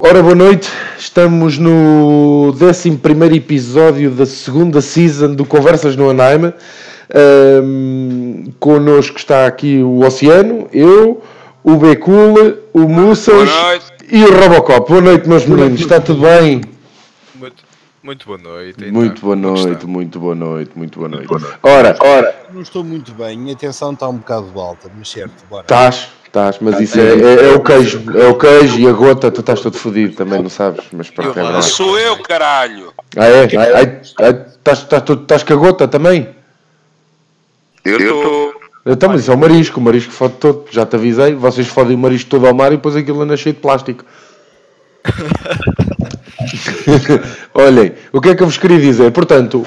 Ora, boa noite. Estamos no 11 episódio da segunda season do Conversas no Anaheim. Um, connosco está aqui o Oceano, eu, o Becul, o Mussas e o Robocop. Boa noite, meus meninos. Está tudo bem? Muito, boa noite. Então. Muito boa noite, muito boa noite, muito boa noite. Ora, ora. Não estou muito bem, minha atenção está um bocado alta, mas certo, bora. Estás? Estás, mas isso é, é, é, o queijo, é o queijo e a gota, tu estás todo fodido também, não sabes? Mas para eu, é sou eu, caralho! Ah, é? Estás, estás, estás com a gota também? Eu estou. Então, mas isso é o marisco, o marisco fode todo, já te avisei, vocês fodem o marisco todo ao mar e depois aquilo anda cheio de plástico. Olhem, o que é que eu vos queria dizer? Portanto,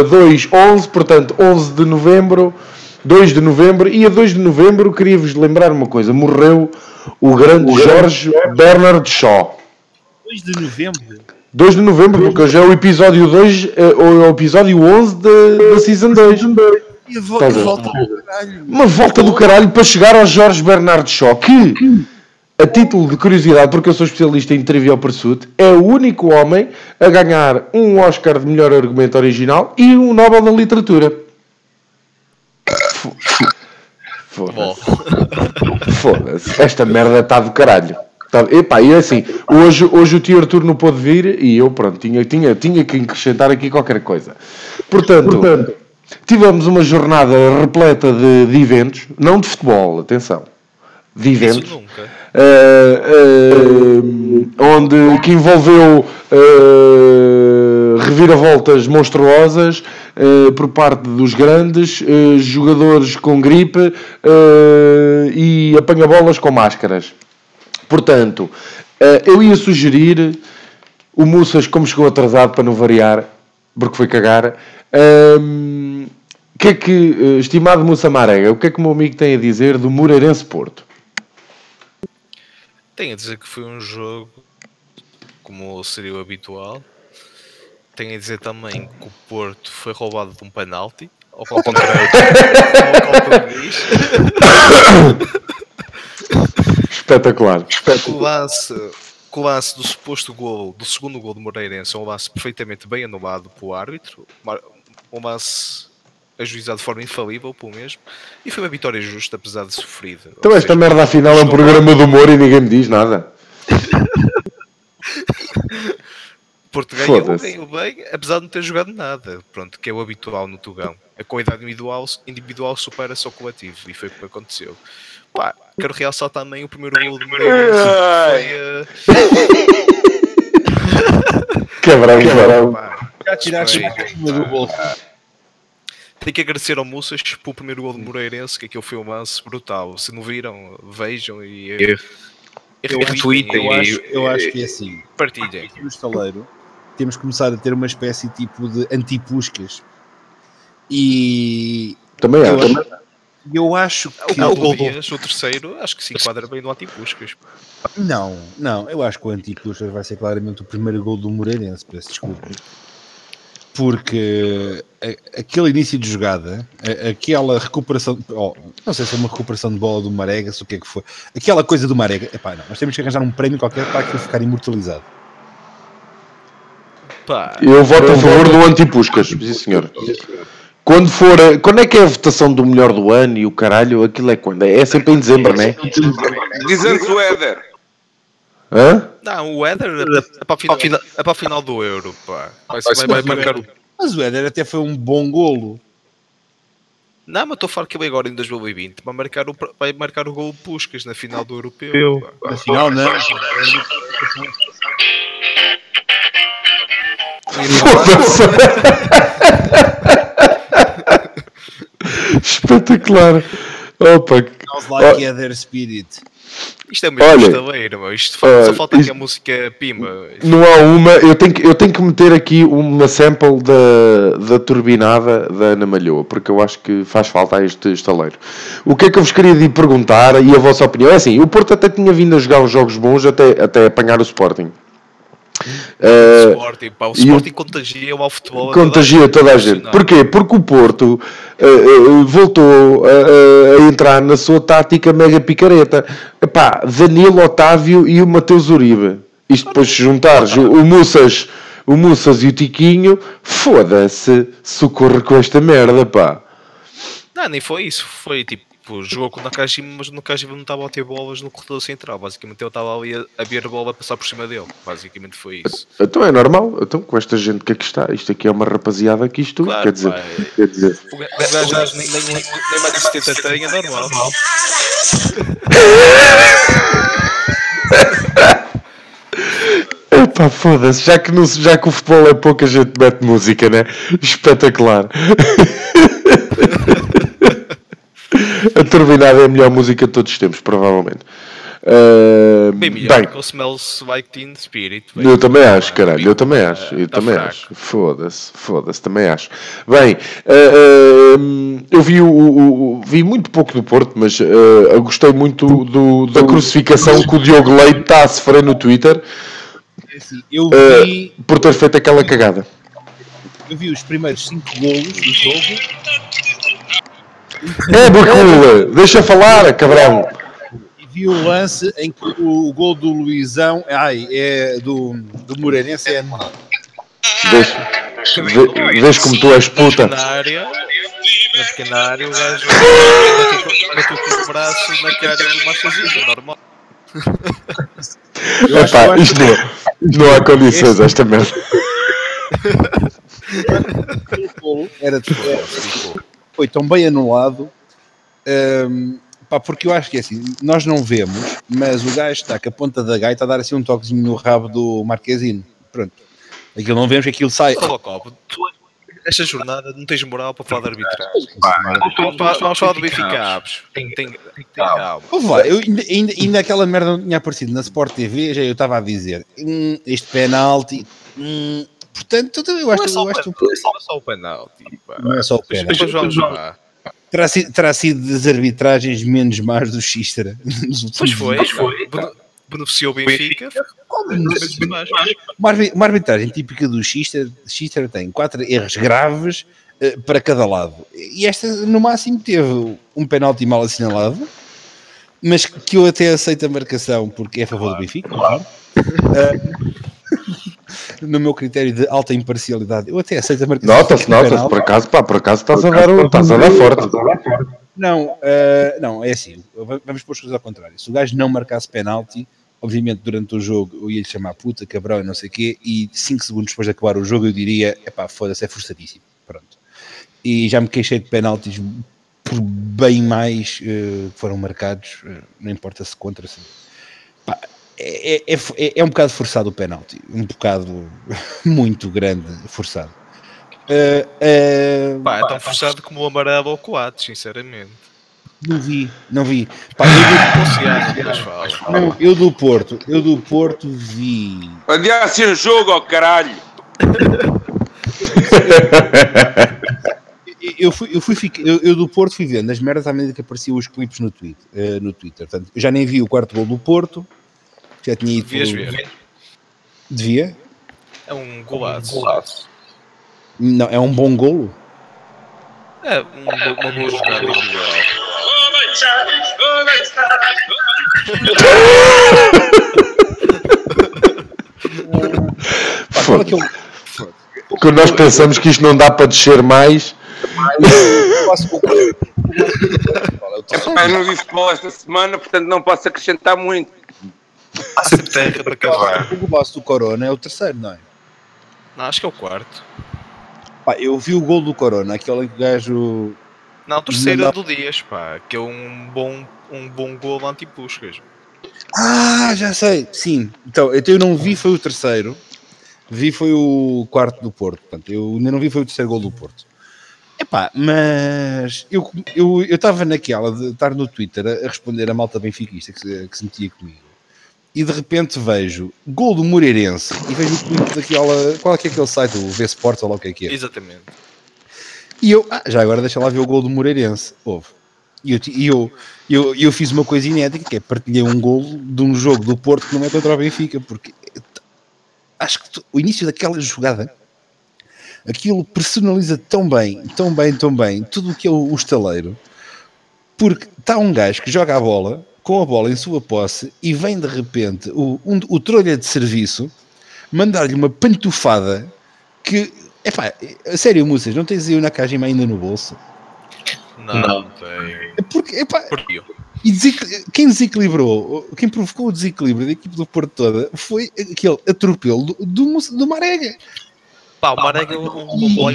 uh, 2, 11, portanto, 11 de novembro 2 de novembro, e a 2 de novembro queria-vos lembrar uma coisa: morreu o grande o Jorge grande... Bernard Shaw. 2 de novembro? 2 de novembro, porque hoje é o episódio 2, é, o episódio 11 da Season 2. E a volta, volta do caralho. Uma volta do caralho para chegar ao Jorge Bernard Shaw, que, a título de curiosidade, porque eu sou especialista em Trivial Pursuit, é o único homem a ganhar um Oscar de melhor argumento original e um Nobel da Literatura. Foda-se. Foda-se. Esta merda está do caralho. Tá, epá, e é assim, hoje, hoje o tio Arthur não pôde vir e eu, pronto, tinha, tinha, tinha que acrescentar aqui qualquer coisa. Portanto, Portanto tivemos uma jornada repleta de, de, eventos, não de futebol, atenção, de eventos. Uh, uh, onde que envolveu uh, reviravoltas monstruosas, uh, por parte dos grandes, uh, jogadores com gripe uh, e apanha-bolas com máscaras. Portanto, eu ia sugerir o Mussas, como chegou atrasado para não variar, porque foi cagar. Um, que é que, estimado Mussa Marega, o que é que o meu amigo tem a dizer do Moreirense Porto? Tem a dizer que foi um jogo como seria o habitual, tenho a dizer também que o Porto foi roubado de um penalti. Ao contrário Espetacular. O lance, o lance do suposto gol, do segundo gol do Moreirense, é um lance perfeitamente bem anulado pelo árbitro. Um lance ajuizado de forma infalível pelo mesmo. E foi uma vitória justa, apesar de sofrida. Então esta merda afinal é um programa de humor e ninguém me diz nada. Porto ganhou, ganhou bem, apesar de não ter jogado nada. Pronto, que é o habitual no Tugão. A qualidade individual, individual supera-se ao coletivo. E foi o que aconteceu. Pá, quero realçar também o primeiro gol do Moreira. Uh... Cabrão, cabrão. Já tiraste do bolso. Tenho que agradecer ao Moças pelo primeiro gol do Moreirense, que aquilo foi um lance brutal. Se não viram, vejam e. Eu, eu, acho, eu acho que é assim. Partilhem. No estaleiro, temos que começar a ter uma espécie tipo de antipuscas. E também eu, também. eu acho que o, gol do... o terceiro, acho que se enquadra bem no antipuscas. Não, não, eu acho que o antipuscas vai ser claramente o primeiro gol do Moreirense, peço desculpa. Porque aquele início de jogada, aquela recuperação, oh, não sei se é uma recuperação de bola do Marega, se o que é que foi, aquela coisa do Marega, epá, não, nós temos que arranjar um prémio qualquer para aquilo ficar imortalizado. Pá. Eu voto a favor do antipuscas, sim senhor. Quando for, quando é que é a votação do melhor do ano e o caralho, aquilo é quando? É sempre em dezembro, não é? Dizendo o Éder. Hã? Não, o Éder é para, final, é para o final do Euro, pá. Vai, vai, vai marcar o... Mas o Éder até foi um bom golo. Não, mas estou a falar que ele agora em 2020 vai marcar o, vai marcar o gol Puscas na final do Europeu. Na final não. Espetacular. Opa. Sounds like oh. other spirit. Isto é muito Olha, estaleiro, meu. Isto só falta aqui a música pimba. Não há uma, eu tenho, que, eu tenho que meter aqui uma sample da, da turbinada da Ana Malhoa, porque eu acho que faz falta a este estaleiro. O que é que eu vos queria de perguntar e a vossa opinião? É assim, o Porto até tinha vindo a jogar uns jogos bons até, até apanhar o Sporting. Uh, Sporting, pá, o Sporting contagia o futebol. Contagia toda a gente. Porquê? Porque o Porto uh, uh, voltou a, a, entrar na sua tática mega picareta. Epá, Danilo, Otávio e o Mateus Uribe. Isto depois se juntares o, o Mussas, o Mussas e o Tiquinho, foda-se, socorre com esta merda, pá. Não, nem foi isso. Foi tipo, jogou com o Nakajima, mas o Nakajima não estava a ter bolas no corredor central. Basicamente, ele estava ali a, a ver a bola a passar por cima dele. Basicamente, foi isso. Então é normal. Então, com esta gente que aqui está, isto aqui é uma rapaziada que isto. Claro, quer, dizer, pai. quer dizer. O gajo nem, nem, nem, nem mais de 70 tem, é normal. Epá, foda-se, já, que já que o futebol é pouca gente mete música, né? Espetacular. a Turbinada é a melhor música de todos os tempos, provavelmente. Uh, bem melhor bem, que o Smells Like Teen Spirit. Bem, eu também acho, caralho, eu também acho, eu tá também fraco. acho. Foda-se, foda-se, também acho. Bem, uh, uh, eu vi, o, o, vi muito pouco do Porto, mas eu gostei muito do, da crucificação que o Diogo Leite está a sofrer no Twitter é assim, eu vi... por ter feito aquela cagada. Eu vi os primeiros 5 golos do jogo é, Bacula, deixa falar, cabrão. E vi o lance em que o, o gol do Luizão, ai, é do, do Moreirense é anulado. Vês como tu és puta. Na área, na pequena área, o gajo bateu com o braço na cara do Machazito, normal. Epá, isto não, não há condições, esta merda. Era de foi tão bem anulado. Um, pá, porque eu acho que é assim, nós não vemos, mas o gajo está com a ponta da gaita a dar assim um toquezinho no rabo do Marquezine. Pronto. Aquilo não vemos, aquilo sai. Robocop, tu esta jornada não tens moral para falar de arbitragem. Vamos falar do Benfica Aves. Tem, tem, tem, calma. eu ainda, ainda, ainda aquela merda não tinha aparecido na Sport TV, já eu estava a dizer hum, este penalti. Hum, Portanto, eu acho, não é eu acho que. Não é só o penalti. Não é só o penalti. Terá sido, terá sido das arbitragens menos más do Xistra. Pois foi, pois foi. Beneficiou o Benfica. Uma, uma arbitragem típica do Xistra, Xistra tem quatro erros graves uh, para cada lado. E esta, no máximo, teve um penalti mal assinalado, mas que eu até aceito a marcação porque é a favor claro, do Benfica. Claro. Uh, no meu critério de alta imparcialidade, eu até aceito a marcação. Nota-se, nota-se, por acaso, pá, por acaso estás a dar, estás a dar forte. Não, uh, não, é assim, vamos pôr as coisas ao contrário. Se o gajo não marcasse penalti, obviamente durante o jogo eu ia lhe chamar puta, cabrão e não sei o quê, e 5 segundos depois de acabar o jogo eu diria, epá, foda-se, é forçadíssimo. Pronto. E já me queixei de penaltis por bem mais uh, que foram marcados, uh, não importa se contra, se... Pá, é, é, é, é, um bocado forçado o penalti, um bocado muito grande forçado. Uh, uh, Pá, é tão forçado como o amarelo ou o coates, sinceramente. Não vi, não vi. Pá, eu, do... não, eu do Porto, eu do Porto vi. Adiasse um jogo, ó caralho! eu fui, eu, fui eu, eu, do Porto fui vendo as merdas à medida que apareciam os clipes no Twitter. Uh, no Twitter. Portanto, eu já nem vi o quarto gol do Porto, já tinha ido. Devias ver. Devia? É um golaço. golaço. Não, é um bom golo? É um, uma boa jogada individual. Quando nós pensamos que isto não dá para descer mais. Eu não vi futebol esta semana, portanto não posso acrescentar muito. Para. O golaço do Corona é o terceiro, não é? Não, acho que é o quarto. Pá, eu vi o gol do Corona, aquele em que o gajo. Não, o terceiro é do Dias, pá, que é um bom, um bom gol anti-puscas. Ah, já sei, sim. Então, eu não vi foi o terceiro, vi foi o quarto do Porto. Portanto, eu ainda não vi foi o terceiro gol do Porto. Epá, mas eu estava eu, eu naquela de estar no Twitter a, a responder a malta benfiquista que que se metia comigo e de repente vejo gol do Moreirense e vejo o daquela. Qual é que é aquele site? O V-Sports ou lá o que é que é? Exatamente. E eu, ah, já agora deixa lá ver o gol do Moreirense. Houve. E eu, eu, eu, eu fiz uma coisa inédita que é partilhei um gol de um jogo do Porto que não é contra o Benfica, porque acho que o início daquela jogada, aquilo personaliza tão bem, tão bem, tão bem, tudo o que é o, o estaleiro, porque está um gajo que joga a bola, com a bola em sua posse, e vem de repente o, um, o trolha de serviço mandar-lhe uma pantufada que, epá, sério, Moças, não tens aí o Nakajima ainda no bolso? Não, não tem. Porque, epá, Porque e desequil... quem desequilibrou, quem provocou o desequilíbrio da equipe do Porto toda foi aquele atropelo do, do, do Marega. Pá, o Marega é um, um, um bom.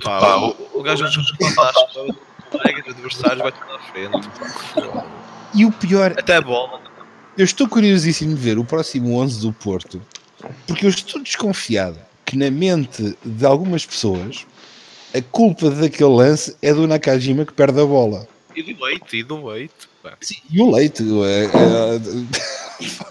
Pá. O, gajo é fantástico. O Marega de adversários vai tudo à frente. Pá. E o pior. Até a bola. Eu estou curiosíssimo de ver o próximo 11 do Porto, porque eu estou desconfiado que na mente de algumas pessoas a culpa daquele lance é do Nakajima que perde a bola. E do leite, e do leite. Sim, e o leite. É,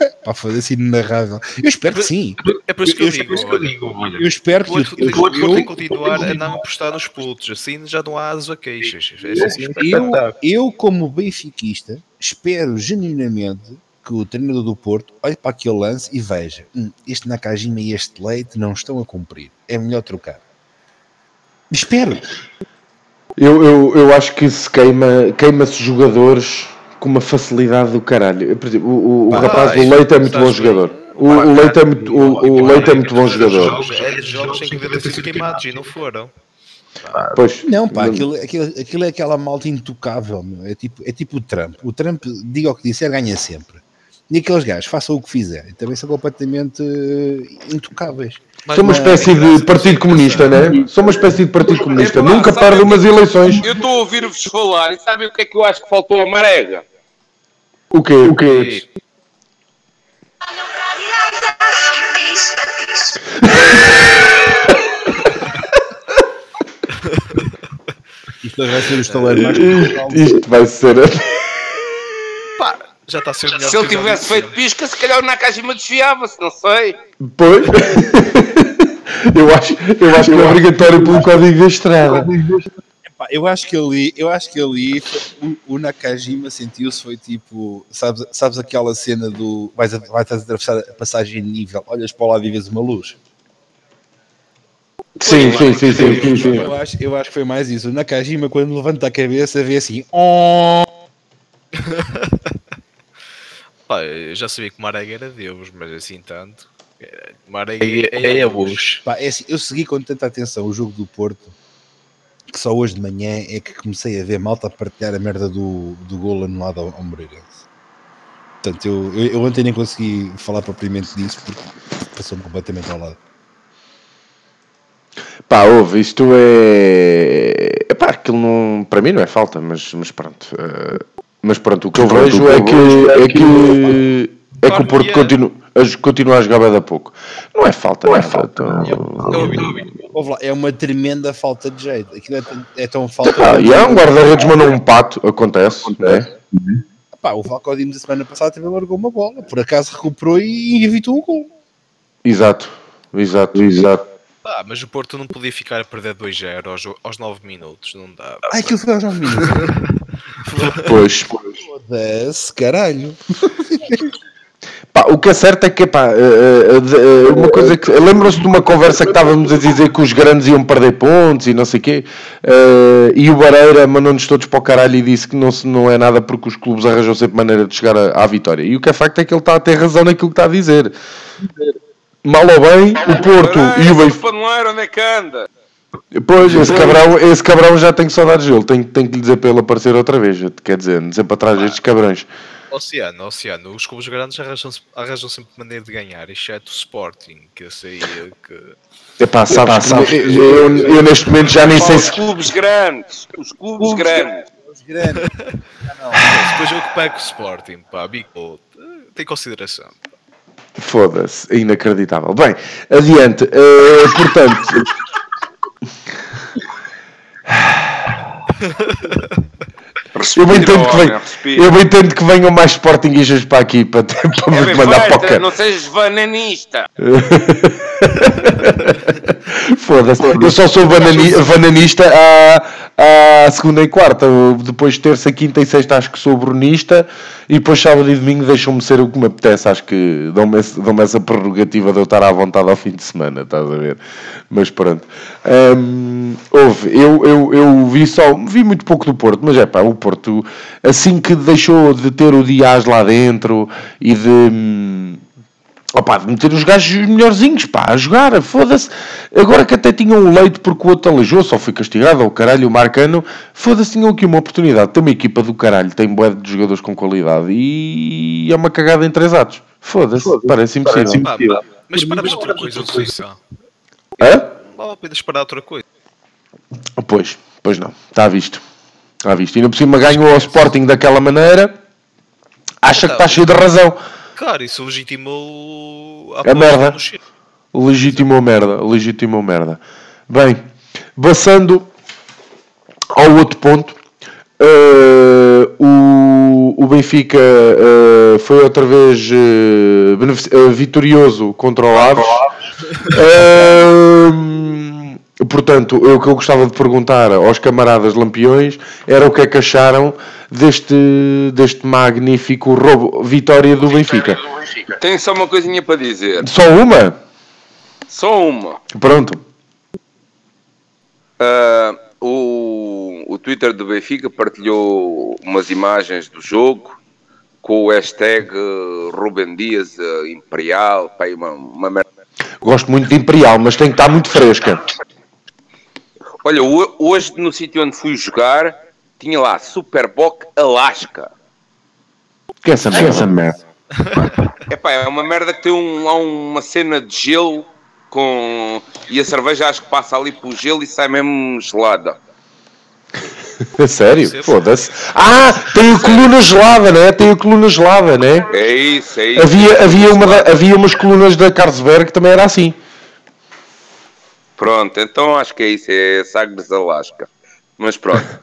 é, pá, foi assim inarrável. Eu espero que sim. É por isso que eu, eu, digo, eu, digo, eu espero que o outro tem que continuar a não apostar nos putos, assim já não há as a queixas. É assim eu, eu, como benfiquista, espero genuinamente que o treinador do Porto olhe para aquele lance e veja: hum, este Nakajima e este leite não estão a cumprir. É melhor trocar. Espero. Eu, eu, eu acho que se queima, queima-se jogadores com uma facilidade do caralho. Por exemplo, o, o, ah, rapaz do Leite é muito bom jogador. O, o Leite é muito, o, o Leite é muito bom jogador. É jogos em que devem ter sido queimados e não foram. Pois, não, pá, aquilo, aquilo, aquilo é aquela malta intocável, meu. É, tipo, é tipo o Trump. O Trump, diga o que disser, ganha sempre. E aqueles gajos, façam o que fizerem, também são completamente uh, intocáveis. Mas, São uma espécie de partido comunista, né? São uma espécie de partido comunista. Nunca perde umas eleições. Eu estou a ouvir-vos falar e sabem o que é que eu acho que faltou a Marega? O quê? O quê? Isto vai ser o estaleiro mais Isto vai ser. Pá, já está a ser Se ele tivesse feito pisca, se calhar o Nakajima desviava-se, não sei. Pois. eu acho, eu acho que é obrigatório pelo código da estrada. eu acho que ali, eu acho que ali o, o Nakajima sentiu-se foi tipo, sabes, sabes aquela cena do vais, vais a atravessar a passagem de nível, olhas para o lado e vês uma luz. Sim, sim, sim, sim, sim, sim. Eu acho, eu acho que foi mais isso. O Nakajima, quando levanta a cabeça, vê assim. Oh! Pá, eu já sabia que o Marega era Deus, mas assim tanto. Marega é, é, é a Bush. Pá, é assim, eu segui com tanta atenção o jogo do Porto que só hoje de manhã é que comecei a ver malta a partilhar a merda do, do gol anulado ao, ao Moreirense. Portanto, eu, eu, eu, ontem nem consegui falar propriamente disso porque passou-me completamente ao lado. Pá, ouve, isto é. Epá, aquilo não. Para mim não é falta, mas, mas pronto. Uh, mas pronto, o que eu vejo é que, é que, é que o Porto continua, continua a jogar bem da pouco. Não é falta, não é falta. É uma tremenda falta de jeito. Aquilo é, tão, é tão falta. Ah, e é um guarda-redes mandou um pato, acontece, né? Pá, o Falco Dimos a semana passada também largou uma bola, por acaso recuperou e evitou o gol. Exato, exato, exato. Ah, mas o Porto não podia ficar a perder 2-0 aos, aos 9 minutos, não dá. Ai, aquilo foi aos 9 minutos. pois. Foda-se, caralho. Pá, o que é certo é que, pá, uh, uh, uma coisa que. Lembram-se de uma conversa que estávamos a dizer que os grandes iam perder pontos e não sei o quê, e o Bareira mandou-nos todos para o caralho e disse que não, se, não é nada porque os clubes arranjam sempre maneira de chegar à, à vitória. E o que é facto é que ele está a ter razão naquilo que está a dizer mal ou bem, o Porto e o Benfica. onde é que anda? Pois, esse cabrão, esse cabrão já tem saudades dele, tenho, tenho que lhe dizer para ele aparecer outra vez, quer dizer, sempre atrás destes cabrões. Oceano, Oceano, os clubes grandes arranjam, arranjam sempre maneira de ganhar, exceto o Sporting, que eu sei que. Epá, sabes, Epá, sabes que, eu, eu, eu, neste momento já nem sei se. Os clubes grandes, os clubes, grandes. Os grandes. Depois eu que pego o Sporting, pá, bico, tem consideração. Foda-se, é inacreditável. Bem, adiante. Uh, portanto. eu bem entendo que, vem, eu bem que venham mais Sportingistas para aqui para, para é, me mandar para o Não sejas bananista. Foda-se. Eu só sou banani, bananista à, à segunda e quarta. Depois terça, quinta e sexta acho que sou brunista. E depois sábado e domingo deixam-me ser o que me apetece. Acho que dão-me dão essa prerrogativa de eu estar à vontade ao fim de semana, estás a ver? Mas pronto. Um, houve, eu, eu, eu vi só, vi muito pouco do Porto, mas é pá, o Porto, assim que deixou de ter o Dias lá dentro e de hum, Opa, de meter os gajos melhorzinhos, pá, a jogar, foda-se. Agora que até tinham um leito porque o outro aleijou, só foi castigado, o caralho, o Marcano, foda-se, tinham aqui uma oportunidade. Tem uma equipa do caralho, tem bué de jogadores com qualidade e é uma cagada em três atos. Foda-se, Foda parece impossível. Parece impossível. mas esperava outra coisa, Luísa. Hã? Não vale a pena esperar outra coisa. Pois, pois não, está visto. Está visto. E ainda por cima ganhou ao Sporting daquela maneira, acha que está cheio de razão. Claro, isso legitimou a, a merda. Legitimou merda, legitimou merda. Bem, passando ao outro ponto, uh, o, o Benfica uh, foi outra vez uh, vitorioso contra o Aves. Portanto, o que eu gostava de perguntar aos camaradas lampiões era o que é que acharam deste, deste magnífico roubo, vitória do Benfica. Tenho só uma coisinha para dizer. Só uma? Só uma. Pronto. Uh, o, o Twitter do Benfica partilhou umas imagens do jogo com o hashtag Ruben Dias uh, Imperial. Pá, uma, uma... Gosto muito de Imperial, mas tem que estar muito fresca. Olha, hoje no sítio onde fui jogar tinha lá Superboc Alaska. Que é essa, é essa merda? Epá, é uma merda que tem um, lá uma cena de gelo com. E a cerveja acho que passa ali pelo gelo e sai mesmo gelada. Sério? Foda-se. Ah, tem a coluna gelada, né? Tem a coluna gelada, né? É isso, é isso. Havia, havia, uma, havia umas colunas da Carlsberg que também era assim. Pronto, então acho que é isso, é Sagres Alaska. Mas pronto.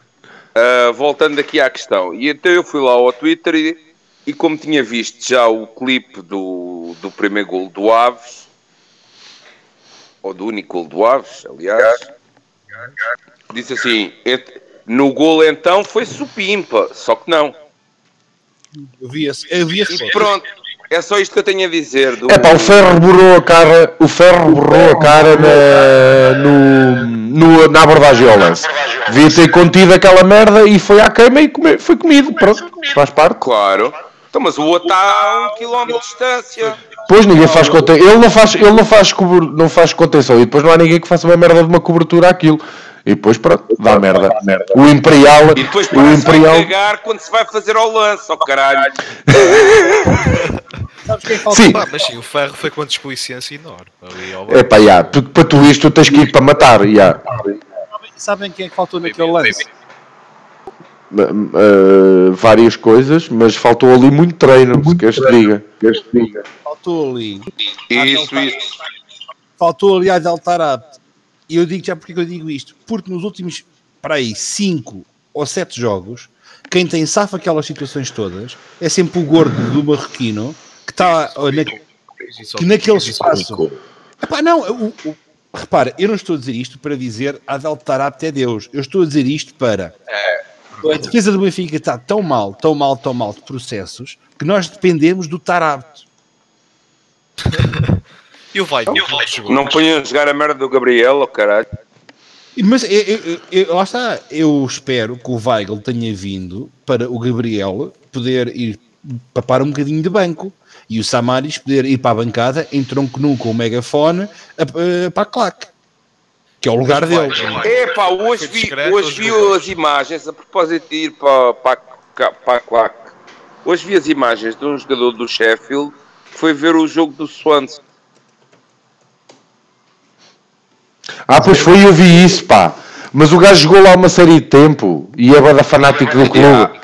Uh, voltando aqui à questão, e então eu fui lá ao Twitter e, e como tinha visto já o clipe do, do primeiro gol do Aves, ou do único gol do Aves, aliás, disse assim: no gol então foi supimpa, só que não. Eu vi, eu vi e pronto, é só isto que eu tenho a dizer. Do... É pá, o Ferro borrou a cara, o Ferro borrou a cara na, no, no, na abordagem ao lance. Devia ter contido aquela merda e foi à queima e come, foi comido. Pronto, faz parte. Claro. Então, mas o outro está a um quilómetro de distância. Pois ninguém faz contenção. Ele não faz, ele não faz, não faz contenção e depois não há ninguém que faça uma merda de uma cobertura àquilo. E depois pronto, dá merda. O Imperial. E depois o Imperial. cagar quando se vai fazer ao lance, ó oh, caralho. Sabes quem falta? Sim. Ah, mas sim, o ferro foi com uma desplicência enorme. É pá, porque para tu isto tens que ir para matar. Yeah. Sabem quem é que faltou naquele lance? Uh, várias coisas, mas faltou ali muito treino, muito queres te diga. diga. Faltou ali. Isso, isso. Faltou ali a adaltar apto. E eu digo já porque eu digo isto. Porque nos últimos, para aí, 5 ou 7 jogos, quem tem safa aquelas situações todas é sempre o gordo do Marroquino que está na, que naquele espaço. Epá, não, o, o, repara, eu não estou a dizer isto para dizer adaltar até Deus. Eu estou a dizer isto para a defesa do Benfica está tão mal, tão mal, tão mal de processos que nós dependemos do Tarapto. e o vai, Não ponham a jogar a merda do Gabriel, oh, caralho. Mas eu, eu, eu, lá está, eu espero que o Weigl tenha vindo para o Gabriel poder ir papar um bocadinho de banco e o Samaris poder ir para a bancada em tronco nu com o megafone a, a, para a claque, que é o lugar dele. É pá, hoje vi, hoje vi as imagens, a propósito de ir para, para, para a claque, hoje vi as imagens de um jogador do Sheffield que foi ver o jogo do Swansea. Ah, pois foi, eu vi isso, pá. Mas o gajo jogou lá uma série de tempo e é bada fanático do clube.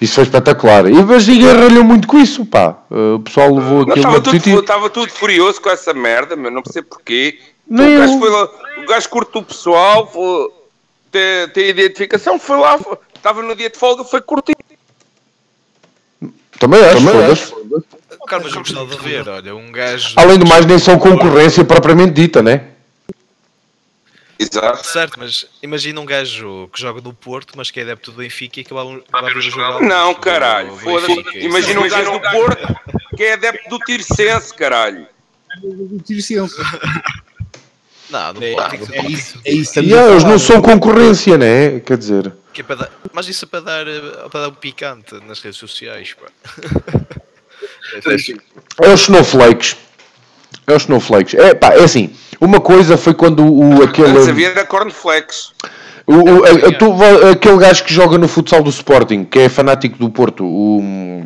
Isso foi espetacular. E mas ninguém ralhou muito com isso, pá. O pessoal levou aquilo estava tudo, estava tudo furioso com essa merda, mas não percebo porquê. Nem o, gajo foi lá, o gajo curto o pessoal, foi, tem, tem identificação, foi lá, foi, estava no dia de folga, foi curtir. Também acho, Também acho. Cara, mas eu gostava de ver, olha, um gajo. Além do mais, nem são concorrência propriamente dita, né? Exato. Certo, mas imagina um gajo que joga no Porto, mas que é adepto do Benfica e ver o jogo. Não, caralho. Foda-se. Imagina um gajo do Porto que é adepto do Tircense, caralho. Do Tircense. Não, não É, pode. é isso, é isso E eles não são concorrência, né? Quer dizer. Que é para dar- Mas isso é para dar, eh, para dar um picante nas redes sociais, pá. É os snowflakes. É os snowflakes. É, pá, é assim. Uma coisa foi quando o, aquele. Antes havia da Cornflakes. O, o- a- a- tu aquele gajo que joga no futsal do Sporting, que é fanático do Porto, o,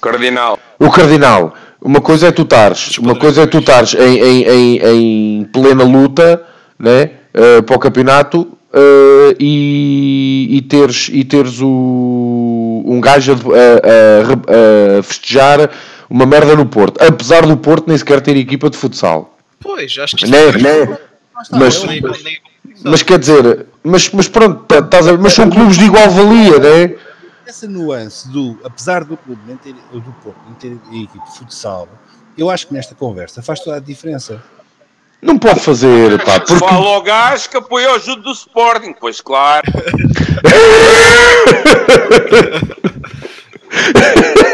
Cardinal. o Cardinal. Uma coisa é tu estares, uma coisa é tu estares em, em, em, em plena luta né, eh, para o campeonato eh, e, e teres, e teres o, um gajo a, a- a- a festejar uma merda no Porto. Apesar do Porto nem sequer ter equipa de futsal. Pois, acho que Né, né? Mas, mas quer dizer, mas, mas pronto, tá- estás a- mas são clubes de igual valia, né? Essa nuance do, apesar do clube nem ter, do Porto não ter equipe de futsal, eu acho que nesta conversa faz toda a diferença. Não pode fazer, pá, porque Fala ao gajo que apoia o Judo do Sporting. Pois claro.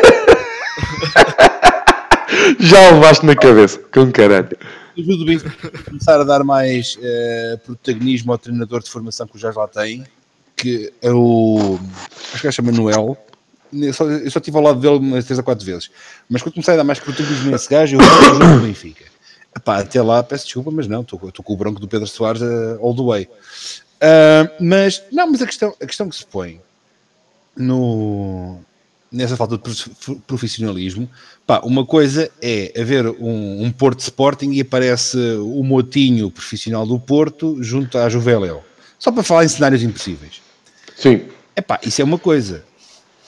já o levaste na cabeça, com caralho. Ajuda o Benfica a começar a dar mais eh, protagonismo ao treinador de formação que o Jorge lá tem, que é o. Acho que ele chama Noel. Eu só, eu só estive ao lado dele umas 3 ou 4 vezes. Mas quando começar a dar mais protagonismo a esse gajo, eu do Benfica. Epá, até lá, peço desculpa, mas não, estou com o bronco do Pedro Soares eh, all the way. Ah, mas, não, mas a questão, a questão que se põe no, nessa falta de prof- profissionalismo, pá, uma coisa é haver um, um Porto Sporting e aparece o motinho profissional do Porto junto à Juveléu. Só para falar em cenários impossíveis. Sim. Epá, isso é uma coisa.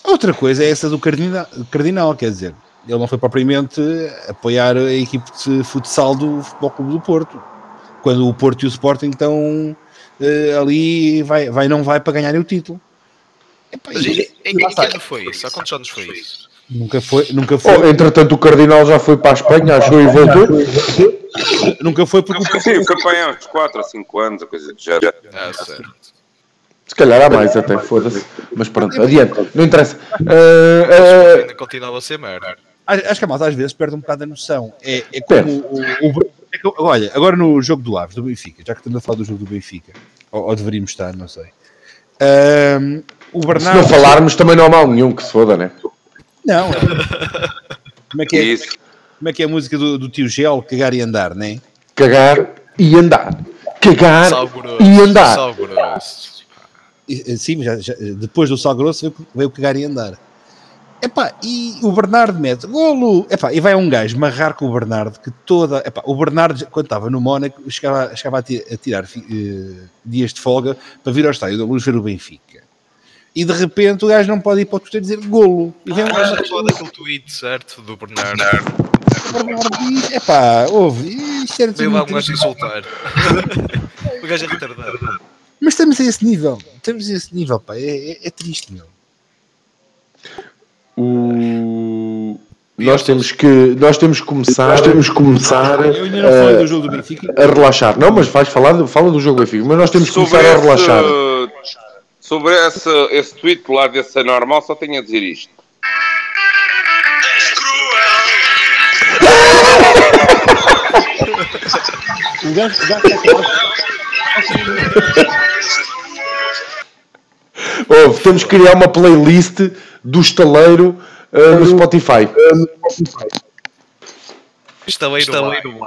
Outra coisa é essa do Cardinal, Cardinal, quer dizer, ele não foi propriamente apoiar a equipe de futsal do Futebol Clube do Porto. Quando o Porto e o Sporting estão eh, ali, vai, vai não vai para ganharem o título. Mas em, que ano foi isso? Há quantos anos foi isso? Nunca foi, nunca foi, Oh, entretanto, o Cardinal já foi para a Espanha, achou e voltou. nunca foi porque o Porto Sim, o campeão há uns 4 ou 5 anos, a coisa de já. Ah, certo. Se calhar há mais até, foda-se. Mas pronto, adiante, não interessa. Ainda continuava a ser merda. Acho que a malta às vezes perde um bocado a noção. É, é como o, o- é que- Olha, agora no jogo do Aves, do Benfica, já que estamos a falar do jogo do Benfica, ou, ou deveríamos estar, não sei. Ahm, o se Bernardo. não falarmos, também não há mal nenhum que se foda, né? Não. Como é que é, Isso. como é, que é a música do, do tio Gel, cagar e andar, né? Cagar e andar. Cagar e andar. Sal grosso. E- Sim, já, já- depois do Sal Grosso veio, veio cagar e andar. Epá, e o Bernardo mete golo. Epá, e vai um gajo marrar com o Bernardo que toda. Epá, o Bernardo, quando estava no Mónaco, chegava, chegava a, ti- a tirar eh, dias de folga para vir ao estádio da Luz ver o Benfica. E de repente o gajo não pode ir para o Twitter dizer golo. E vem um Ah, gajo já falar daquele tweet, certo? Do Bernardo. o Bernardo diz: epá, ouve, isto era Veio lá um gajo triste." insultar. o gajo é retardado. Mas estamos a esse nível. Estamos a esse nível, pá. É, é- é triste, meu. O... Nós temos que nós temos que começar, nós temos que começar Eu ainda não falei do jogo do Benfica. a relaxar. Não, mas vais falar, do- fala do jogo Benfica, mas nós temos que começar a relaxar. Sobre esse, esse tweet do lado desse anormal, só tenho a dizer isto. A falar- Ouve, temos que criar uma playlist do estaleiro ah, no Spotify. Estaleiro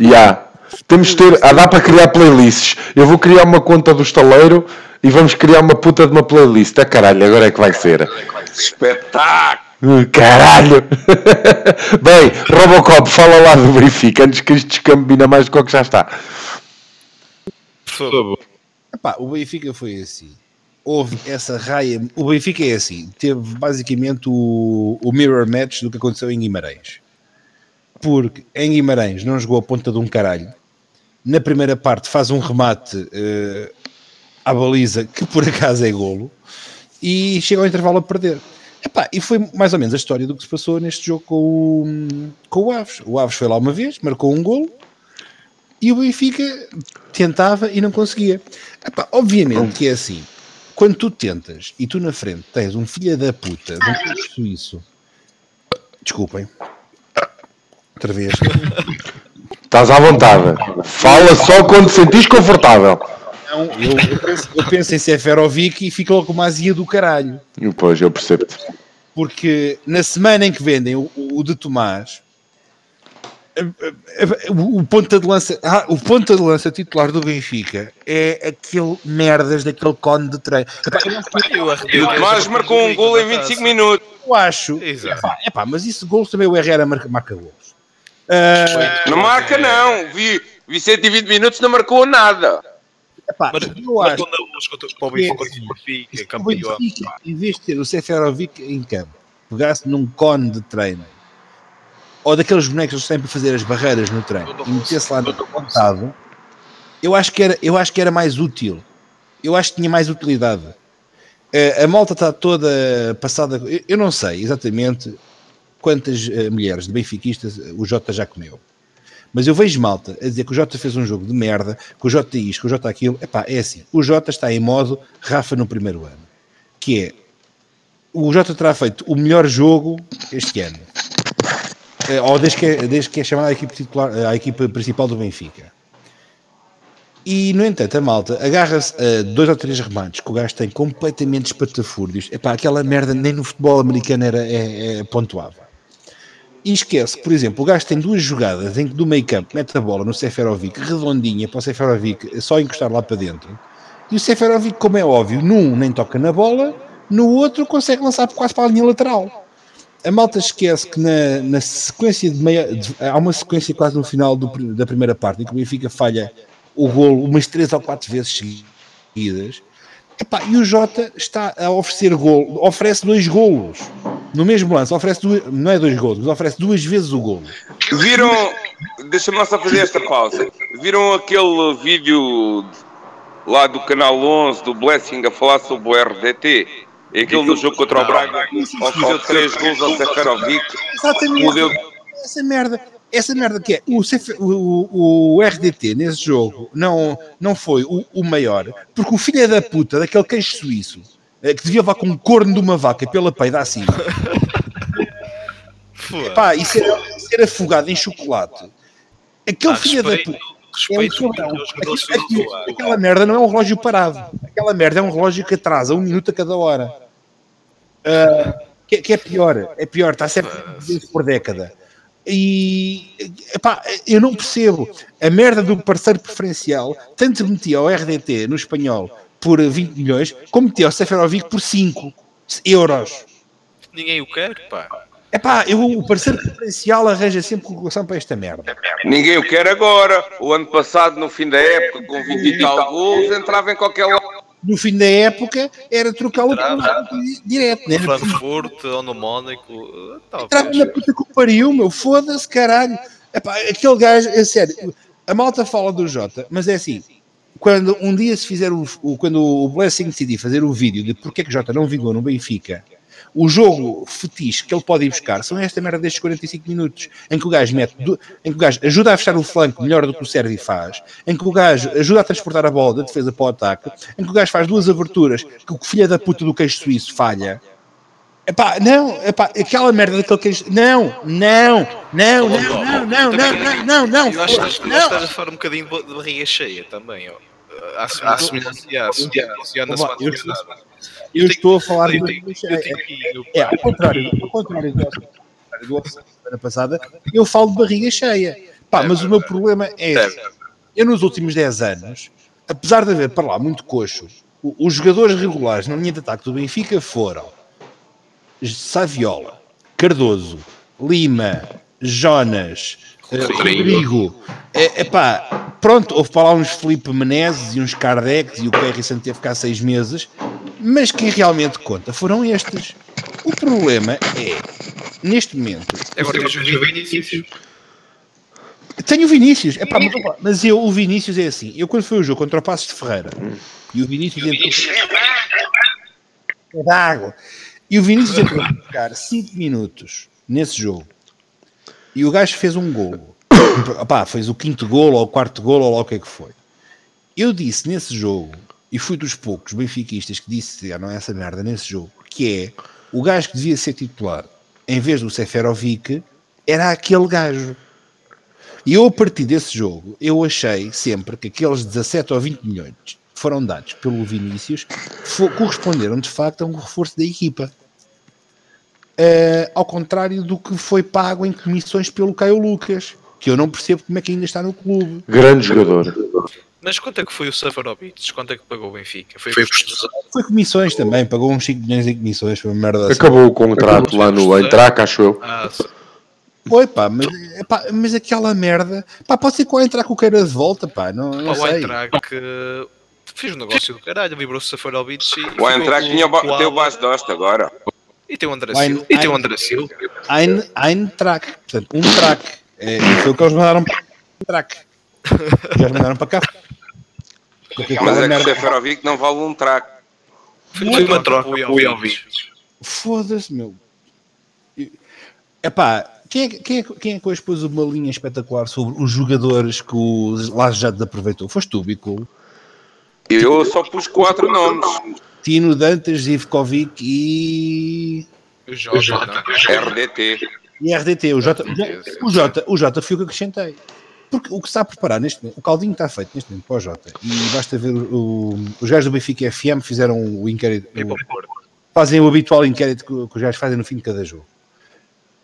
Ya. Temos de ter. Ah, dá para criar playlists. Eu vou criar uma conta do estaleiro e vamos criar uma puta de uma playlist. Ah, caralho, agora é que vai ser. Espetáculo! Uh, Caralho! Bem, Robocop, fala lá do Benfica antes que isto descambina mais do que o que já está. Por favor. Epá, o Benfica foi assim. Houve essa raia. O Benfica é assim. Teve basicamente o, o mirror match do que aconteceu em Guimarães. Porque em Guimarães não jogou a ponta de um caralho. Na primeira parte faz um remate eh, à baliza, que por acaso é golo. E chega ao intervalo a perder. Epá, e foi mais ou menos a história do que se passou neste jogo com o, com o Aves. O Aves foi lá uma vez, marcou um golo e o Benfica tentava e não conseguia. Epá, obviamente que é assim. Quando tu tentas e tu na frente tens um filho da puta de um suíço, desculpem, outra vez. Estás à vontade. Fala só quando te sentires confortável. Não, eu, eu, penso, eu penso em Seferovic e fico logo com uma azia do caralho. Pois, eu percebo-te. Porque na semana em que vendem o, o de Tomás, o ponta de lança, ah, o ponta de lança titular do Benfica é aquele merdas daquele cone de treino. o Tomás marcou um gol em 25 minutos. Eu acho. Epá, epá, mas isso gols também o Herrera marca, marca gols. Uh, não marca não. Vi, vi 120 minutos não marcou nada. Epá, mas, eu acho para o Benfica, campeão. Em vez de ter o Seferovic em campo, pegasse num cone de treino ou daqueles bonecos que sempre fazer as barreiras no treino e metesse lá no contado, eu acho que era, eu acho que era mais útil. Eu acho que tinha mais utilidade. A, a malta está toda passada. Eu, eu não sei exatamente quantas uh, mulheres de benfiquistas o Jota já comeu. Mas eu vejo malta a dizer que o Jota fez um jogo de merda, que o Jota isto, que o Jota aquilo. Epá, é assim. O Jota está em modo Rafa no primeiro ano. Que é, o Jota terá feito o melhor jogo este ano. Eh, ou desde que, é, desde que é a equipe, titular, equipe principal do Benfica. E, no entanto, a malta agarra-se a dois ou três remates que o gajo tem completamente espatafúrdios. Epá, aquela merda nem no futebol americano era, é, é. E esquece, por exemplo, o gajo tem duas jogadas em que do meio campo mete a bola no Seferovic redondinha para o Seferovic só encostar lá para dentro. E o Seferovic, como é óbvio, num nem toca na bola, no outro consegue lançar quase para a linha lateral a malta esquece que na, na sequência de meia. De, há uma sequência quase no final do, da primeira parte em que o Benfica falha o golo umas três ou quatro vezes seguidas. Epá, e o Jota está a oferecer golo, oferece dois golos no mesmo lance, oferece duas, não é dois golos, mas oferece duas vezes o golo. Viram, deixa-me só fazer esta pausa. Viram aquele vídeo lá do canal 11 do Blessing a falar sobre o RDT? E aquilo no jogo contra o Braga ofereceu 3 gols ao Seferovic. Exatamente. Essa merda, essa merda que é o, o, o, RDT nesse jogo não, não foi o, o maior, porque o filho é da puta daquele queijo suíço que devia levar com um corno de uma vaca pela peida acima. Pá, e ser, ser afogado em chocolate. Aquele ah, filho da puta. É um aquela, aquela merda não é um relógio parado. Aquela merda é um relógio que atrasa um minuto a cada hora. Uh, que, que, é pior. É pior, está sempre por década. E epá, eu não percebo. A merda do parceiro preferencial tanto metia ao RDT no espanhol por 20 milhões, como ao Seferovic por 5 euros. Ninguém o quer, pá. É pá, eu, o parceiro preferencial arranja sempre colocação para esta merda. Ninguém o quer agora. O ano passado, no fim da época, com 20 e tal gols, entrava em qualquer lado. No fim da época, era trocá-lo direto, né? No Frankfurt ou no Mónaco. Entrava na puta que o pariu, meu. Foda-se, caralho. Epá, aquele gajo, é sério. A malta fala do Jota, mas é assim. Quando um dia se fizer o, quando o Blessing decidir fazer o vídeo de porque é que Jota não vingou no Benfica o jogo fetiche que ele pode ir buscar são esta merda destes 45 minutos, em que o gajo mete, em que o gajo ajuda a fechar o flanco melhor do que o Sérgio faz, em que o gajo ajuda a transportar a bola da defesa para o ataque, em que o gajo faz duas aberturas que o filho da puta do queijo suíço falha. Epá, não, epá, aquela merda daquele queijo. Não, não, não, não, não, não, não, não, não. Eu acho que estás a falar um bocadinho de barriga cheia também, ó. À semelhança na semana eu estou a falar de. É, ao contrário, ao contrário do semana passada, eu falo de barriga cheia. Pá, mas o meu problema é. Eu, nos últimos 10 anos, apesar de haver para lá muito coxo, os jogadores regulares na linha de ataque do Benfica foram Saviola, Cardoso, Lima, Jonas, Rodrigo. É, epá, pronto, houve para lá uns Felipe Menezes e uns Kardecs e o Santo teve cá seis meses, mas quem realmente conta foram estes. O problema é, neste momento. Agora tens o Vinícius. Tenho o Vinícius, é pá, mas, mas, eu, o Vinícius é assim. Eu, quando foi o jogo contra o Passos de Ferreira e o Vinícius entrou. É d'água. E o Vinícius entrou a ficar 5 minutos nesse jogo. E o gajo fez um golo. Fez o quinto golo ou o quarto golo ou lá o que é que foi. Eu disse nesse jogo, e fui dos poucos benfiquistas que disse, ah, não é essa merda nesse jogo, que é o gajo que devia ser titular em vez do Seferovic era aquele gajo. E eu, a partir desse jogo, eu achei sempre que aqueles 17 ou 20 milhões foram dados pelo Vinícius corresponderam de facto a um reforço da equipa. Uh, ao contrário do que foi pago em comissões pelo Caio Lucas, que eu não percebo como é que ainda está no clube. Grande jogador. Mas quanto é que foi o Safarovic? Quanto é que pagou o Benfica? Foi, foi, foi comissões também, pagou uns 5 milhões em comissões, foi uma merda assim. Acabou o contrato Acabou lá no Eintracht, acho eu. Ah, foi, pá, mas, pá, mas aquela merda, pá, pode ser que o Eintracht o queira de volta, pá, não, não pá, sei. O que fez um negócio do caralho, livrou-se o Safarovic e... O Eintracht tinha o, tem o Bas Dosta agora. E tem o André Silva. E tem o André Silva. Eintracht, portanto, um track. É, foi o que eles mandaram para o track. Eles mandaram para cá. Porque Mas é que o Seferovic não vale um track. Foi uma troca, o Jovic. Foda-se, meu. Epá, quem é, quem, é, quem é que hoje pôs uma linha espetacular sobre os jogadores que o Lajado aproveitou? Foste tu, Bico? Eu só pus quatro nomes. Tino Dantas, Ivkovic e... O J, RDT. E RDT, o J, o J, o J foi o que acrescentei. Porque o que está a preparar neste momento, o caldinho está feito neste momento para o Jota. E basta ver o, o, os gajos do Benfica FM fizeram o inquérito. O, fazem o habitual inquérito que, que os gajos fazem no fim de cada jogo.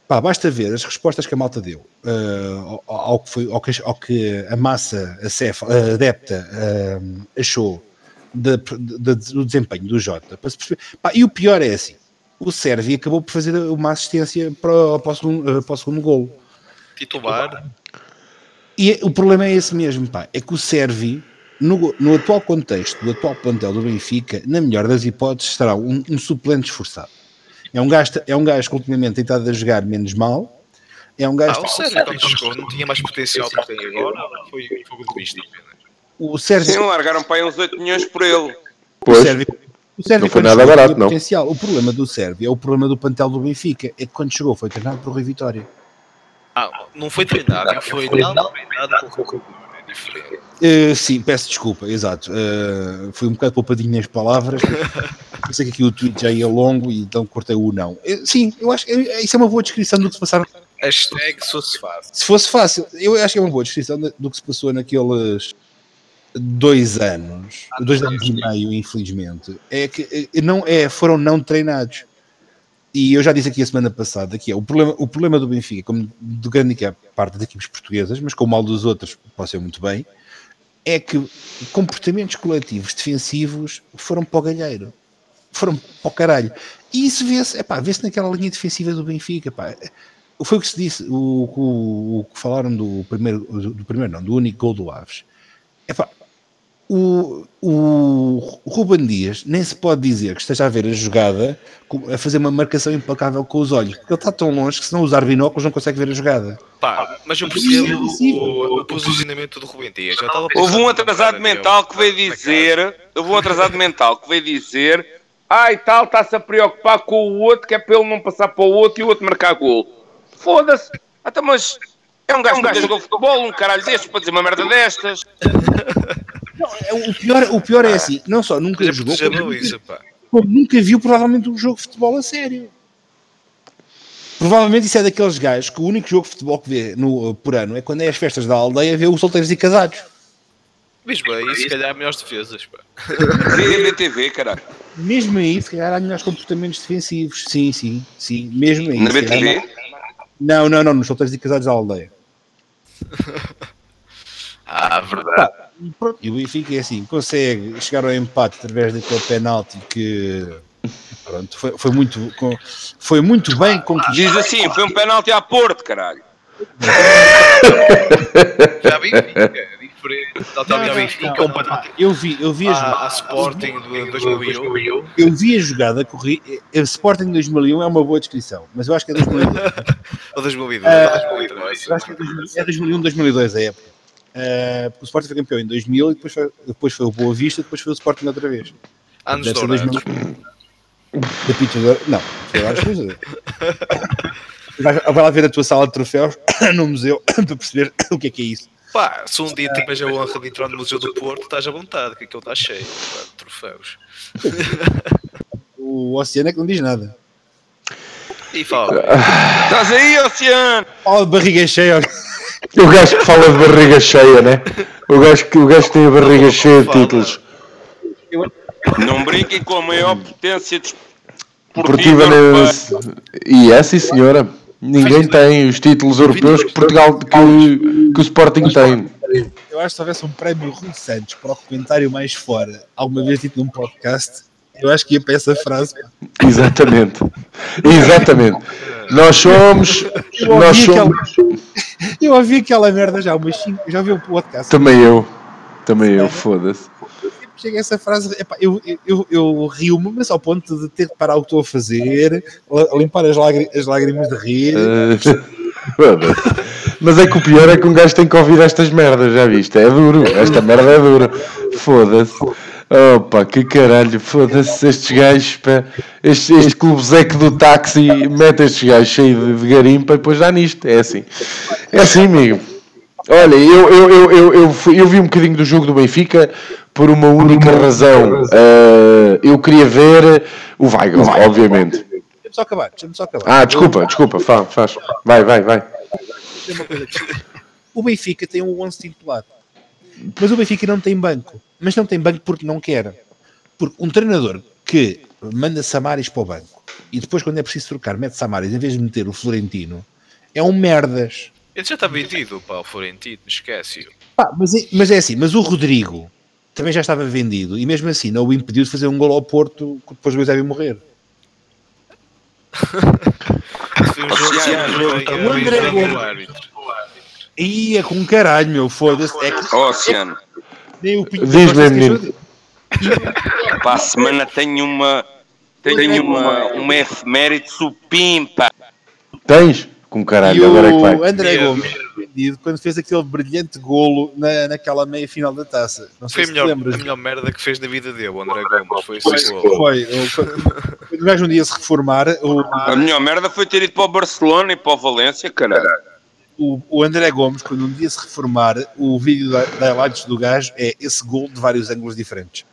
Pá, basta ver as respostas que a malta deu uh, ao, ao, que foi, ao, que, ao, que, a massa a CEF, a adepta uh, achou do desempenho do Jota. Para se perceber. Pá, e o pior é assim: o Sérvio acabou por fazer uma assistência para, para, o, segundo, para o segundo golo. Titular. E o problema é esse mesmo, pá, é que o Servi, no, no atual contexto do atual plantel do Benfica, na melhor das hipóteses, será um, um suplente esforçado. É um gajo, é um gajo que ultimamente tem estado a jogar menos mal. É um gajo. Ah, o Sérvio, quando chegou, não tinha mais potencial que tem agora. Foi fogo de vista O Sérvio. Sim, largaram para aí uns 8 milhões por ele. Pois. O Sérvio, o Sérvio, não foi nada barato, não. Potencial. O problema do Sérvio é o problema do plantel do Benfica. É que quando chegou foi treinado por Rui Vitória. Ah, não foi treinado, foi não treinado por Uh, sim, peço desculpa, exato. Uh, fui um bocado poupadinho nas palavras. Pensei que aqui o tweet já ia longo e então cortei o não. Uh, sim, eu acho que isso é uma boa descrição do que se passaram. Hashtag se fosse fácil. Se fosse fácil, eu acho que é uma boa descrição do que se passou naqueles dois anos, dois anos e meio, infelizmente. É que não, é, foram não treinados. E eu já disse aqui a semana passada que é o problema, o problema do Benfica, como de grande parte das equipes portuguesas, mas com o mal dos outros, pode ser muito bem, é que comportamentos coletivos defensivos foram para o galheiro. Foram para o caralho. E isso vê-se, vê-se naquela linha defensiva do Benfica. Pá. Foi o que se disse, o, o, o que falaram do primeiro, do primeiro não, do único gol do Aves. Epá, o, o Ruben Dias nem se pode dizer que esteja a ver a jogada a fazer uma marcação implacável com os olhos, porque ele está tão longe que se não usar binóculos não consegue ver a jogada. Pá, mas eu percebo o, o, posicionamento do Ruben Dias. Houve um atrasado mental que veio dizer, houve um atrasado mental que veio dizer, ah e tal, está-se a preocupar com o outro, que é para ele não passar para o outro e o outro marcar gol. Foda-se. Até mas é um gajo que jogou futebol, um caralho destes para dizer uma merda destas. Não, é, o, pior, o pior é assim, não só nunca jogou, como, nunca, como nunca viu provavelmente um jogo de futebol a sério. Provavelmente isso é daqueles gajos que o único jogo de futebol que vê no, por ano é quando é as festas da aldeia ver os solteiros e casados. Mesmo aí, se calhar há melhores defesas. Pá. BTV, caralho. Mesmo aí, se calhar há melhores comportamentos defensivos. Sim, sim, sim. Mesmo aí. Na BTV? Não, não, não, nos solteiros e casados da aldeia. ah, verdade. Pá, e o Benfica é assim, consegue chegar ao empate através daquele penalti que pronto, foi, foi, muito, foi muito bem conquistado. Diz assim, foi um penalti a Porto, caralho. Já vi, é diferente. Eu vi, eu vi a jogada. A Sporting de 2001. Eu vi a jogada, corri. A Sporting de 2001 é uma boa descrição, mas eu acho que é 2002. Ou 2002. Uh, acho que é 2001, 2002 a época. Uh, o Sporting foi campeão em 2000 e depois foi, depois foi o Boa Vista depois foi o Sporting outra vez. Anos dourados. Da pizza de Não, várias coisas. Vai, vai lá ver a tua sala de troféus no museu para perceber o que é que é isso. Pá, se um dia tiveres a honra de entrar no Museu do Porto, estás à vontade, que aquilo está cheio pá, de troféus. o Oceano é que não diz nada. E fala. Estás aí, Oceano? Fala de barriga cheia. O gajo que fala de barriga cheia, né? O gajo que, o gajo que tem a barriga cheia de títulos. Não brinquem com a maior potência desportiva. E é, sim, senhora. Ninguém tem os títulos europeus que Portugal que, que o Sporting tem. Eu acho que se houvesse um prémio Rui Santos para o comentário mais fora, alguma vez dito num podcast, eu acho que ia para essa frase. Exatamente. Exatamente. Nós somos. Eu nós somos. Aquela, eu ouvi aquela merda já, mas já ouvi o podcast. Também eu. Também eu, foda-se chega essa frase, epá, eu, eu, eu rio-me, mas ao ponto de ter que parar o que estou a fazer, limpar as, as lágrimas de rir. Uh, mas é que o pior é que um gajo tem que ouvir estas merdas, já viste? É duro, esta merda é dura. Foda-se. Opa, que caralho, foda-se estes gajos, pá. Este, este clubezeco do táxi mete estes gajos cheios de, de garimpa e depois dá nisto. É assim. É assim, amigo. Olha, eu, eu, eu, eu, eu, eu vi um bocadinho do jogo do Benfica por uma única razão. Uh, eu queria ver o Weigl, obviamente. Deixa-me só acabar, deixa-me só acabar. Ah, desculpa, desculpa, faz, faz. Vai, vai, vai. O Benfica tem um 11 titular. Mas o Benfica não tem banco. Mas não tem banco porque não quer. Porque um treinador que manda Samaris para o banco e depois, quando é preciso trocar, mete Samaris em vez de meter o Florentino, é um merdas. Ele já está vendido para o Florentino, esquece-o. mas, é, mas é assim, mas o Rodrigo também já estava vendido e mesmo assim não o impediu de fazer um gol ao Porto que depois o Eusébio morrer. o André Gomes ia com caralho, meu, foda-se. É que, Oceano. Nem o Diz-me, menino. Para a semana tenho uma. Tenho uma, uma efeméride supimpa. Tens? Com caralho, e agora é que vai. O André Gomes vendido quando fez aquele brilhante golo na, naquela meia final da taça. Não foi sei melhor, lembras. a melhor merda que fez na vida dele, o André Gomes. Foi esse golo. Foi. Quando o gajo um dia se reformar. O... A melhor merda foi ter ido para o Barcelona e para o Valência, caralho. O, o André Gomes, quando um dia se reformar, o vídeo da, da highlights do gajo é esse gol de vários ângulos diferentes.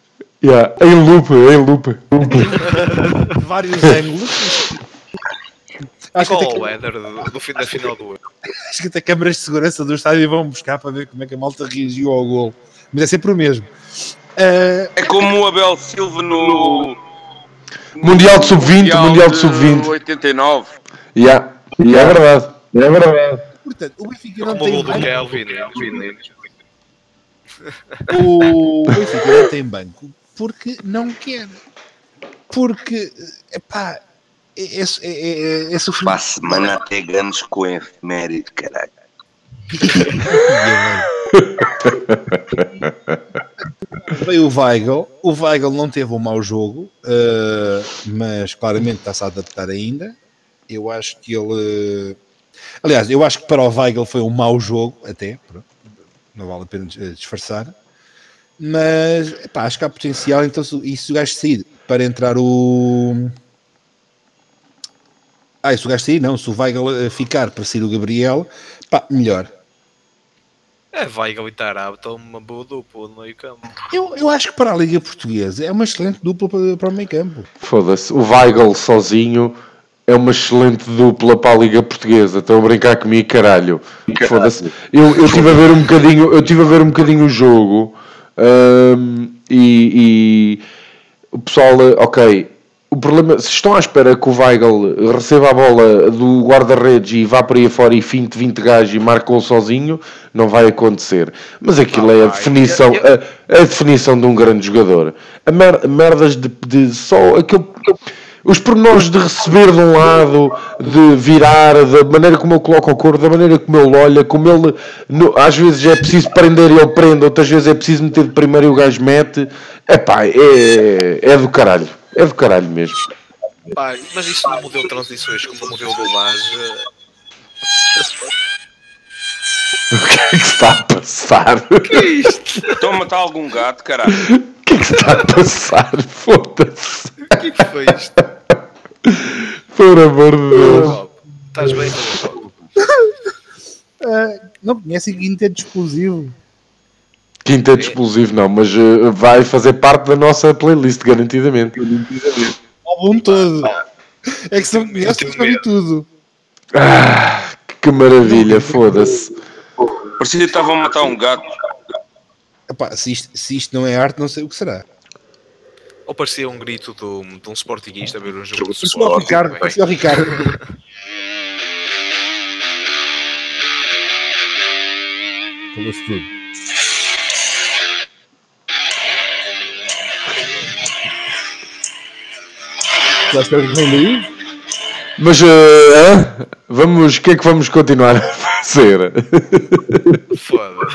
Yeah, em loop, em loop. vários ângulos. Acho que, o header do, do fim da final do Acho que até câmaras de segurança do estádio vão buscar para ver como é que a malta reagiu ao gol. Mas é sempre o mesmo. Uh... É como o Abel Silva no. Mundial de Sub-20, Mundial de Sub-20. 89. Yeah. Yeah. É verdade. É verdade. Portanto, o Benfica não tem. Do Kelvin, o Benfica não tem banco porque não quer. Porque, epá, é, é, é, é sofrimento. Para a semana até ganhos com efeméride, caralho. Veio o Weigl. O Weigl não teve um mau jogo, uh, mas claramente está-se a adaptar ainda. Eu acho que ele. Aliás, eu acho que para o Weigl foi um mau jogo, até. Não vale a pena disfarçar. Mas epá, acho que há potencial. Então, e se o gajo sair para entrar o. Ah, se o gajo sair, não. Se o Weigl ficar para sair o Gabriel, pá, melhor. É, Weigl e Tarab estão uma boa dupla no meio campo. Eu, eu acho que para a Liga Portuguesa é uma excelente dupla para, para o meio campo. Foda-se, o Weigl sozinho é uma excelente dupla para a Liga Portuguesa. Estão a brincar comigo, caralho. Foda-se. Eu, eu tive a ver um bocadinho, eu tive a ver um bocadinho o jogo um, e, e o pessoal, ok, o problema, se estão à espera que o Weigl receba a bola do guarda-redes e vá para aí fora e finte 20 gajos e marque sozinho, não vai acontecer. Mas aquilo é a definição, a, a, definição de um grande jogador. A mer, merdas de, de só aquele, os pormenores de receber de um lado, de virar, da maneira como ele coloca o corpo, da maneira como ele olha, como ele no, às vezes é preciso prender e ele prende, outras vezes é preciso meter de primeiro e o gajo mete. Epá, é, é do caralho. É do caralho mesmo. Pá, mas isso não mudou transições como o modelo. O que é que está a passar? O que é isto? Estão a matar algum gato, caralho. O que é que está a passar? Foda-se. O que é que foi isto? Por amor de Deus. Estás bem, uh, Não conhecem quinteto explosivo. Quinteto explosivo não, mas uh, vai fazer parte da nossa playlist, garantidamente. O álbum todo. É que se não conhece, sabe tudo. Ah, que maravilha, foda-se. Parecia que estavam a matar um gato. Epá, se, isto, se isto não é arte, não sei o que será. Ou parecia um grito do, de um sportinguista a ver um jogo de o Ricardo. Parecia o Ricardo. Falou-se tudo. Já espero que vem daí? Mas, uh, vamos, o que é que vamos continuar a fazer? Foda.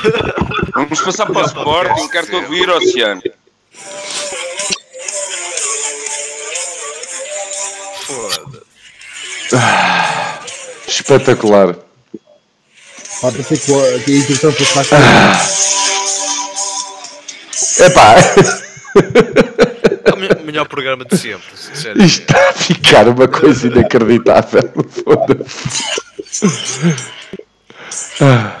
Vamos passar para o Sporting, quero-te ouvir, Oceano. Foda. Ah, espetacular. Ah, pensei que a introdução fosse mais ah. Epá. O melhor programa de sempre. Sério. Isto está a ficar uma coisa inacreditável.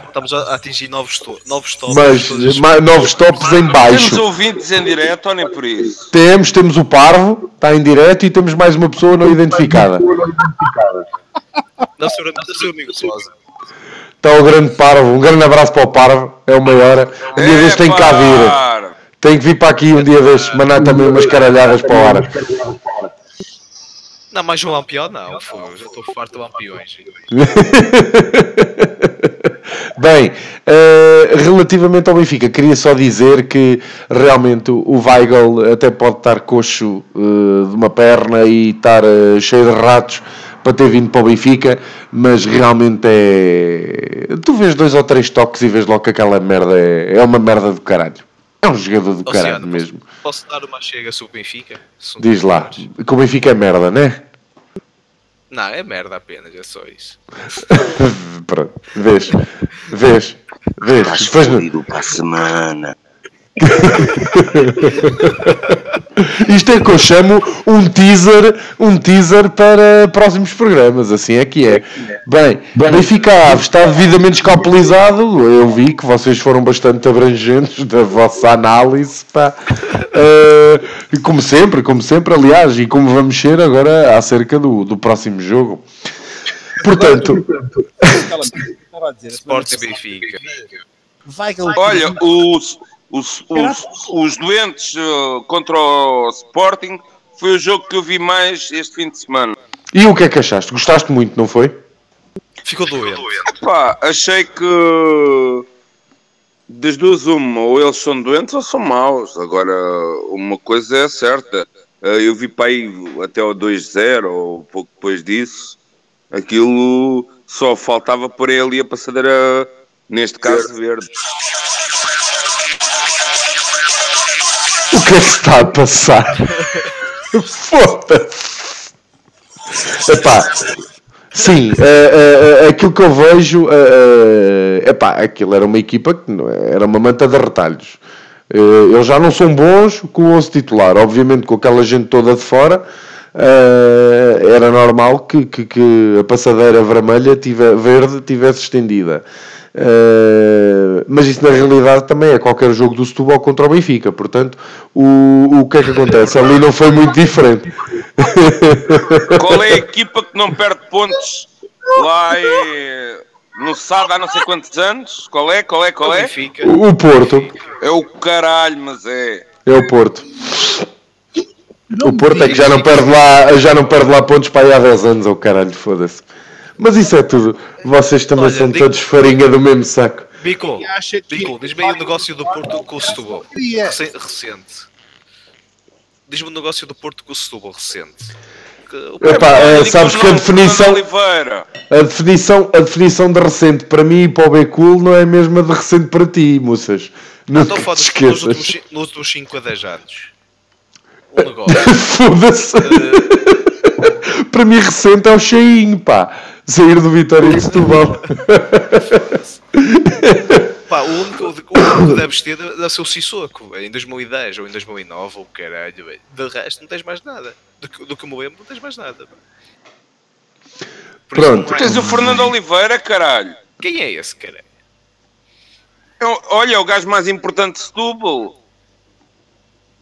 Estamos a atingir novos, to novos tops. Mas ma novos tops em baixo. Temos ouvintes em direto ou nem por isso? Temos, temos o Parvo, está em direto e temos mais uma pessoa não identificada. Não, senhor, não, seu amigo Sousa. Está o grande Parvo, um grande abraço para o Parvo, é o maior. Um dia destes tem que cá vir. Tem que vir para aqui um dia destes, mandar também umas caralhadas para o ar. Não, mais um lampião não, já estou farto de lampiões. Bem, uh, relativamente ao Benfica, queria só dizer que realmente o Weigl até pode estar coxo uh, de uma perna e estar uh, cheio de ratos para ter vindo para o Benfica, mas realmente é. Tu vês dois ou três toques e vês logo que aquela merda é, é uma merda do caralho. É um jogador do Oceano, caralho mesmo. Posso, posso dar uma chega sobre o Benfica? Diz lá, que o Benfica é merda, não é? Não, é merda apenas, é só isso. Pronto, vês, vês, vês. Estás fodido para a semana. Isto é que eu chamo um teaser, um teaser para próximos programas, assim é que é. Bem, Benfica Aves está devidamente escalpelizado, eu vi que vocês foram bastante abrangentes da vossa análise, pá. Uh, como sempre, como sempre, aliás, e como vamos ser agora acerca do, do próximo jogo. Portanto... Sports Benfica. Olha, os os, os, os doentes uh, contra o Sporting foi o jogo que eu vi mais este fim de semana. E o que é que achaste? Gostaste muito, não foi? Ficou doente. Epá, achei que das duas uma, ou eles são doentes ou são maus. Agora, uma coisa é certa. Uh, eu vi para aí até o 2-0 ou pouco depois disso. Aquilo só faltava por ali a passadeira, neste caso, verde. O que é que está a passar? Foda-se. Epá, sim, uh, uh, aquilo que eu vejo, uh, epá, aquilo era uma equipa que era uma manta de retalhos. Uh, eles já não são bons com o 11 titular, obviamente com aquela gente toda de fora. Uh, era normal que, que, que, a passadeira vermelha tive, verde tivesse estendida. Uh, mas isso na realidade também é qualquer jogo do Setúbal contra o Benfica, portanto o, o que é que acontece? Ali não foi muito diferente. Qual é a equipa que não perde pontos lá em, no SAD há não sei quantos anos? Qual é? Qual é? Qual é? O, o Porto. É o caralho, mas é. É o Porto. o Porto é que já não perde lá, já não perde lá pontos para aí há 10 anos, ou oh, caralho, foda-se. Mas isso é tudo. Vocês também Olha, são digo... todos farinha do mesmo saco. Bico, Bico diz-me aí o negócio do Porto com o Setúbal. Recente. Diz-me o negócio do Porto com o Setúbal recente. Epá, é, sabes que a definição, a definição, a definição de recente para mim e para o Becul não é a mesma de recente para ti, moças. Não, não estou te nos últimos, nos últimos 5 a 10 anos. Um negócio. Foda-se. Uh... para mim recente é o cheinho, pá sair do Vitória de Setúbal. Pá, o único, o único que deves ter deve ser o Sissoko, em 2010 ou em 2009, ou caralho, De resto, não tens mais nada. Do que, do que me lembro, não tens mais nada. Pronto. Tu tens o Fernando Oliveira, caralho. Quem é esse, cara? É olha, é o gajo mais importante de Setúbal.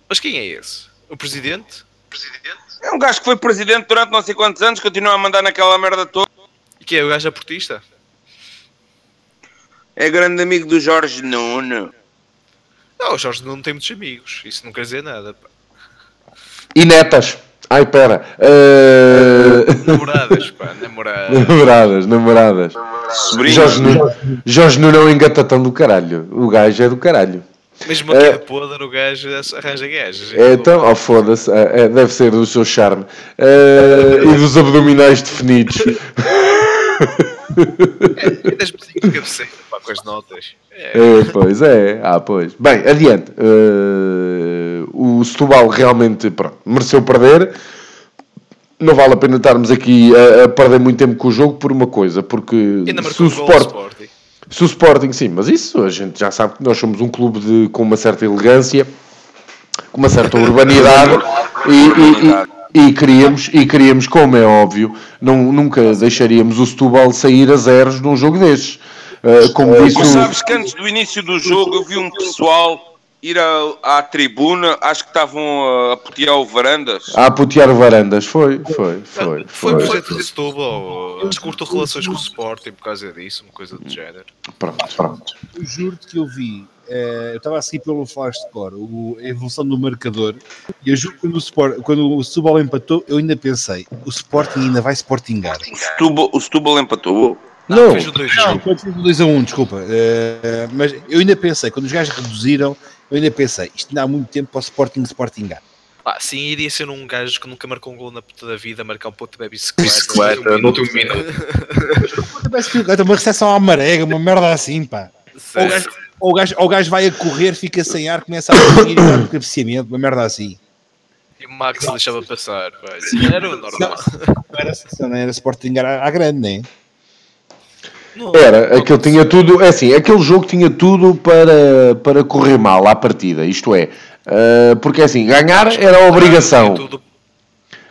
Mas quem é esse? O presidente? Presidente? É um gajo que foi presidente durante não sei quantos anos, continua a mandar naquela merda toda. Que é o gajo aportista? É grande amigo do Jorge Nuno. Não, o Jorge Nuno tem muitos amigos. Isso não quer dizer nada. Pá. E netas. Ai, pera. Uh... Namoradas, pá. Namoradas. namoradas, namoradas. Jorge Nuno, Jorge Nuno é um engatatão do caralho. O gajo é do caralho. Mesmo aqui é podre, o gajo arranja gajos. É, então, oh, foda-se, é, é, deve ser do seu charme. Uh, e dos abdominais definidos. é, das de cabeceira, pá, com as notas. É. é. pois é, ah, pois. Bem, adiante. Uh, o Setúbal realmente pronto, mereceu perder. Não vale a pena estarmos aqui a, a, perder muito tempo com o jogo por uma coisa, porque se o Sport, se o Sporting, sim, mas isso a gente já sabe que nós somos um clube de, com uma certa elegância, com uma certa urbanidade e, e, e, e, queríamos, e queríamos, como é óbvio, não, nunca deixaríamos o Setúbal sair a zeros num jogo destes. Uh, como disse o... sabes que antes do início do jogo eu vi um pessoal ir à, à tribuna, acho que estavam a putear o Varandas. A putear o Varandas, foi, foi, foi. Foi o projeto de Setúbal, descortou relações com o Sporting por causa disso, uma coisa do género. Pronto, pronto. Eu juro-te que eu vi, eu estava a seguir pelo flash de cor, a evolução do marcador, e eu juro que quando o, Sport, quando o Setúbal empatou, eu ainda pensei, o Sporting ainda vai Sportingar. O Setúbal, o Setúbal empatou? Não, fez o 2 a 1, desculpa. Uh, mas eu ainda pensei, quando os gajos reduziram, eu ainda pensei, isto ainda há muito tempo para o Sporting Sportingar. Ah, sim, iria ser um gajo que nunca marcou um gol na puta da vida, marcar um ponto de bicicleta. Bicicleta, no último minuto. uma recepção à marega, uma merda assim, pá. Ou o, gajo, ou, o gajo, ou o gajo vai a correr, fica sem ar, começa a correr e um cabeceamento, uma merda assim. E o Max deixava passar, pá. Era o normal. Não, era, não era Sporting à grande, nem. Era, aquele tinha tudo, é assim, aquele jogo tinha tudo para, para correr mal à partida, isto é, uh, porque é assim, ganhar era a obrigação.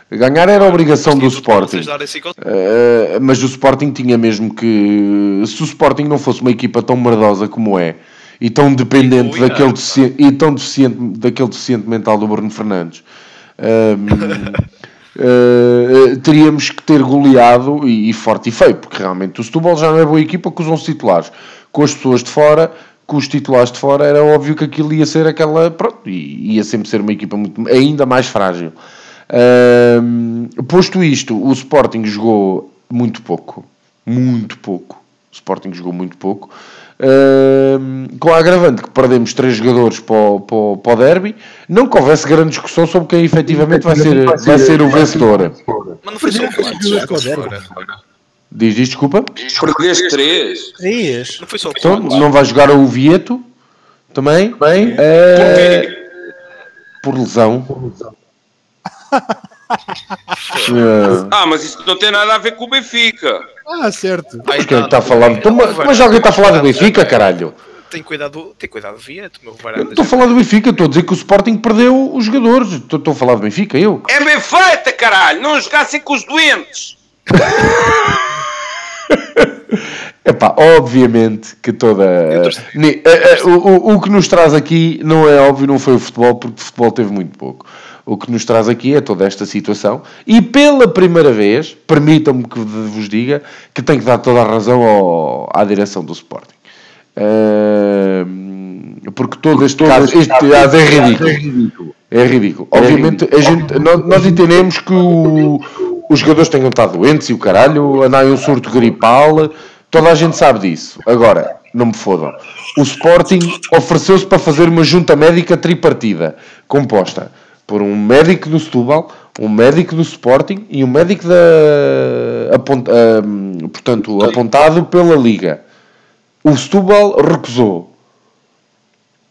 Ganhar era a obrigação do Sporting. Uh, mas o Sporting tinha mesmo que. Se o Sporting não fosse uma equipa tão merdosa como é e tão dependente daquele deficiente, e tão deficiente daquele deficiente mental do Bruno Fernandes. Um, Uh, teríamos que ter goleado e, e, forte e feio, porque realmente o Setúbal já não é boa equipa com os 11 titulares. Com as pessoas de fora, com os titulares de fora, era óbvio que aquilo ia ser aquela. Pronto, ia sempre ser uma equipa muito, ainda mais frágil. Posto isto, o Sporting jogou muito pouco. Muito pouco. O Sporting jogou muito pouco. Uh, com a agravante que perdemos três jogadores para o, para, o, para o derby, não que houvesse grande discussão sobre quem efetivamente vai ser, vai ser o vencedor. Mas não foi só Diz, diz, desculpa. Perdeste três. Três. Não foi só então, não vai jogar o Vieto também? Bem, é... Por lesão. Por lesão. ah, mas isso não tem nada a ver com o Benfica. Ah, certo. Mas quem está a falar? Mas alguém está a falar do Benfica, caralho? Tem cuidado, tem cuidado, Vieto, meu Estou a falar do Benfica, estou a dizer que o Sporting perdeu os jogadores. Estou a falar do Benfica, eu. É bem feita, caralho! Não jogassem com os doentes! Epá, obviamente que toda. Uh, uh, o, o, o que nos traz aqui não é óbvio, não foi o futebol, porque o futebol teve muito pouco. O que nos traz aqui é toda esta situação e pela primeira vez, permitam-me que vos diga, que tenho que dar toda a razão ao, à direção do Sporting. Uh, porque todo este caso, este caso é, é ridículo. É ridículo. Obviamente, gente, nós, nós entendemos que o, os jogadores tenham estado doentes e o caralho, andai um surto gripal, toda a gente sabe disso. Agora, não me fodam. O Sporting ofereceu-se para fazer uma junta médica tripartida, composta por um médico do Setúbal, um médico do Sporting e um médico da, apont, uh, portanto, apontado pela Liga. O Setúbal recusou.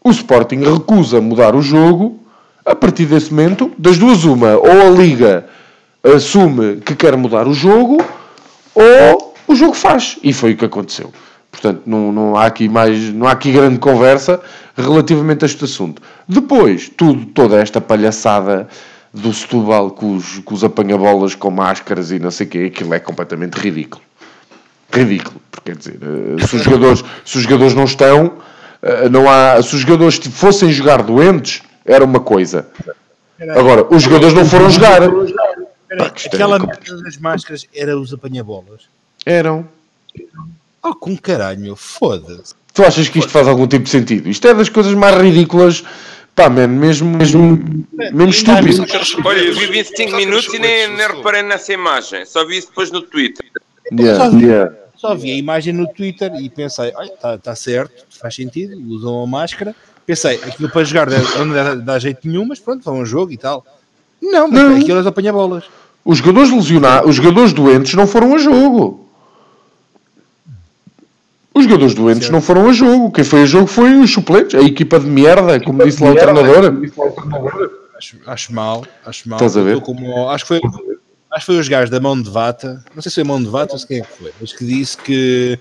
O Sporting recusa mudar o jogo. A partir desse momento, das duas uma, ou a Liga assume que quer mudar o jogo, ou o jogo faz. E foi o que aconteceu. Portanto, não, não, há aqui mais, não há aqui grande conversa relativamente a este assunto. Depois, tudo, toda esta palhaçada do Setúbal com os, com os apanha-bolas com máscaras e não sei o quê, aquilo é completamente ridículo. Ridículo, porque quer dizer, eh, se os jogadores, se os jogadores não estão, eh, não há, se os jogadores fossem jogar doentes, era uma coisa. Agora, os jogadores não foram jogar. Pá, aquela merda das máscaras era os apanha-bolas? Eram. Oh, com caralho, meu, foda-se. Tu achas que isto faz algum tipo de sentido? Isto é das coisas mais ridículas Pá, man, mesmo, mesmo, mesmo estúpido. Olha, eu vi 25 minutos e nem, nem reparei nessa imagem. Só vi isso depois no Twitter. Yeah, só, vi, yeah. só vi a imagem no Twitter e pensei, olha, está tá certo, faz sentido, usam a máscara. Pensei, aquilo para jogar não dá, dá jeito nenhum, mas pronto, vão um jogo e tal. Não, mas não. aquilo apanha bolas. Os jogadores lesionados, os jogadores doentes não foram a jogo. Os jogadores doentes não foram a jogo. Quem foi a jogo foi os suplentes, a equipa de merda, como disse lá o treinador. Acho, acho mal, acho mal. Estás a ver? Como, acho, que foi, acho que foi os gajos da mão de vata, não sei se foi a mão de vata ou se quem é que foi, mas que disse que.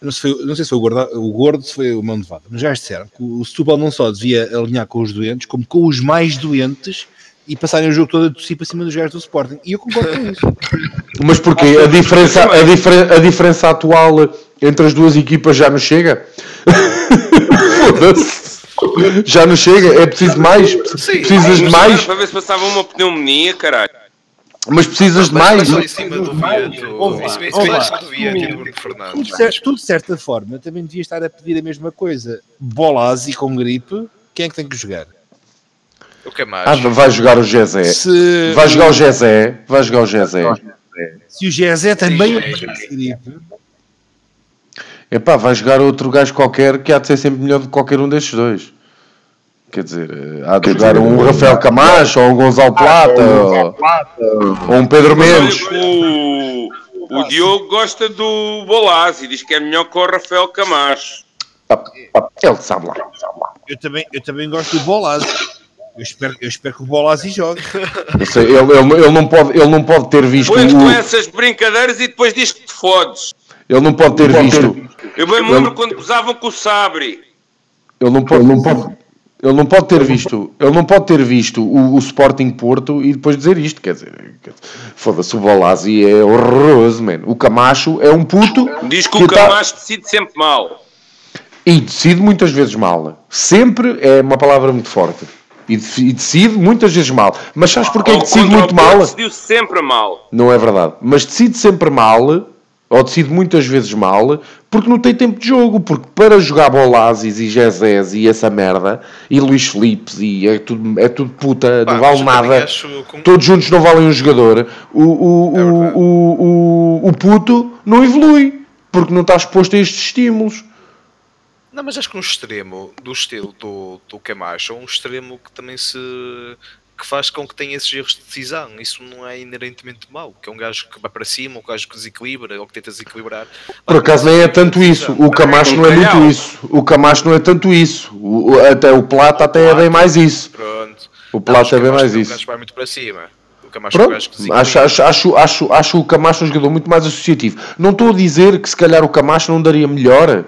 Não sei, foi, não sei se foi o gordo, o gordo se foi o mão de vata, mas os gajos disseram que o Setúbal não só devia alinhar com os doentes, como com os mais doentes e passarem o jogo todo a tossir para cima dos gajos do Sporting. E eu concordo com isso. Mas porquê? A diferença, a, difer a diferença atual entre as duas equipas já não chega? Foda-se. Já não chega? É preciso mais? Sim, precisas de mais? Para ver se passava uma pneumonia, caralho. Mas precisas de mais? Em cima do Vieto. Tu, de certa forma, também devias estar a pedir a mesma coisa. Bolasi com gripe, quem é que tem que jogar? O que é mais? Ah, vai jogar o Gezé. Se... Vai jogar o Gezé. Vai jogar o Gezé. Se o Gezé também é gripe Epá, vai jogar outro gajo qualquer que há de ser sempre melhor do que qualquer um destes dois. Quer dizer, eh, há de jogar um Rafael Camacho, ou um Gonçalo Plata, ou, um Pedro Mendes. O, o Diogo gosta do Bolazzi, diz que é melhor que o Rafael Camacho. Ele sabe lá. Eu também, eu também gosto do Bolazzi. Eu espero, eu espero que o Bolazzi jogue. Sei, ele, ele, ele, não pode, ele não pode ter visto. Depois o... com essas brincadeiras e depois diz que te fodes. Ele não pode ter não visto. Pode ter... Eu bem me lembro ele... quando usavam com o Sabre. Ele não pode. Ele não pode... Ele não pode ter visto, ele não pode ter visto o, o Sporting Porto e depois dizer isto, quer dizer, foda-se, o Bolazzi é horroroso, mano. O Camacho é um puto. Diz que, que o tá- Camacho tá... decide sempre mal. E decide muitas vezes mal. Sempre é uma palavra muito forte. E, decide muitas vezes mal. Mas sabes porque é que decide muito mal? Decidiu sempre mal. Não é verdade. Mas decide sempre mal ou decide muitas vezes mal, porque não tem tempo de jogo, porque para jogar Bolazes e Gezés e essa merda, e Luís Filipes e é tudo, é tudo puta, Pá, não vale nada, com... todos juntos não valem um jogador, o, o, é o, o, o, o puto não evolui, porque não está exposto a estes estímulos. Não, mas acho que um extremo do estilo do, do Camacho, um extremo que também se que faz com que tenha esses erros de decisão. Isso não é inerentemente mau, que é um gajo que vai para cima, um gajo que desequilibra ou que tenta desequilibrar. Por acaso nem é tanto isso. O Camacho não é muito isso. O Camacho não é tanto isso. O, até o Plata até é bem mais isso. Pronto. O Plata é bem mais isso. O gajo vai muito para cima. Pronto, acho, acho, acho, acho, acho o Camacho um jogador muito mais associativo. Não estou a dizer que se calhar o Camacho não daria melhor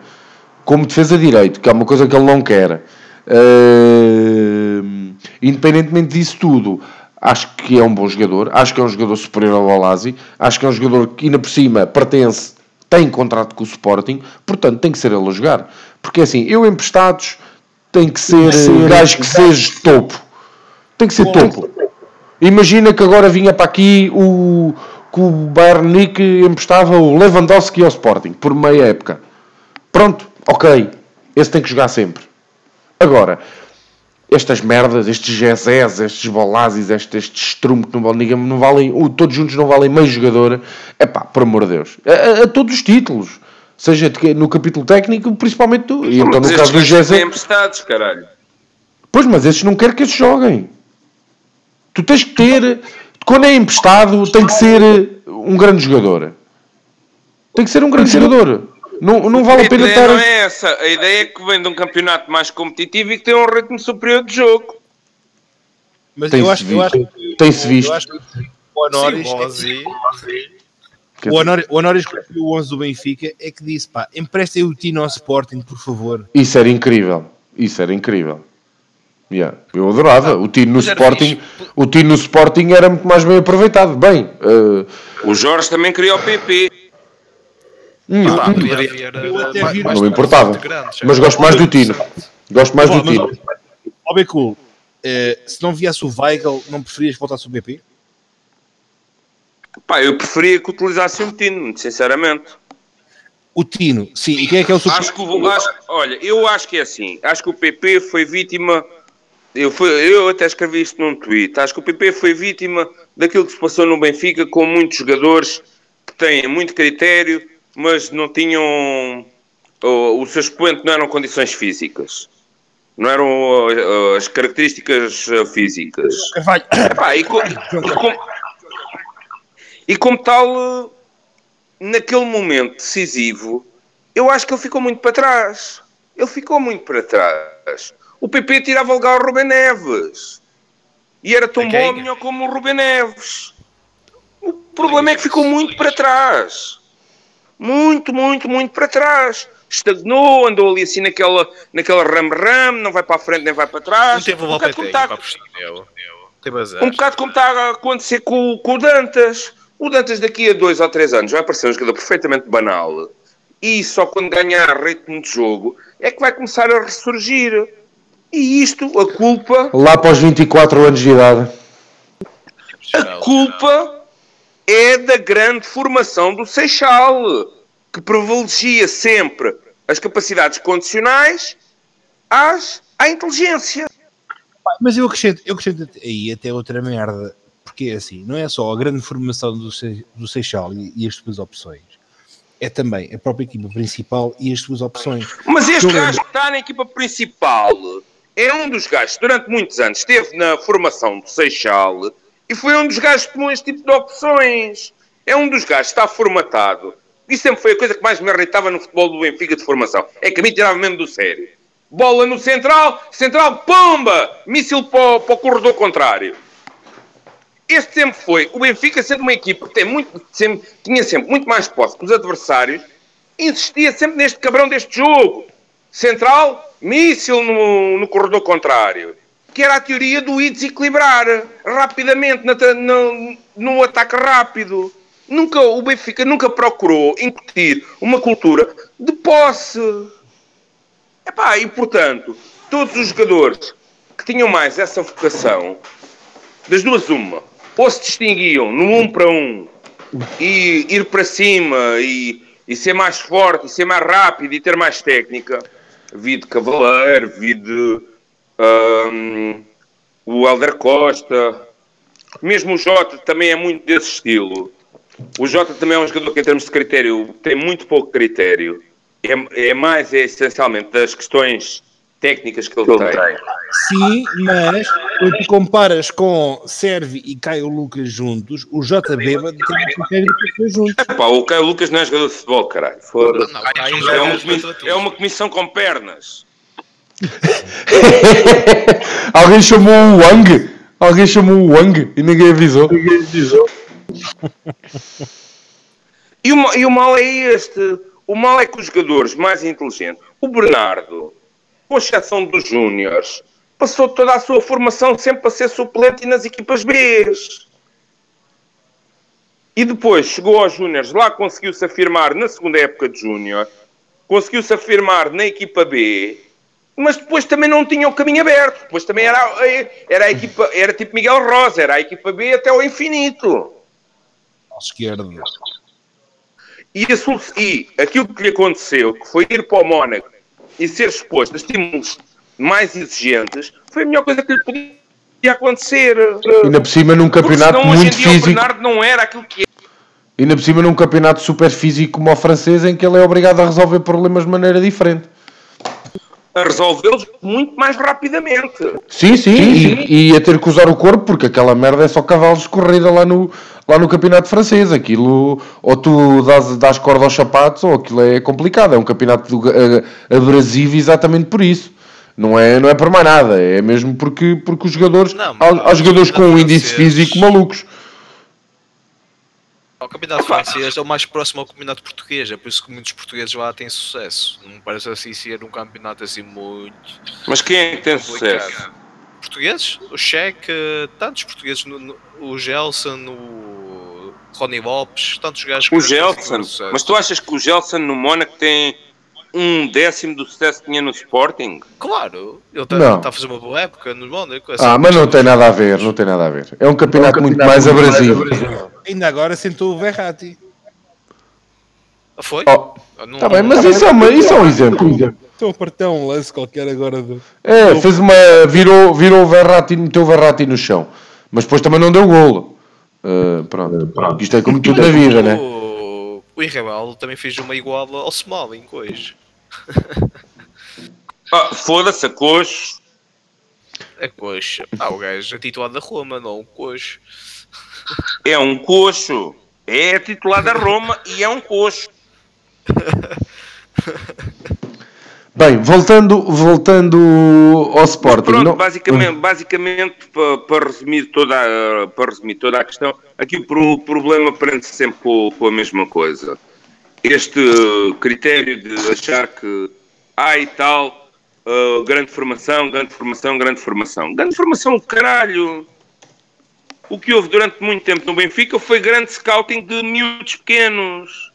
como defesa direito, que é uma coisa que ele não quer. Uh Independentemente disso tudo, acho que é um bom jogador, acho que é um jogador superior ao Alasi, acho que é um jogador que ainda por cima pertence, tem contrato com o Sporting, portanto tem que ser ele a jogar. Porque assim, eu emprestados tem que ser, um gajo que seja topo. Tem que ser topo. Imagina que agora vinha para aqui o que o Bayern emprestava o Lewandowski ao Sporting por meia época. Pronto, ok. Esse tem que jogar sempre. Agora, estas merdas, estes GSS, estes Bolazes, estes, estes Strum que não valem, não valem, todos juntos não valem meio jogador, é pá, por amor de Deus, a, a, a, todos os títulos, seja no capítulo técnico, principalmente tu, e então no caso do GSS. emprestados, caralho. Pois, mas esses não querem que esses joguem. Tu tens que ter, quando é emprestado, tem que ser um grande jogador. Tem que ser um grande jogador. Não, não vale a, a pena estar. não é essa. A ideia é que vem de um campeonato mais competitivo e que tem um ritmo superior de jogo. Mas tem eu acho, eu acho Tem-se visto. o Honoris. Sim, o Honoris, o Honoris o 11 do Benfica é que disse: pá, emprestem o Tino ao Sporting, por favor. Isso era incrível. Isso era incrível. Yeah. Eu adorava. O Tino no Sporting, o Tino no Sporting era muito mais bem aproveitado. Bem, uh... o Jorge também queria o PP. Hum, não, não, não me importava. Mas gosto mais do Tino. Gosto mais do Tino. Ó. Uh, se não viesse o Weigl, não preferias voltar-se o BP? Pá, eu preferia que utilizasse o Tino, sinceramente. O Tino, sim. E quem é que é o super... acho que, acho, Olha, eu acho que é assim. Acho que o PP foi vítima. Eu, fui, eu até escrevi isto num tweet. Acho que o PP foi vítima daquilo que se passou no Benfica com muitos jogadores que têm muito critério, mas não tinham. O, o seu expoente não eram condições físicas. Não eram uh, as características uh, físicas. Epá, e, com, e, com, e como tal, naquele momento decisivo, eu acho que ele ficou muito para trás. Ele ficou muito para trás. O PP tirava lugar ao Rubem Neves. E era tão bom ou melhor como o Rubem Neves. O problema é que ficou muito para trás. Muito, muito, muito para trás. Estagnou, andou ali assim naquela, naquela ram-ram, não vai para a frente nem vai para trás. Não teve um bocado como está, um bocado como está a acontecer com, com o Dantas. O Dantas daqui a dois ou três anos vai aparecer um jogador perfeitamente banal e só quando ganhar ritmo de jogo é que vai começar a ressurgir. E isto, a culpa. Lá para os 24 anos de idade. A culpa é da grande formação do Seixal, que privilegia sempre as capacidades condicionais às, à inteligência. Mas eu acrescento, eu acrescento aí até outra merda porque é assim, não é só a grande formação do, do Seixal e, e as suas opções, é também a própria equipa principal e as suas opções. Mas este gajo que está na equipa principal é um dos gajos que durante muitos anos esteve na formação do Seixal e foi um dos gajos que tomou este tipo de opções. É um dos gajos que está formatado. Isso sempre foi a coisa que mais me irritava no futebol do Benfica de formação. É que a mim tirava mesmo do sério. Bola no central, central, pomba! Míssil para, para o corredor contrário. Este sempre foi o Benfica, sendo uma equipa que tem muito, sempre, tinha sempre muito mais posse que os adversários, insistia sempre neste cabrão deste jogo. Central, míssil no, no corredor contrário. Que era a teoria do ir desequilibrar rapidamente na, ataque rápido. Nunca, o Benfica nunca procurou incutir uma cultura de posse. Epá, e portanto, todos os jogadores que tinham mais essa vocação, das duas uma, ou se distinguiam no um para um e ir para cima e, e ser mais forte, e ser mais rápido e ter mais técnica, vi de Cavaleiro, vi de um, o Helder Costa, mesmo o Jota também é muito desse estilo. O Jota também é um jogador que, em termos de critério, tem muito pouco critério. É, é mais, é essencialmente, das questões técnicas que ele, que ele tem. tem. Sim, mas quando tu comparas com Servi e Caio Lucas juntos, o JB tem um critério juntos. Epá, o Caio Lucas não é jogador de futebol, caralho. Foda-se. É, uma comissão, é uma comissão com pernas. Alguém chamou o Wang? Alguém chamou o Wang e ninguém avisou. Ninguém avisou. e, o, e o mal é este. O mal é que os jogadores mais inteligentes, o Bernardo, com exceção dos Júniores, passou toda a sua formação sempre a ser suplente nas equipas B. E depois chegou aos Júniores, lá conseguiu-se afirmar na segunda época de Júnior, conseguiu-se afirmar na equipa B, mas depois também não tinha o caminho aberto. Depois também era, era a equipa, era tipo Miguel Rosa, era a equipa B até ao infinito. À esquerda. E, a, e aquilo que lhe aconteceu, que foi ir para o Mónaco e ser exposto a estímulos mais exigentes, foi a melhor coisa que lhe podia acontecer. Ainda por cima num campeonato senão, muito físico. O Bernardo não era aquilo que é. Ainda por cima num campeonato super físico como o francês, em que ele é obrigado a resolver problemas de maneira diferente. A resolvê-los muito mais rapidamente. Sim, sim, sim, sim. E, e, a ter que usar o corpo, porque aquela merda é só cavalos de corrida lá no, lá no campeonato francês. Aquilo, ou tu dás, dás corda aos sapatos, ou aquilo é complicado. É um campeonato abrasivo exatamente por isso. Não é, não é por mais nada, é mesmo porque, porque os jogadores. Não, há, há jogadores com um índice físico malucos. O campeonato francês é o mais próximo ao campeonato português, é por isso que muitos portugueses lá têm sucesso. Não parece assim ser um campeonato assim muito. Mas quem é que tem complicado. sucesso? portugueses, o Cheque, tantos portugueses, no, no, o Gelson, o Ronnie Lopes, tantos gajos. O Gelson, mas tu achas que o Gelson no Mónaco tem um décimo do sucesso que tinha no Sporting? Claro, ele está tá a fazer uma boa época no Mónaco. Ah, mas não tem nada a ver, não tem nada a ver. É um campeonato, é um campeonato muito mais abrasivo. Ainda agora sentou o Verratti. Ah, foi? Oh, não, tá bem, mas isso é, uma, isso é um exemplo. Estou a partir um lance qualquer agora. Do... É, fez uma. Virou, virou o Verratti, meteu o Verratti no chão. Mas depois também não deu golo. Uh, pronto, pronto. Isto é como tudo na vida, né? O, Irrebaldo também fez uma igual ao Smalling hoje. Ah, Foda-se, a coxo. A coxa. Ah, o gajo é titular da Roma, não o coxo. É um coxo. É titular da Roma e é um coxo. Bem, voltando, voltando ao Sporting. Pronto, não... basicamente, basicamente para, para, resumir toda a, para resumir toda a questão, aqui o problema prende-se sempre com, com, a mesma coisa. Este critério de achar que há e tal, uh, grande formação, grande formação, grande formação. Grande formação, caralho! O que houve durante muito tempo no Benfica foi grande scouting de miúdos pequenos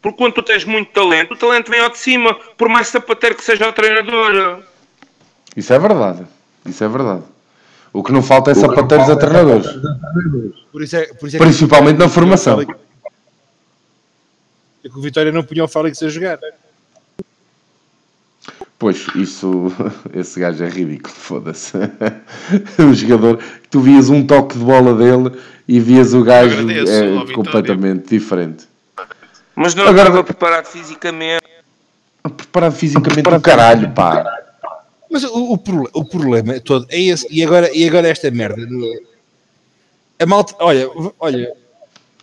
porque quando tu tens muito talento, o talento vem ao de cima, por mais sapateiro que seja o treinador. Isso é verdade. Isso é verdade. O que não falta é sapateiros a treinadores. Por isso é, por isso é Principalmente na formação. É que o Vitória não punha o Félix a jogar. Pois, isso, esse gajo é ridículo, foda-se. o jogador, tu vias um toque de bola dele e vias o gajo é, completamente diferente. Mas não Agora, estava preparado fisicamente. Preparado fisicamente para caralho, pá. Mas o, o, o, problema é todo é esse. E agora, e agora esta merda. A malta, olha, olha,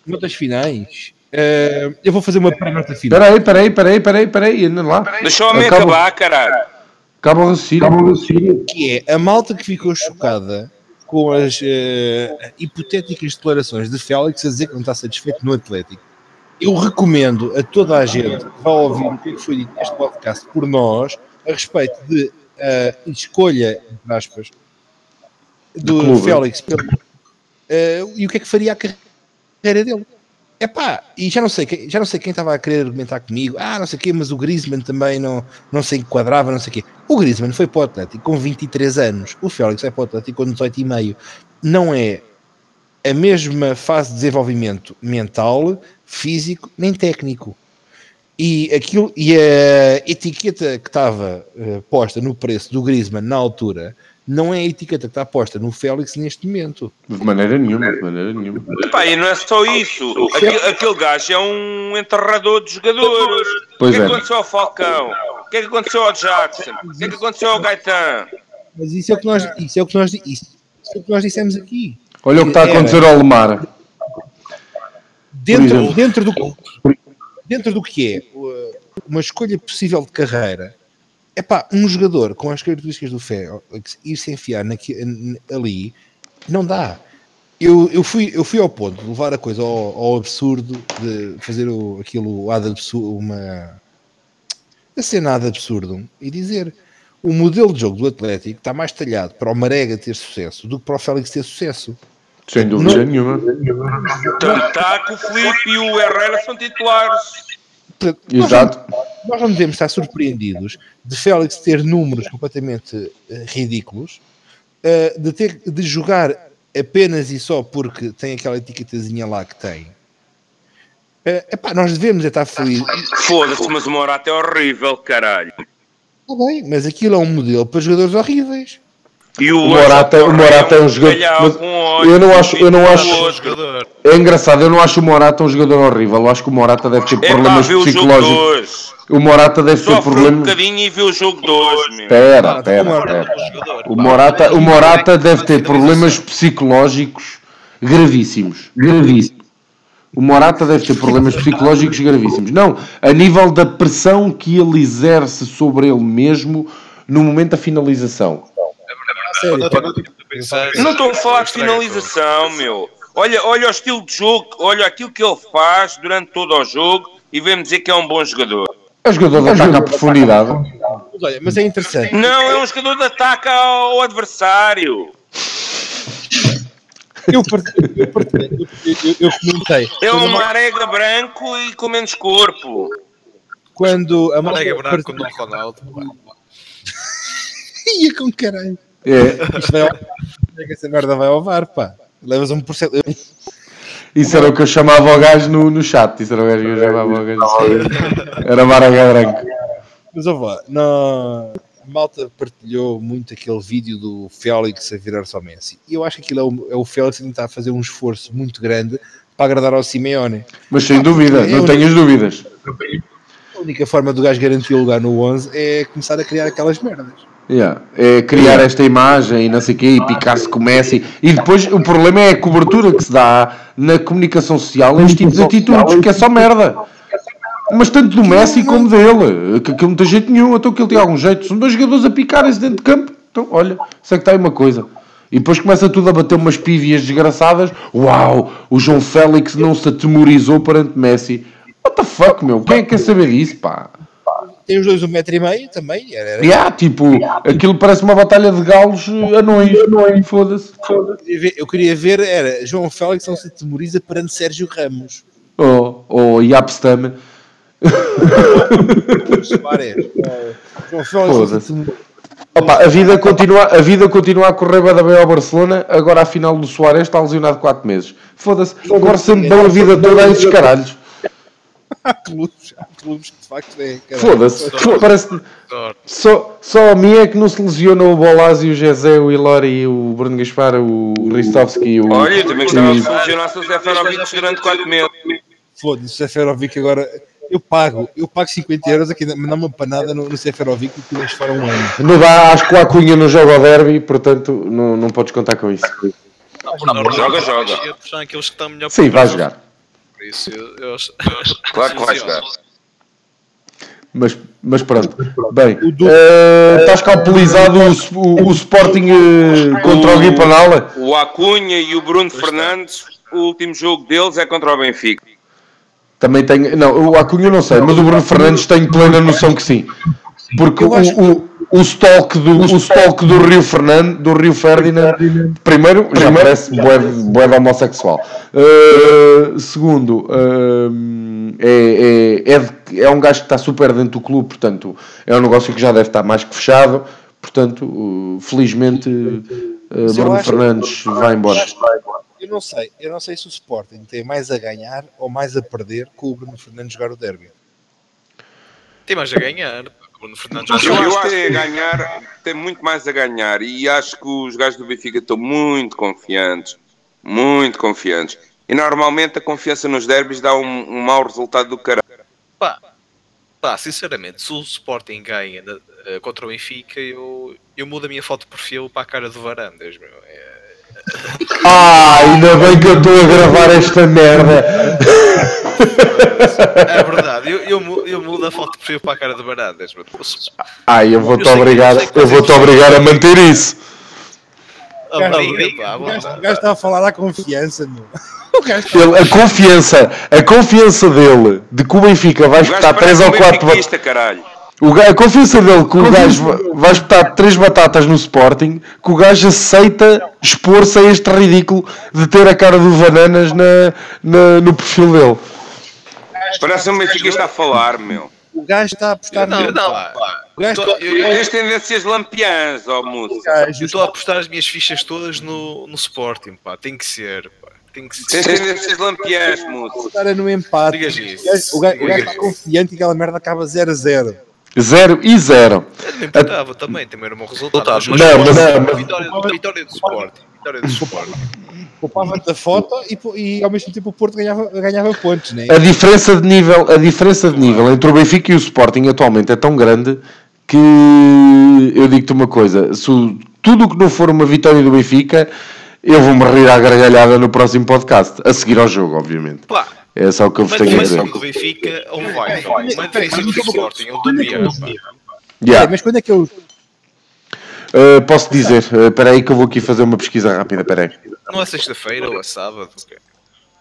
notas finais. Uh, eu vou fazer uma pré-nota final. Peraí, peraí, peraí, peraí, peraí, anda lá. Deixa-me acabar, caralho. Acaba o raciocínio. Que é a malta que ficou chocada com as uh, hipotéticas declarações de Félix a dizer que não está satisfeito no Atlético eu recomendo a toda a gente que vá ouvir o que foi dito neste podcast por nós a respeito de uh, escolha, entre aspas, do Félix pelo, uh, e o que é que faria a carreira dele. É pá, e já não sei, já não sei quem estava a querer argumentar comigo. Ah, não sei o quê, mas o Griezmann também não, não se enquadrava, não sei o quê. O Griezmann foi para o Atlético com 23 anos. O Félix foi para o Atlético com 18 e meio. Não é a mesma fase de desenvolvimento mental, físico, nem técnico. E, aquilo, e a etiqueta que estava uh, posta no preço do Griezmann na altura não é a etiqueta que está posta no Félix neste momento. De maneira nenhuma, de maneira nenhuma. Epá, e não é só isso. Aquele, aquele gajo é um enterrador de jogadores. Pois o que é que é. aconteceu ao Falcão? O que é que aconteceu ao Jackson? O que é que aconteceu ao Gaetan? Mas isso é o que nós, isso é o que nós, isso é o que nós dissemos aqui. Olha o que está a acontecer ao Lemar. Dentro, dentro, do, dentro do que é uma escolha possível de carreira, é pá, um jogador com as características do Félix ir se enfiar ali, não dá. Eu, eu, fui, eu fui ao ponto de levar a coisa ao, ao absurdo, de fazer o, aquilo ad absurdo, uma a cena ad absurdo e dizer o modelo de jogo do Atlético está mais talhado para o Marega ter sucesso do que para o Félix ter sucesso. Sem dúvida não, nenhuma. Está que o Felipe e o Herrera são titulares. Exato. Nós não, nós não devemos estar surpreendidos de Félix ter números completamente uh, ridículos, uh, de ter de jogar apenas e só porque tem aquela etiquetazinha lá que tem. Uh, epá, nós devemos estar felizes. Foda-se, mas o Morata é horrível, caralho. Está bem, mas aquilo é um modelo para jogadores horríveis. E o, o Morata, o Morata é um jogador. eu não acho, eu não acho. É engraçado, eu não acho o Morata um jogador horrível. Eu acho que o Morata deve ter problemas psicológicos. O, Morata deve ter problemas. um bocadinho e vê o jogo 2. Espera, espera, O Morata, o Morata deve ter problemas psicológicos gravíssimos. Gravíssimos. O Morata deve ter problemas psicológicos gravíssimos. Não, a nível da pressão que ele exerce sobre ele mesmo no momento da finalização sério. Eu não estou a falar de finalização, meu. Olha, olha o estilo de jogo, olha aquilo que ele faz durante todo o jogo e vem dizer que é um bom jogador. É um jogador de ataque à profundidade. Mas, olha, mas é interessante. Não, é um jogador de ataque ao adversário. Eu, eu, partilhei, eu, eu, eu comentei. É um marega branco e com menos corpo. Quando a Marega branco partilha- no Ronaldo. Ia com caralho. É, Isto vai ao... é que essa merda vai ao VAR, pá. Levas um por cento. isso era o que eu chamava ao gajo no, no chat. Isso era o gajo que eu chamava ao gajo. Era Maraga Branco. Mas ouve lá, não... a malta partilhou muito aquele vídeo do Félix a virar-se ao Messi. E eu acho que aquilo é o, é o Félix a tentar fazer um esforço muito grande para agradar ao Simeone. Mas sem dúvida, não tenhas dúvidas. A única forma do gajo garantir o lugar no 11 é começar a criar aquelas merdas. Yeah. É criar esta imagem e não sei o quê, e picar-se com o Messi. E depois o problema é a cobertura que se dá na comunicação social este tipo de atitudes, que é só merda. Mas tanto do Messi como dele, que aquilo não tem jeito nenhum, então que ele tem algum jeito. São dois jogadores a picarem-se dentro de campo. Então, olha, sei que está aí uma coisa. E depois começa tudo a bater umas pívias desgraçadas. Uau, o João Félix não se atemorizou perante Messi. What the fuck, meu? Quem é que quer saber disso, pá? Tem os dois um metro e meio também. Era, era- Yeah, tipo, aquilo parece uma batalha de galos eh, anões. Anões, foda-se. eu, queria ver, eu queria ver, era João Félix não se atemoriza perante Sérgio Ramos. Oh, oh, Yapstam. João Félix. Opa, a, vida continua, a vida continua a correr bem ao Barcelona. Agora a final do Soares está lesionado 4 meses. Foda-se. Agora sempre dão a vida toda a esses caralhos. Há clubes, há clubes que de facto é. Foda-se. Parece só, só a mim é que não se lesionam o Bolazzi, o Jezé, o Ilori, o Bruno Gaspar, o Ristovski. O... Olha, eu também gostava de se o Seferovic durante 4 meses. Foda-se, o Seferovic agora. Eu pago, eu pago 50 euros aqui, mandar uma panada no, no Seferovic e tu vais fora um ano. Não dá, acho que o Acunha não joga ao derby, portanto não, não podes contar com isso. Joga, joga. São aqueles que estão melhor Sim, vai jogar. Isso, eu, eu, Claro que vai jogar. Mas, mas pronto. Bem, eh, está escalpelizado o, o, o Sporting eh, contra o Guipanala? O Acunha e o Bruno Fernandes, o último jogo deles é contra o Benfica. Também tenho. Não, o Acunha não sei, mas o Bruno Fernandes tenho plena noção que sim. Porque o, o, o stalk do, o do Rio Fernando, do Rio Ferdinand, primeiro, já parece bué, homossexual. Uh, segundo, um, é, é, é, de- é um gajo que está super dentro do clube, portanto, é um negócio que já deve estar mais que fechado. Portanto, uh, felizmente, uh, Bruno Fernandes vai embora. Eu não sei, eu não sei se o Sporting tem mais a ganhar ou mais a perder com o Bruno Fernandes jogar o derby. tem mais a ganhar. Bruno Fernandes Eu, já acho que tem a ganhar, tem muito mais a ganhar e acho que os gajos do Benfica estão muito confiantes, muito confiantes. E normalmente a confiança nos derbys dá um, um mau resultado do caralho. Pá, pá, sinceramente, se o Sporting ganha eh, contra o Benfica, eu, eu mudo a minha foto de perfil para a cara de Varandas, meu. É, Ah, ainda bem que eu estou a gravar esta merda. é verdade, eu, eu, eu mudo a foto de perfil para a cara de. Se- Ai, eu vou-te obrigar, eu vou-te obrigar a manter isso. Obriga, O gajo, está a falar da confiança, meu. Ele- a confiança, a confiança dele de que o Benfica vai parece 3 ou um 4 benfiquista, caralho. O ga- A confiança dele que o gajo va- vai espetar 3 batatas no Sporting, que o gajo aceita expor-se a este ridículo de ter a cara do Bananas na, na- no perfil dele. Parece um benfiquista a falar, meu. O gajo está a apostar Não, no. não, pá. O gajo está- eu- eu- Tens tendências lampiãs, ó moço. gajo Eu estou a apostar as minhas fichas todas no, no Sporting, pá. Tem que ser, pá. Tem que ser. tendências lampiãs, moço. está no empate. Digas isso. O gajo- O gajo, o gajo está confiante que aquela merda acaba 0 a 0. 0 e 0. Eu não importava também, também era um bom resultado. Mas, Não, mas, mas- mas, vitória, vitória do Sporting. Vitória do Sporting. Poupava-te a foto e, e ao mesmo tempo o Porto ganhava, ganhava pontos, né? A diferença de nível, a diferença de nível entre o Benfica e o Sporting atualmente é tão grande que eu digo-te uma coisa, se tudo o que não for uma vitória do Benfica, eu vou-me rir à gargalhada no próximo podcast, a seguir ao jogo, obviamente. Pá, É só o que eu vos mas tenho a mas dizer. do Benfica, ou vai. Uma defensiva do Sporting, ele domina. pá. Yeah. Mas quando é que eu. Uh, posso dizer, uh, espera aí que eu vou aqui fazer uma pesquisa rápida, espera aí. Não é sexta-feira ou é sábado? ok.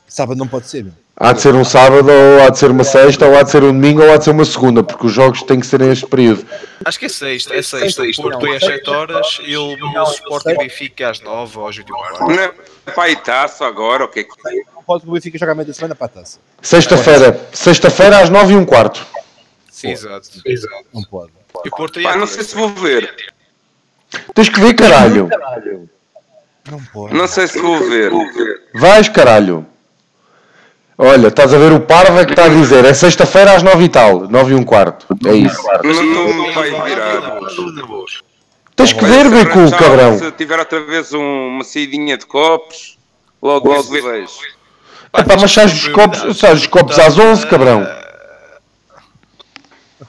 Sábado não pode ser, meu. Há de ser um sábado, ou há de ser uma sexta, ou há de ser um domingo, ou há de ser uma segunda, porque os jogos têm que ser neste período. Acho que é sexta, é sexta. O Porto é às 7 horas e o, o Sporting Benfica às 9 ou às 8 Não, para a taça agora, o que é que. Pode o Benfica jogar meio da semana para a taça. Sexta-feira, sexta-feira às 9 e um quarto. Sim, exato. exato. Não pode. E o Porto Pá, não sei se vou ver. Tens que ver, caralho. Não pode. Não sei se vou ver. Vais, caralho. Olha, estás a ver o Parva que está a dizer, é sexta-feira às 9 e tal, 9 e um quarto. É isso. Não, não vai virar. Tens que ver, Becu, cabrão. Se tiver outra vez um- uma saidinha de copos, logo, logo vejo. Epá, mas sais os copos, sais os copos às 11, cabrão.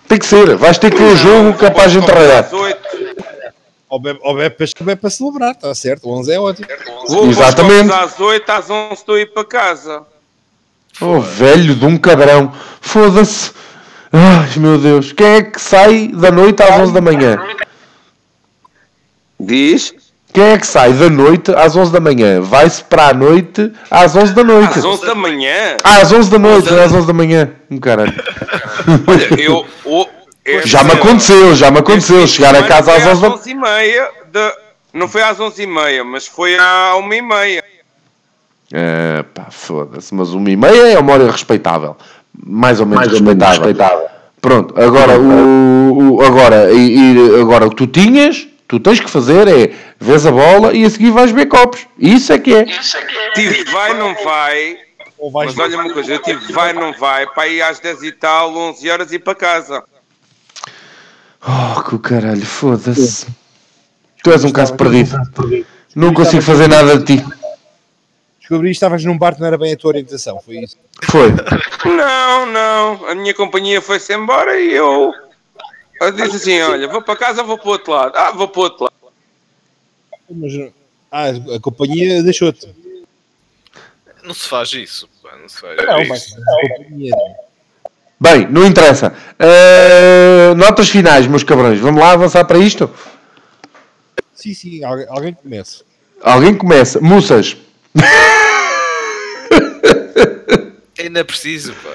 Tem que ser, vais ter que ver o jogo que é para a gente raiar. Às oito. Ou bebe, ou bebe, para, bebe para celebrar, está certo. O 11 é ótimo. Vou Exatamente. Exatamente. às 8, às 11 estou a ir para casa. Oh, velho de um cabrão. Foda-se. Ai, meu Deus. Quem é que sai da noite às 11 da manhã? Diz? Quem é que sai da noite às 11 da manhã? Vai-se para a noite às 11 da noite. Às 11 da manhã? Ah, às 11 da noite, às 11 da manhã. Um caralho. Olha, eu... o- Já me aconteceu, já me aconteceu. Chegar a casa às 11 da 11 e meia. De... Não foi às 11 e meia, mas foi à 1 e. É, pá, foda-se. Mas uma e meia é uma hora respeitável. Mais ou menos respeitável. Pronto, agora, o, o- agora, e, e agora o que tu tinhas, tu tens que fazer é vês a bola e a seguir vais ver copos. Isso é que é. Tive vai, não vai. Ou vais Mas olha uma coisa, eu tive vai, não vai. Para ir às 10 e tal, 11 horas e para casa. Oh, que o caralho, foda-se. Tu és um caso perdido. Não consigo fazer nada de ti. Descobri que estavas num bar que não era bem a tua orientação, foi isso. Foi. Não, não. A minha companhia foi-se embora e eu... Eu disse assim, olha, vou para casa ou vou para o outro lado? Ah, vou para o outro lado. Mas, ah, a companhia deixou-te. Não se faz isso. pá, Não se faz Não, isso. mas. Bem, não interessa. Uh, notas finais, meus cabrões. Vamos lá avançar para isto? Sim, sim, alguém, alguém comece. Alguém começa. Moças. Ainda é preciso, pá.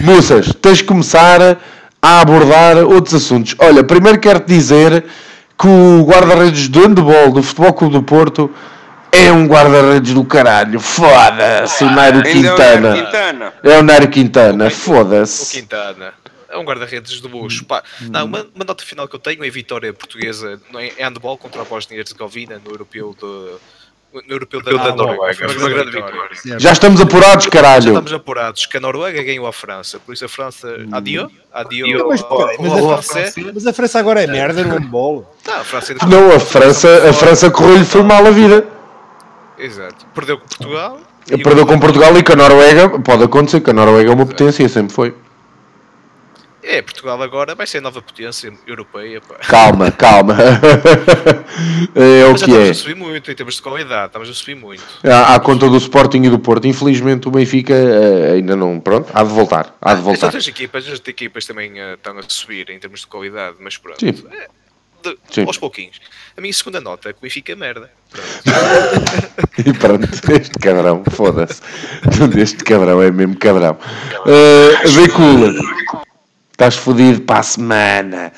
Moças, tens de começar a abordar outros assuntos. Olha, primeiro quero-te dizer que o guarda-redes do handball do Futebol Clube do Porto é um guarda-redes do caralho. Foda-se, o Nairo é o Quintana. Nairo Quintana. É o Nairo Quintana, O foda-se. Quintana. É um guarda-redes do luxo. Pá, não, uma, uma nota final que eu tenho é vitória portuguesa em handball contra a Bósnia e Herzegovina no europeu de. No europeu da, da Noruega. Foi uma grande vitória. Já estamos apurados, Já caralho. estamos apurados que a Noruega ganhou a França, por isso a França. Adio? Adio. Mas, mas, a. França, mas a França agora é merda no handball. Não, a França ainda Não, a França, a França correu-lhe foi mal a vida. Exato. Perdeu com Portugal. e Perdeu com Portugal e com a Noruega. Pode acontecer que a Noruega é uma potência, sempre foi. É, Portugal agora vai ser a nova potência europeia. Pá. Calma, calma. é o Mas que estamos é. a subir muito em termos de qualidade, estamos a subir muito. À, à conta do Sporting e do Porto. Infelizmente o Benfica eh, ainda não. Pronto, há de voltar. Há de As voltar. outras equipas, as outras equipas também eh, estão a subir em termos de qualidade, mas pronto. Sim. É, de- Sim. aos pouquinhos. A minha segunda nota é que o Benfica é merda. Pronto. E pronto, este cabrão, foda-se. Este cabrão é mesmo cabrão. Uh, Veicula, estás fodido para a semana.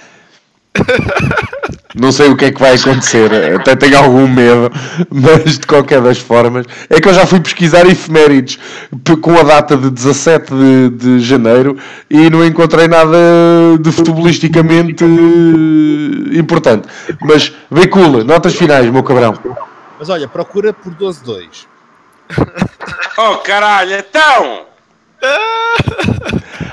Não sei o que é que vai acontecer, até tenho algum medo, mas de qualquer das formas. É que eu já fui pesquisar efemérides com a data de 17 de, de janeiro e não encontrei nada de futebolisticamente importante. Mas, Veicula, notas finais, meu cabrão. Mas olha, procura por 12-2. Oh, caralho, então!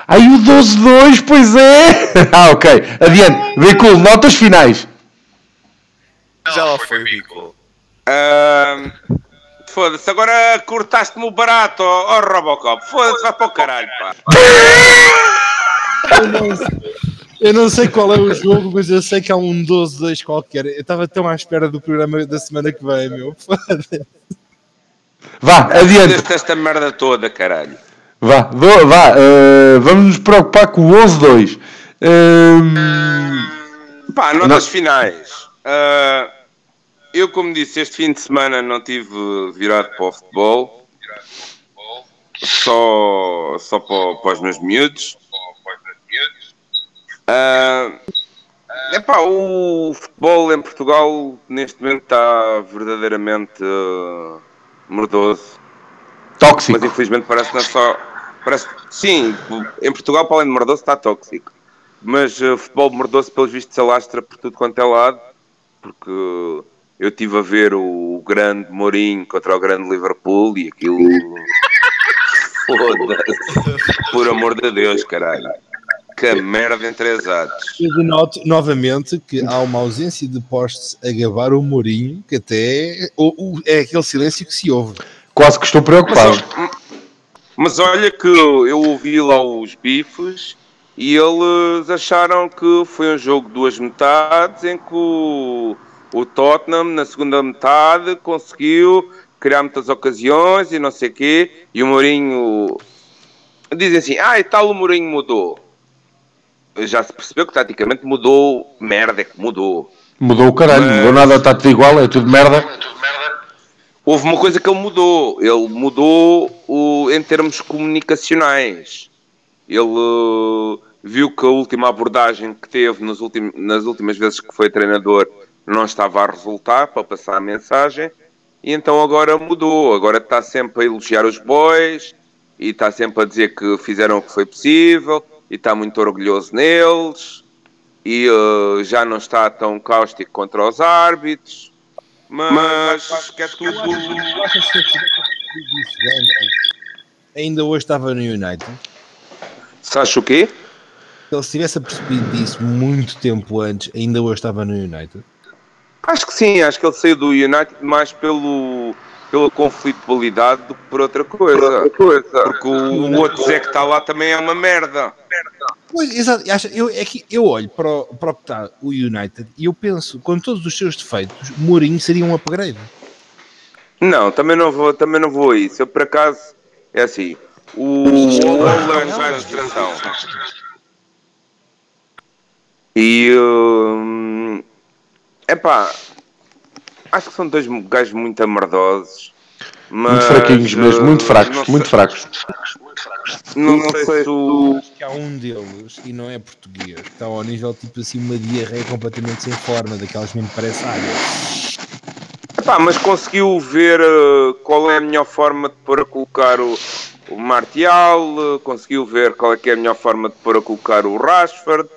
Aí o 12-2, pois é! Ah, ok. Adiante. Veículo, notas finais. Já lá foi o Bico. Ahm, Foda-se, agora cortaste-me o barato, ó oh, Robocop. Foda-se, vai para o caralho, pá. Eu não, sei, eu não sei qual é o jogo, mas eu sei que há um 12-2 qualquer. Eu estava tão à espera do programa da semana que vem, meu. Foda-se. Vá, adiante. Foda-se esta merda toda, caralho. Vá, do- vá. eh, vamos nos preocupar com o 11-2. Ehm, Pá, notas Não. finais. Ah, eu, como disse, este fim de semana não tive virado para o futebol. só, só para, para os meus miúdos. Uh, epá, o futebol em Portugal neste momento está verdadeiramente uh, mordoso. Tóxico. Mas infelizmente parece não só. Parece, sim, em Portugal, para além de mordoso, está tóxico. Mas uh, futebol mordoso, pelos vistos, se alastra por tudo quanto é lado. Porque eu estive a ver o grande Mourinho contra o grande Liverpool e aquilo. Foda-se. Por amor de Deus, caralho. Que merda em três atos. Eu denoto novamente que há uma ausência de postes a gabar o Mourinho, que até o, o, é aquele silêncio que se ouve. Quase que estou preocupado. Mas, mas olha que eu ouvi lá os bifes e eles acharam que foi um jogo de duas metades em que o, o Tottenham, na segunda metade, conseguiu criar muitas ocasiões e não sei o quê, e o Mourinho dizem assim, ah, e tal o Mourinho mudou. Já se percebeu que taticamente mudou merda, é que mudou. Mudou o caralho, Mas... mudou nada, está tudo igual, é tudo merda. Houve uma coisa que ele mudou, ele mudou o, em termos comunicacionais. Ele uh, viu que a última abordagem que teve nos ultim, nas últimas vezes que foi treinador não estava a resultar para passar a mensagem. E então agora mudou, agora está sempre a elogiar os boys e está sempre a dizer que fizeram o que foi possível e está muito orgulhoso neles. E uh, já não está tão cáustico contra os árbitros, mas, mas acho que é tudo. Ainda hoje estava no United. Se acha o quê? Se ele tivesse percebido disso muito tempo antes, ainda hoje estava no United. Acho que sim, acho que ele saiu do United mais pelo, pela conflitualidade do que por outra coisa. Porque o, o outro Zé que está lá também é uma merda. Pois, exato. Eu, é que eu olho para o, para o o United e eu penso, com todos os seus defeitos, Mourinho seria um upgrade. Não, também não vou, também não vou isso. Eu, por acaso, é assim, o Holland vai na seleção. E... Hum, Epá, acho que são dois gajos muito amardosos. Mas, muito fraquinhos mesmo, muito eh, fracos, muito fracos. Não, não sei se o... Que há um deles, e não é português, que está ao nível tipo assim, uma diarreia completamente sem forma, daquelas mesmo parece água. Epá, mas conseguiu ver uh, qual é a melhor forma de pôr a colocar o, o Martial, uh, conseguiu ver qual é que é a melhor forma de pôr a colocar o Rashford,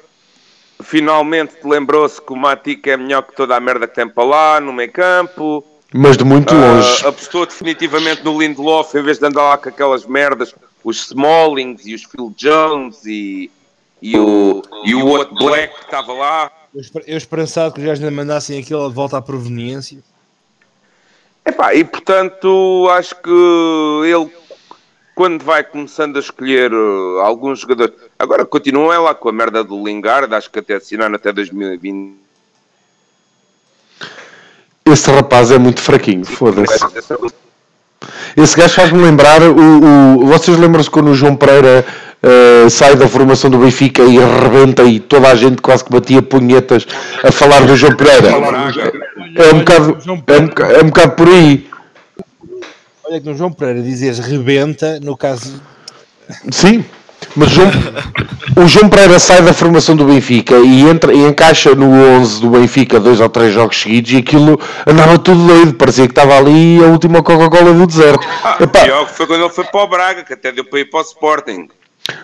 finalmente lembrou-se que o Matic é melhor que toda a merda que tem para lá, no meio campo. Mas de muito uh, longe. Apostou definitivamente no Lindelof em vez de andar lá com aquelas merdas, os Smallings e os Phil Jones e, e, o, e o outro Black que estava lá. Eu esperançado que os gajos ainda mandassem aquilo de volta à proveniência. Epá, e portanto acho que ele quando vai começando a escolher uh, alguns jogadores. Agora continuam é lá com a merda do Lingard, acho que até assinaram até 2020. Esse rapaz é muito fraquinho, foda-se. Esse gajo faz-me lembrar o, o. Vocês lembram-se quando o João Pereira uh, sai da formação do Benfica e arrebenta e toda a gente quase que batia punhetas a falar do João Pereira? É um bocado, é um, é um bocado por aí. Olha que no João Pereira dizes rebenta, no caso. Sim, mas João, o João Pereira sai da formação do Benfica e, entra, e encaixa no 11 do Benfica dois ou três jogos seguidos e aquilo andava tudo doido, parecia que estava ali a última Coca-Cola do deserto. Ah, Epá, pior foi quando ele foi para o Braga, que até deu para ir para o Sporting.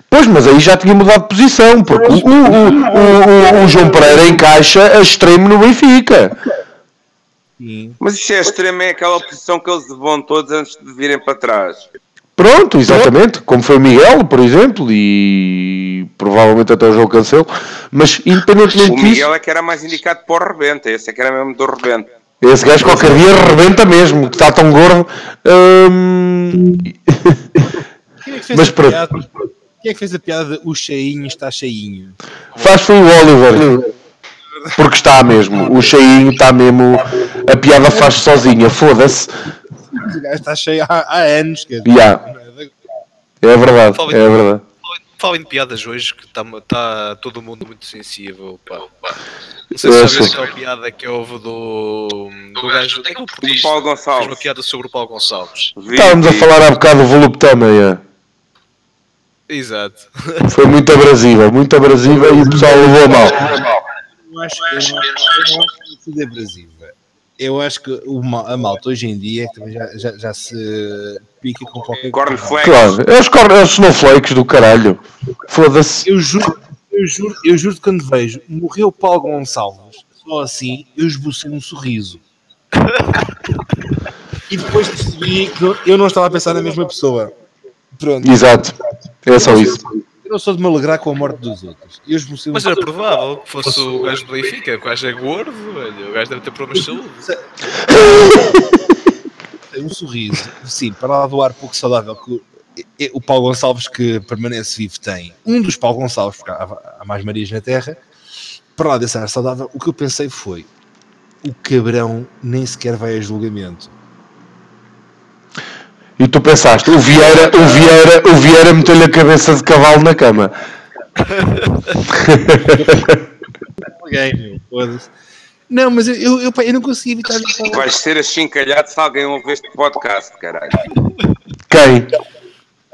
Pois, mas aí já tinha mudado de posição, porque o, o, o, o João Pereira encaixa a extremo no Benfica. Sim. Mas isto é extremo, é aquela posição que eles vão todos antes de virem para trás. Pronto, exatamente, como foi o Miguel, por exemplo, e provavelmente até o João Cancelo, mas independentemente disso... O Miguel é que era mais indicado para o rebenta, esse é que era mesmo do rebenta. Esse gajo qualquer dia rebenta mesmo, que está tão gordo. Hum... É mas pronto. Quem é que fez a piada de o cheinho está cheinho? Faz foi o Oliver. Porque está mesmo, o cheinho está mesmo, a piada faz sozinha, foda-se. O gajo está cheio há, há anos. Quer dizer. Yeah. É verdade, é verdade. falar em piadas hoje, que está tá todo mundo muito sensível. Pá. Não sei se sabes aquela piada que houve do, do gajo do Paulo Gonçalves. uma piada sobre o Paulo Gonçalves. Estávamos a falar há bocado do Voluptama, é. Exato. Foi muito abrasiva, muito abrasiva e o pessoal levou a mal. Eu acho que eu não acho que é abrasiva. Eu acho que o, a malta hoje em dia já, já, já se pica com qualquer coisa. Claro, é os, corn, é os snowflakes do caralho. Foda-se. Eu juro, eu juro, eu juro que quando vejo morreu Paulo Gonçalves, só assim, eu esbocei um sorriso. e depois percebi que eu não estava a pensar na mesma pessoa. Pronto. Exato. É só isso. Eu sou de me alegrar com a morte dos outros. Eu um Mas era provável que fosse o gajo do Benfica, o gajo é gordo, velho. o gajo deve ter problemas de saúde. Tem um sorriso, sim, para lá do ar pouco saudável que o Paulo Gonçalves que permanece vivo tem. Um dos Paulo Gonçalves, porque há mais Marias na Terra, para lá desse ar saudável, o que eu pensei foi: o cabrão nem sequer vai a julgamento. E tu pensaste, o Vieira, o Vieira, o Vieira meteu-lhe a cabeça de cavalo na cama. Não, mas eu, eu, eu, eu não consegui evitar de falar. Vais ser achincalhado se alguém ouvir este podcast, caralho. Quem?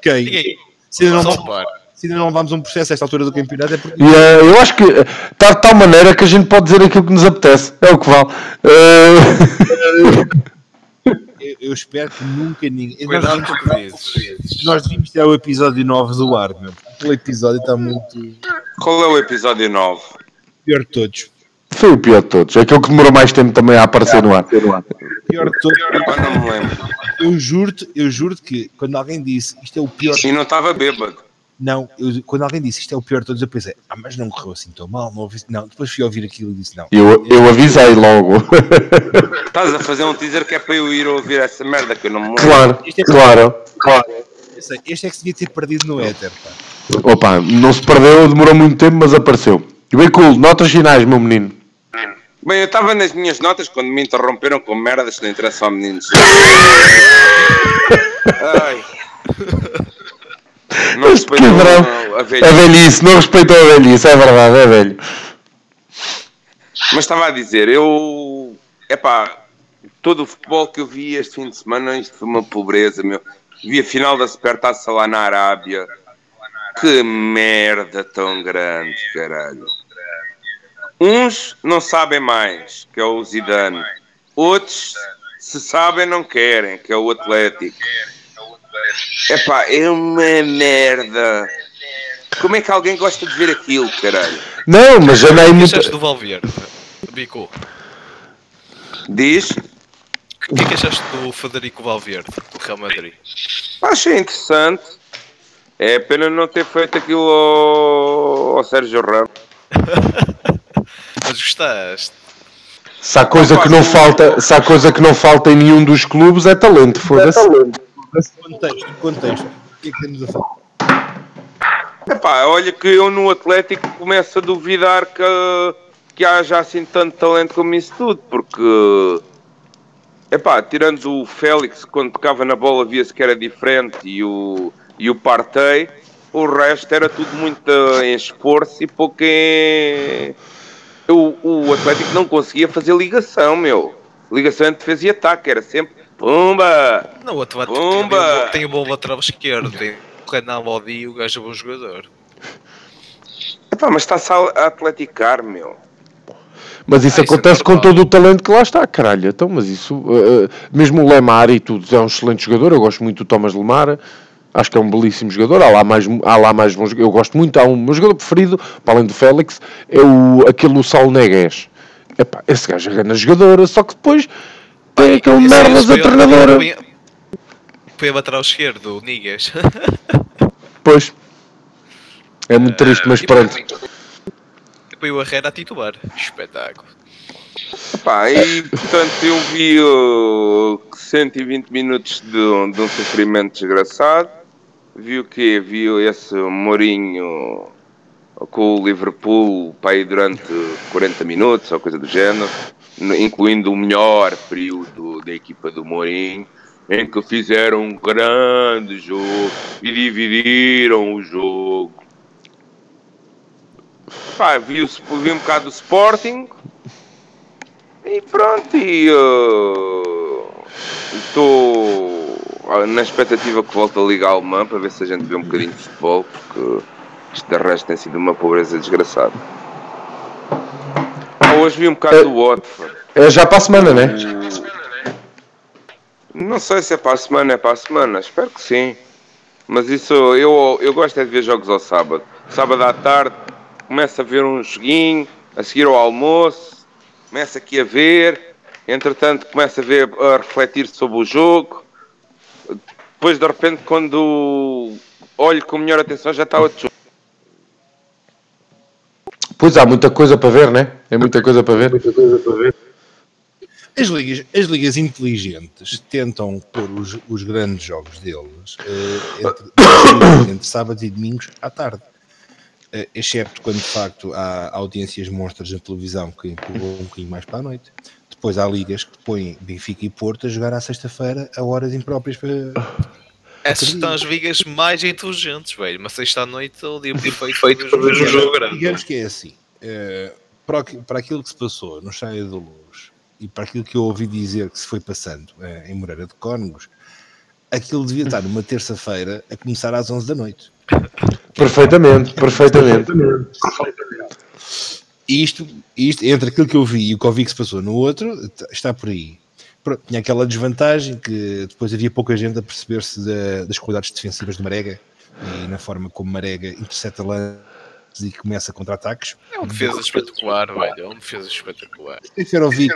Quem? Se ainda não, se ainda não vamos a um processo a esta altura do campeonato é porque... Yeah, eu acho que está de tal maneira que a gente pode dizer aquilo que nos apetece. É o que vale. Uh... eu, eu, espero que nunca ninguém. Cuidado nós, devíamos, nós devíamos ter o episódio 9 do ar, meu. Aquele episódio está muito. Qual é o episódio 9? Pior de todos. Foi o pior de todos. É aquele que demorou mais tempo também a aparecer no ar. Pior de todos. Eu não me lembro. Eu juro-te, eu juro-te que quando alguém disse isto é o pior. E não estava bêbado. Não, eu, quando alguém disse isto é o pior de todos, eu pensei, ah, mas não correu assim tão mal, não, ouvi, não. Depois fui ouvir aquilo e disse, não. Eu, eu avisei logo. Estás a fazer um teaser que é para eu ir ouvir essa merda que eu não me lembro. Claro, é claro, claro. Este é que se devia ter perdido no éter, pá. Opa, não se perdeu, demorou muito tempo, mas apareceu. E bem cool, notas finais, meu menino. Bem, eu estava nas minhas notas quando me interromperam com merdas que não interessam a meninos. Ai. Não respeitou a velhice. A velhice, não respeitou a velhice, é verdade, é velho. Mas estava a dizer, eu. Epá, todo o futebol que eu vi este fim de semana, isto foi uma pobreza, meu. Vi a final da Supertaça lá na Arábia. Que merda tão grande, caralho. Uns não sabem mais, que é o Zidane. Outros, se sabem, não querem, que é o Atlético. Epá, é uma merda. Como é que alguém gosta de ver aquilo, caralho? Não, mas já nem muito. O que do Valverde? Bico. Diz? O que é que achaste do Federico Valverde, do Real Madrid? Achei interessante. É pena não ter feito aquilo ao, ao Sérgio Ramos. Mas gostaste? Se há coisa que não falta, se há coisa que não falta em nenhum dos clubes é talento, foda-se. É talento contexto, contexto. O que é que temos a falar? Epá, olha que eu no Atlético começo a duvidar que, que haja assim tanto talento como isso tudo, porque epá, tirando o Félix quando tocava na bola via-se que era diferente e o, e o Partey, o resto era tudo muito em esforço e pouco em. O, o Atlético não conseguia fazer ligação, meu. Ligação entre defesa e ataque, era sempre Pumba! Não, o Atlético Pumba! Tem, o bom lateral esquerdo, tem o Renan Lodi o gajo é bom jogador. Epá, mas está-se a atleticar, meu. Mas isso ah, acontece isso é com todo o talento que lá está, caralho. Então, mas isso, uh, mesmo o Lemar e tudo, é um excelente jogador. Eu gosto muito do Thomas Lemar. Acho que é um belíssimo jogador. Há lá mais, há lá mais bons Eu gosto muito. Há um meu jogador preferido, para além do Félix, é o, aquele o Sal Negues. Epá, esse gajo é grande jogador, só que depois tem aquele merdas da treinadora. Foi a lateral esquerdo, o Nigues. Pois. É muito triste, mas pronto. Foi o Herrera a titular. Espetáculo. Pá, e portanto eu vi uh, 120 minutos de, de um sofrimento desgraçado. Vi o quê? Vi esse Mourinho com o Liverpool para ir durante 40 minutos ou coisa do género incluindo o melhor período da equipa do Mourinho, em que fizeram um grande jogo e dividiram o jogo. Pá, vi, vi um bocado do Sporting. E pronto, e estou uh, na expectativa que volte a Liga Alemã para ver se a gente vê um bocadinho de futebol, porque isto de resto tem sido uma pobreza desgraçada. Hoje vi um bocado é, do Watford. É já para a semana, não é? Não sei se é para a semana, é para a semana, espero que sim. Mas isso, eu, eu gosto é de ver jogos ao sábado. Sábado à tarde, começo a ver um joguinho, a seguir ao almoço, começo aqui a ver, entretanto começo a ver, a refletir sobre o jogo. Depois, de repente, quando olho com melhor atenção, já está outro jogo. Pois há muita coisa para ver, né? É muita coisa para ver. Muita coisa para ver. As ligas, as ligas inteligentes tentam pôr os, os grandes jogos deles uh, entre, entre sábados e domingos à tarde. Uh, excepto quando de facto há audiências monstras na televisão que empurram um bocadinho mais para a noite. Depois há ligas que põem Benfica e Porto a jogar à sexta-feira a horas impróprias para. Essas são as ligas mais inteligentes, velho. Mas sexta à noite o dia perfeito para ver o jogo grande. Digamos que é assim. Uh, para, para aquilo que se passou no Chaia de Luz e para aquilo que eu ouvi dizer que se foi passando eh, em Moreira de Cónegos, aquilo devia estar numa terça-feira a começar às 11 da noite. Perfeitamente, perfeitamente. E isto, isto, entre aquilo que eu vi e o que eu vi que se passou no outro, está por aí. Pronto, tinha aquela desvantagem que depois havia pouca gente a perceber-se da, das qualidades defensivas de Marega e na forma como Marega intercepta lá e começa contra-ataques. É uma defesa espetacular, velho. É uma defesa espetacular. Seferovic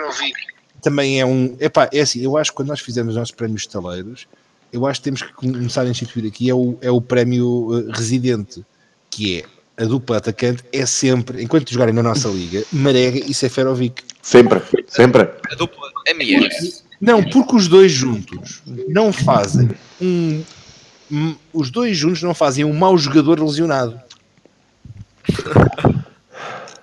também é um. Epá, é assim, eu acho que quando nós fizemos os nossos prémios estaleiros, eu acho que temos que começar a instituir aqui é o, é o prémio uh, residente, que é a dupla atacante é sempre, enquanto jogarem na nossa liga, Marega e Seferovic. Sempre, sempre. A dupla MS. Não, porque os dois juntos não fazem um. Os dois juntos não fazem um mau jogador lesionado.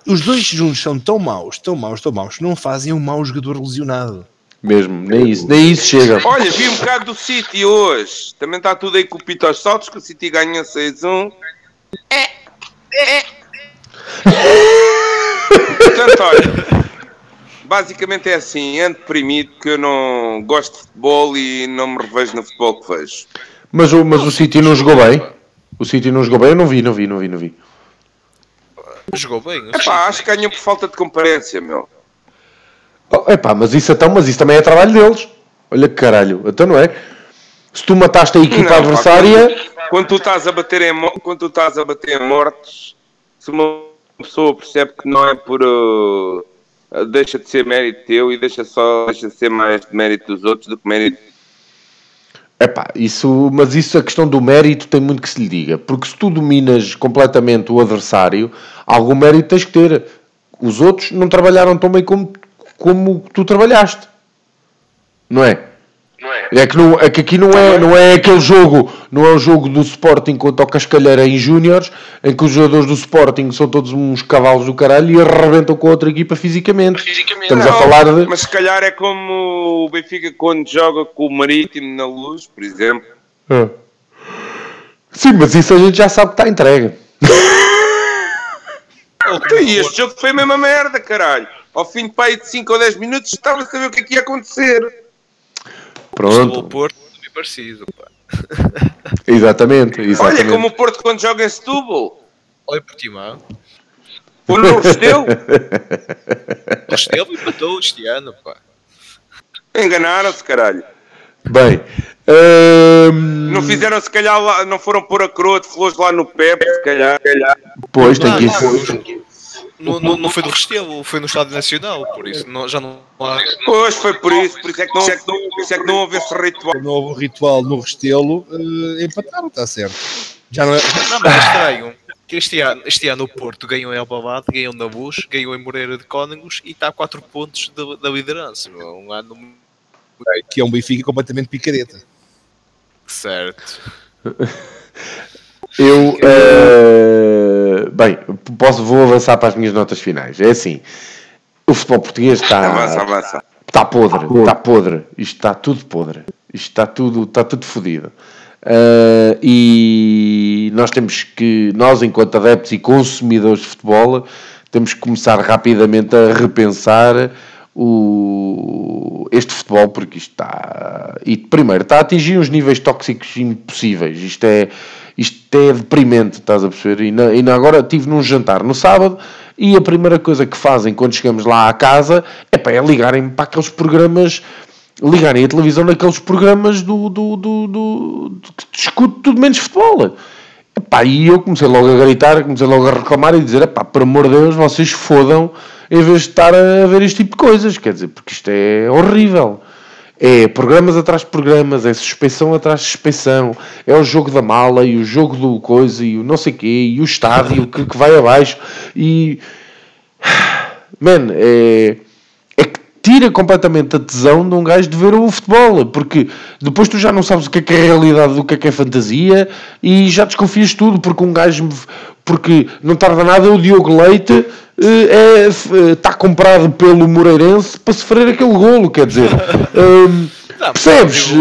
Os dois juntos são tão maus, tão maus, tão maus, não fazem um mau jogador lesionado. Mesmo, nem isso, nem isso chega. Olha, vi um bocado do City hoje. Também está tudo aí com o pito aos saltos, que o City ganha 6-1. É, é. Portanto, olha, basicamente é assim, ando deprimido que eu não gosto de futebol e não me revejo no futebol que vejo. Mas o, mas o City não jogou bem? O City não jogou bem? Eu não vi, não vi, não vi, não vi. Jogou bem. Epá, acho que ganhou por falta de comparência, meu. Oh, epá, mas isso, então, mas isso também é trabalho deles. Olha que caralho. Então não é? Se tu mataste a equipa não, adversária. Pá, quando, tu estás a bater em, quando tu estás a bater em mortes, se uma pessoa percebe que não é por. Uh, deixa de ser mérito teu e deixa só deixa de ser mais mérito dos outros do que mérito Epá, isso, mas isso a questão do mérito tem muito que se lhe diga, porque se tu dominas completamente o adversário, algum mérito tens que ter. Os outros não trabalharam tão bem como, como tu trabalhaste, não é? É que, não, é que aqui não é, não é aquele jogo, não é o jogo do Sporting contra o Cascalheira em Júniores, em que os jogadores do Sporting são todos uns cavalos do caralho e arrebentam com a outra equipa fisicamente. fisicamente. Estamos não, a falar de. Mas se calhar é como o Benfica quando joga com o Marítimo na luz, por exemplo. É. Sim, mas isso a gente já sabe que está entregue. então, e este jogo foi a mesma merda, caralho. Ao fim de pai de 5 ou 10 minutos estava a saber o que é que ia acontecer. Pronto. O Porto também parecido, pá. exatamente, exatamente. Olha como o Porto quando joga em Setúbal. Olha Portimão. O no Resteu. o Resteu empatou este ano, pá. Enganaram-se, caralho. Bem, hum... não fizeram se calhar lá, não foram pôr a coroa de flores lá no pé, se calhar. Se calhar. Pois, tem que ir. Não, não, não, foi do Restelo, foi no Estádio Nacional, por isso não, já não há. Pois foi por isso, por isso é que não, é que não, é que não houve esse ritual. Não houve ritual no Restelo, uh, empataram, está certo. Já não, é... não, mas é estranho. Que este ano, este ano o Porto ganhou em Albalade, ganhou na Luz, ganhou em Moreira de Cónegos e está a 4 pontos da, da liderança. Um ano. Que é um Benfica completamente picareta. Certo. Eu, uh, bem, posso, vou avançar para as minhas notas finais. É assim, o futebol português está, avança, avança. está podre, está podre, isto está tudo podre, isto está tudo, está tudo fodido. Uh, e nós temos que, nós enquanto adeptos e consumidores de futebol, temos que começar rapidamente a repensar o, este futebol, porque isto está. E primeiro, está a atingir uns níveis tóxicos impossíveis. Isto é, isto é deprimente, estás a perceber? E, na, e na, agora estive num jantar no sábado e a primeira coisa que fazem quando chegamos lá à casa é para é ligarem para aqueles programas ligarem a televisão naqueles programas do, do, do, do, que discute tudo menos futebol. Epá, e eu comecei logo a gritar, comecei logo a reclamar e dizer, epá, por amor de Deus, vocês fodam em vez de estar a ver este tipo de coisas, quer dizer, porque isto é horrível. É programas atrás de programas, é suspeição atrás de suspeição, é o jogo da mala e o jogo do coisa e o não sei quê e o estádio que, que vai abaixo e... Man, é tira completamente a tesão de um gajo de ver o futebol, porque depois tu já não sabes o que é, que é realidade do que é que é fantasia e já desconfias tudo, porque um gajo, porque não tarda nada, o Diogo Leite eh, é, é, está comprado pelo Moreirense para sofrer aquele golo, quer dizer, um, não, percebes?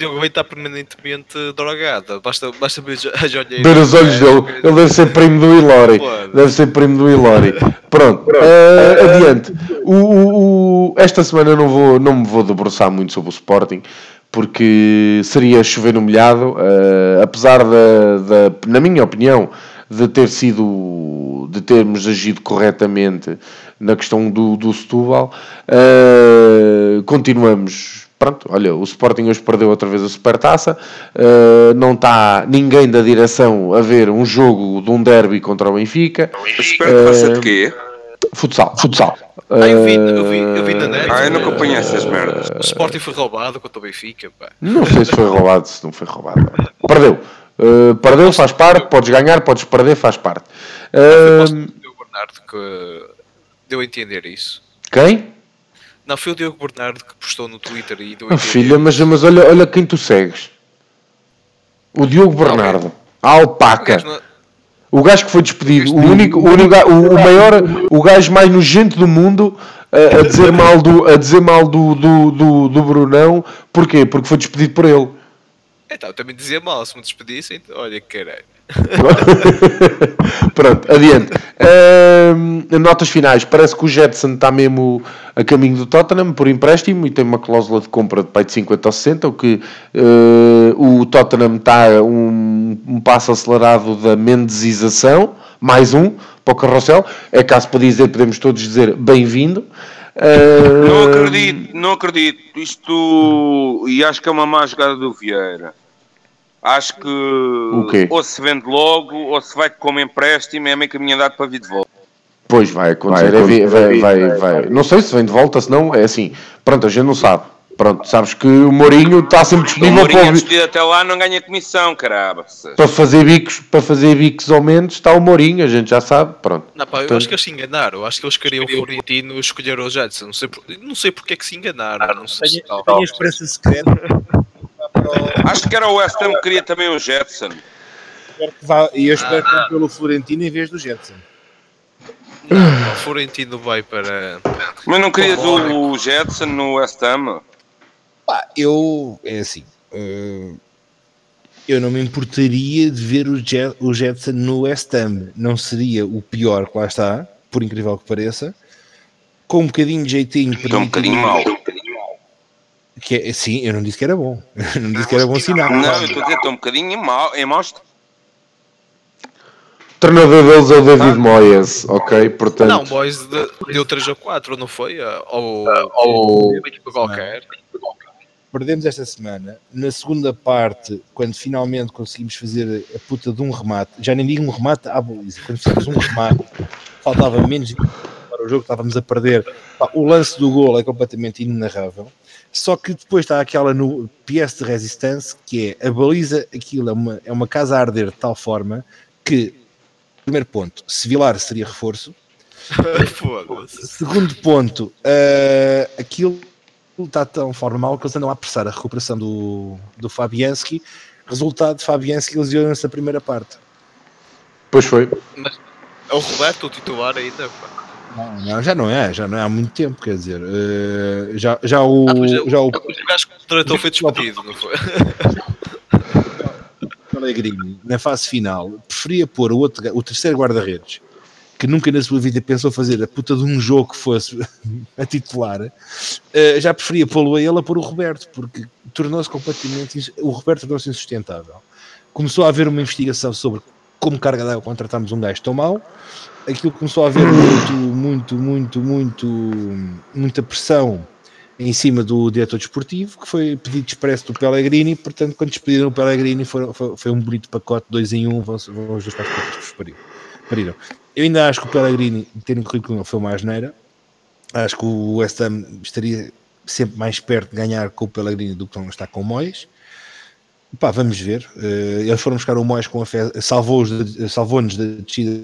Diogo Leite está permanentemente drogado. Basta, basta ver as olheiras. Ver os olhos dele. Ele deve ser primo do Ilori. Deve ser primo do Ilori. Pronto, uh, adiante. O, o, o, esta semana não, vou, não me vou debruçar muito sobre o Sporting porque seria chover no molhado, uh, apesar da, da, na minha opinião, de ter sido, de termos agido corretamente na questão do, do Setúbal, uh, continuamos pronto, olha, o Sporting hoje perdeu outra vez a Supertaça, uh, não está ninguém da direção a ver um jogo de um derby contra o Benfica. A Supertaça uh, de quê? Futsal, futsal. Ah, eu vi, eu vi, eu vi na net. Ah, eu nunca conheço essas merdas. O Sporting foi roubado contra o Benfica, pá. Não sei se foi roubado, se não foi roubado. Perdeu. Uh, perdeu, faz parte, podes ganhar, podes perder, faz parte. Uh, o Bernardo que deu a entender isso. Quem? Não, foi o Diogo Bernardo que postou no Twitter e deu oh, Filha, mas, mas olha, olha quem tu segues. O Diogo Bernardo. A alpaca. O gajo que foi despedido, o único, o, único, o, o maior, o gajo mais nojento do mundo a, a dizer mal do, a dizer mal do, do, do, do Brunão, porquê? Porque foi despedido por ele. Então, também dizia mal, se me despedissem, olha que caralho. Pronto, adiante. Uh, notas finais. Parece que o Jetson está mesmo a caminho do Tottenham por empréstimo e tem uma cláusula de compra de pai de 50 ou 60, o que uh, o Tottenham está um, um passo acelerado da mendesização, mais um para o carrossel. É caso para dizer, podemos todos dizer bem-vindo. Uh... Não acredito, não acredito. Isto e acho que é uma má jogada do Vieira. Acho que ou se vende logo ou se vai como empréstimo é meio caminho andado para vir de volta. Pois vai acontecer, vai, vai, vai, vai, Não sei se vem de volta, se não é assim. Pronto, a gente não sabe. Pronto, sabes que o Mourinho está sempre disponível o Mourinho para... até lá não ganha comissão, caramba. Para fazer bicos, para fazer bicos ao menos está o Mourinho, a gente já sabe, pronto. Não, pá, eu acho que eles se enganaram, eu acho que eles queriam o Florentino escolher o Jetson, não sei, por... não sei porque é que se enganaram, não sei tenho, se tenho a esperança secreta Acho que era o West Ham que queria também o Jetson. E eu espero que vá pelo Florentino em vez do Jetson. Não, o Florentino vai para. Mas não querias o, o Jetson no West Ham? Pá, eu. É assim. Uh, eu não me importaria de ver o, Jet, o Jetson no West Ham. Não seria o pior que lá está, por incrível que pareça. Com um bocadinho de jeitinho. Para um bocadinho mal. Que é, sim, eu não disse que era bom. Eu não disse que era bom sinal. Não, eu estou a dizer, estou um bocadinho em mau, em mau treinador deles é o David ah. Moyes, ok? Portanto... Não, Moyes deu 3 ou 4, não foi? Ou, ou uma equipa qualquer. Perdemos esta semana. Na segunda parte, quando finalmente conseguimos fazer a puta de um remate, já nem digo um remate à baliza, quando fizemos um remate, faltava menos para o jogo, estávamos a perder. O lance do gol é completamente inenarrável. Só que depois está aquela no PS de Resistance, que é a baliza, aquilo é uma, é uma casa a arder de tal forma que, primeiro ponto, Sevilar seria reforço. Segundo ponto, uh, aquilo está tão formal que eles andam a apressar a recuperação do, do Fabianski. Resultado, Fabianski lesionou-se na primeira parte. Pois foi. Mas é o Roberto o titular ainda, pá. Não, não, já não é, já não é há muito tempo, quer dizer, uh, já, já o. Ah, já, já o, o gajo que o tratou foi despedido, não foi? Pellegrini na fase final preferia pôr o, outro, o terceiro guarda-redes que nunca na sua vida pensou fazer a puta de um jogo que fosse a titular, uh, já preferia pô-lo a ele a pôr o Roberto, porque tornou-se completamente. O Roberto tornou-se insustentável. Começou a haver uma investigação sobre como carga d'água contratámos um gajo tão mau. Aquilo começou a haver muito, muito, muito, muito, muita pressão em cima do diretor desportivo, que foi pedido expresso do Pellegrini, portanto, quando despediram o Pellegrini, foi, foi, foi um bonito pacote, dois em um, vão, vão os dois para as pariram. Eu ainda acho que o Pellegrini, terem corrido com ele, foi uma asneira. Acho que o West Ham estaria sempre mais perto de ganhar com o Pellegrini do que está com o Moyes. Pá, vamos ver. Uh, eles foram buscar o Moyes com a fé, salvou-nos salvou da descida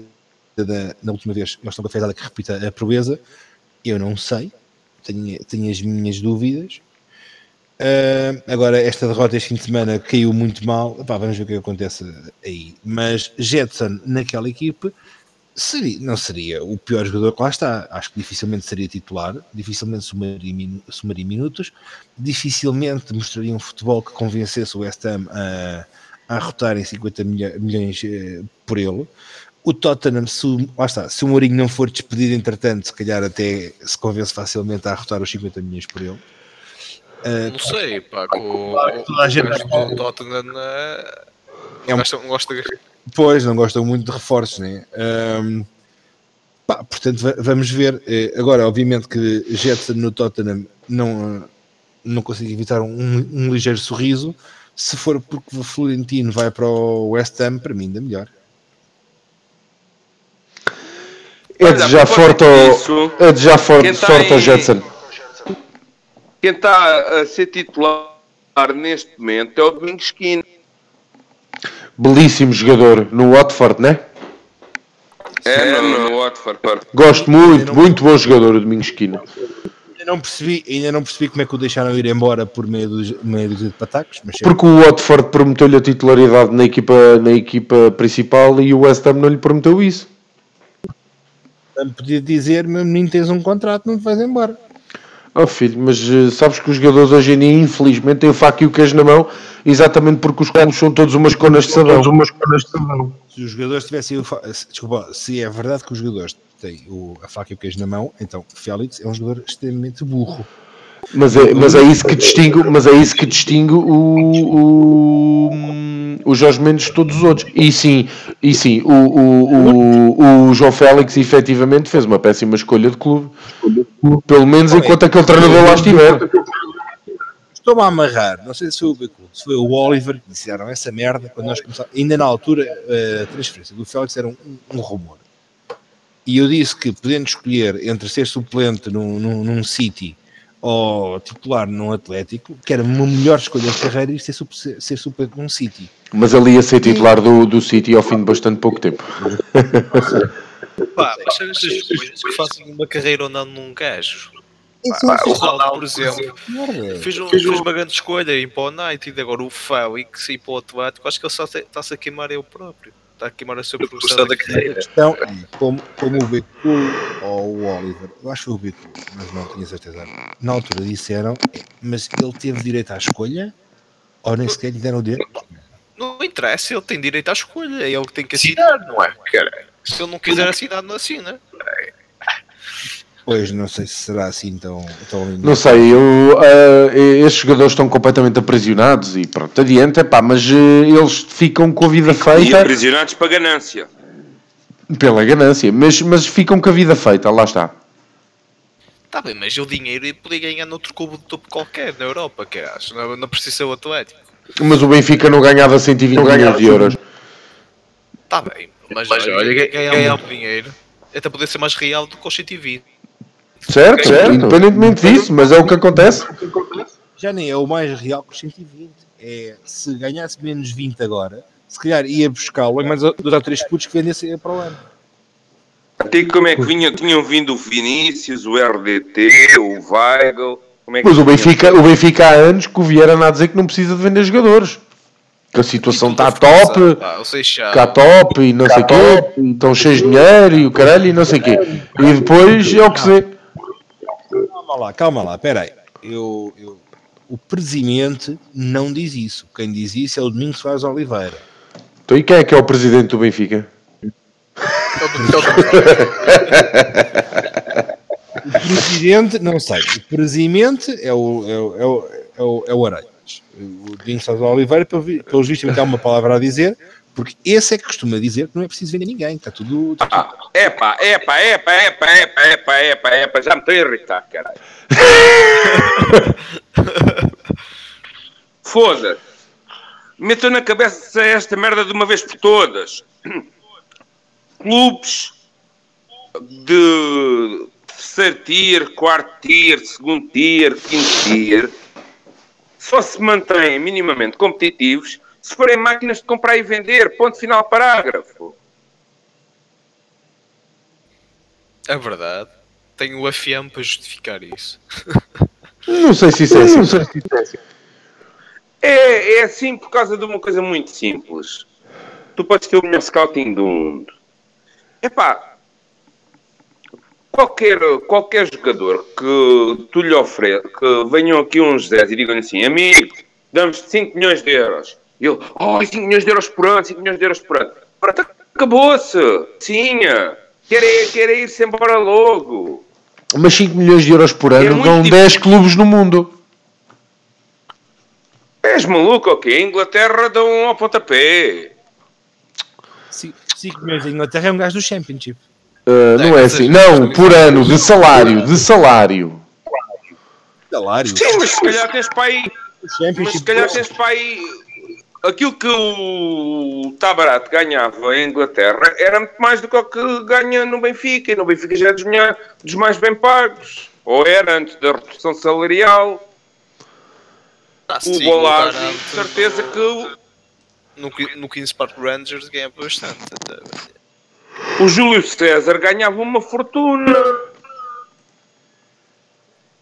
da, última vez. Eles estão com a fezada que repita a proeza. Eu não sei. Tenho, tenho as minhas dúvidas. Uh, agora, esta derrota este fim de semana caiu muito mal. Pá, vamos ver o que acontece aí. Mas Jetson naquela equipe seria, não seria o pior jogador que lá está. Acho que dificilmente seria titular, dificilmente somaria, somaria minutos, dificilmente mostraria um futebol que convencesse o West Ham a, a rotar em 50 milhões eh, por ele. O Tottenham, se, lá está, se o Mourinho não for despedido entretanto, se calhar até se convence facilmente a rotar os 50 milhões por ele. Uh, não sei, pá, com, toda a gente o Tottenham é um... gosta, gosta Pois, não gostam muito de reforços, né? Um, pá, portanto, vamos ver. Eh, agora, obviamente que Jetson no Tottenham não, não consegue evitar um, um, ligeiro sorriso. Se for porque o Florentino vai para o West Ham, para mim ainda melhor. É de já forte é de já forte, sorte ao Jetson. Quem está a ser titular neste momento é o Domingos Esquina belíssimo jogador no Watford, né? É, no, no Watford. Gosto muito, muito bom jogador o Domingos Esquina. Ainda não, percebi, ainda não percebi como é que o deixaram ir embora por meio dos, meio dos de patacos. Mas Porque o Watford prometeu-lhe a titularidade na equipa, na equipa principal e o West Ham não lhe prometeu isso. Podia dizer, meu menino, tens um contrato, não te vais embora. Oh filho, mas uh, sabes que os jogadores hoje em dia, infelizmente, têm o faca e o queijo na mão, exatamente porque os clubes são todos umas conas de sabão. Umas conas de sabão. Se os jogadores tivessem o fa... Desculpa, se é verdade que os jogadores têm o, a faca e o queijo na mão, então Félix é um jogador extremamente burro. Mas é, mas é isso que distingue, mas é isso que distingue o, o, o Jorge Mendes de todos os outros. E sim, e sim o, o, o, o João Félix efetivamente fez uma péssima escolha de clube. Pelo menos enquanto aquele treinador lá estiver. Estou-me a amarrar, não sei se foi o Oliver que disseram essa merda quando nós. Ainda na altura, a transferência do Félix era um, um rumor. E eu disse que, podendo escolher entre ser suplente num, num, num City ou titular num Atlético, que era uma melhor escolha de carreira e ser, ser, ser suplente num City. Mas ali ia ser titular do, do City ao fim de bastante pouco tempo. Pá, mas são essas coisas que fazem uma carreira ou não num gajo. Pá, o Ronaldo, por exemplo, fez, um, fez uma grande escolha ir para o United, agora o Félix ir para o Atlético, acho que ele só está-se a queimar ele próprio está a queimar a sua progressão da carreira. A questão é, como, como o Betul ou o Oliver, eu acho que o Betul, mas não tinha certeza. Na altura disseram, mas ele teve direito à escolha ou nem sequer lhe deram o direito? Não, não interessa, ele tem direito à escolha, é ele que tem que assinar, não é? Se ele não quiser assinar, não assina. Pois, não sei se será assim tão, tão lindo. Não sei, eu, uh, estes jogadores estão completamente aprisionados e pronto, adianta, pá, mas uh, eles ficam com a vida feita. E aprisionados para ganância. Pela ganância, mas, mas ficam com a vida feita, lá está. Está bem, mas o dinheiro podia ganhar noutro clube de topo qualquer na Europa, que acho, não, não precisa ser o Atlético. Mas o Benfica não ganhava 120 milhões de euros. Está bem, mas, mas olha, ganhava dinheiro. Até poder ser mais real do que os 120. Certo, certo, independentemente disso, mas é o que acontece. Já nem é o mais real que os 120. É se ganhasse menos 20 agora, se calhar ia buscá-lo, mas dois ou três putos que vendessem para o ano. Até como é que vinham, tinham vindo o Vinícius, o RDT, o Weigl. É mas o Benfica, o Benfica há anos que o Vieira anda a dizer que não precisa de vender jogadores. Que a situação está top, está top e não sei o quê, estão cheios de dinheiro e o caralho e não sei o quê. E depois é o que se calma lá, calma lá, peraí. Eu, eu, o presidente não diz isso. Quem diz isso é o Domingos Soares Oliveira. Então, e quem é que é o presidente do Benfica? O presidente, não sei. O presidente é o, é o, é o, é o, é o Areias. O Dinho Sousa Oliveira, pelos vistos, tem uma palavra a dizer, porque esse é que costuma dizer que não é preciso vender ninguém. Está tudo. Está tudo... Ah, epa, epa, epa, epa, epa, epa, epa, epa, já me estou a irritar, caralho. Foda-se. Metam na cabeça esta merda de uma vez por todas. Clubes de terceiro tier, quarto tier, segundo tier, quinto tier, só se mantêm minimamente competitivos se forem máquinas de comprar e vender. Ponto final parágrafo. É verdade. Tenho o FM para justificar isso. Não sei se isso é assim. Não sei se isso é assim. É, é assim por causa de uma coisa muito simples. Tu podes ter o melhor scouting do mundo. Epá, qualquer, qualquer jogador que tu lhe ofereça, que venham aqui uns 10 e digam assim, amigo, damos 5 milhões de euros. E ele, oh, 5 milhões de euros por ano, 5 milhões de euros por ano. Pronto, acabou-se. Tinha. Quer, quer ir-se embora logo. Mas 5 milhões de euros por ano é dão 10 clubes no mundo. És maluco, ok? A Inglaterra dão ao pontapé. 5 milhões de Inglaterra é um gajo do Championship. Uh, não é assim. Não, por ano, de salário. De salário. Salário? Sim, mas se calhar tens para aí. Mas se calhar tens para aí. Aquilo que o Tabarat ganhava em Inglaterra era muito mais do que o que ganha no Benfica. E no Benfica já é dos, dos mais bem pagos. Ou era antes da redução salarial. Ah, o Bolage, de certeza que. No, no Kings Park Rangers ganha bastante. O Júlio César ganhava uma fortuna.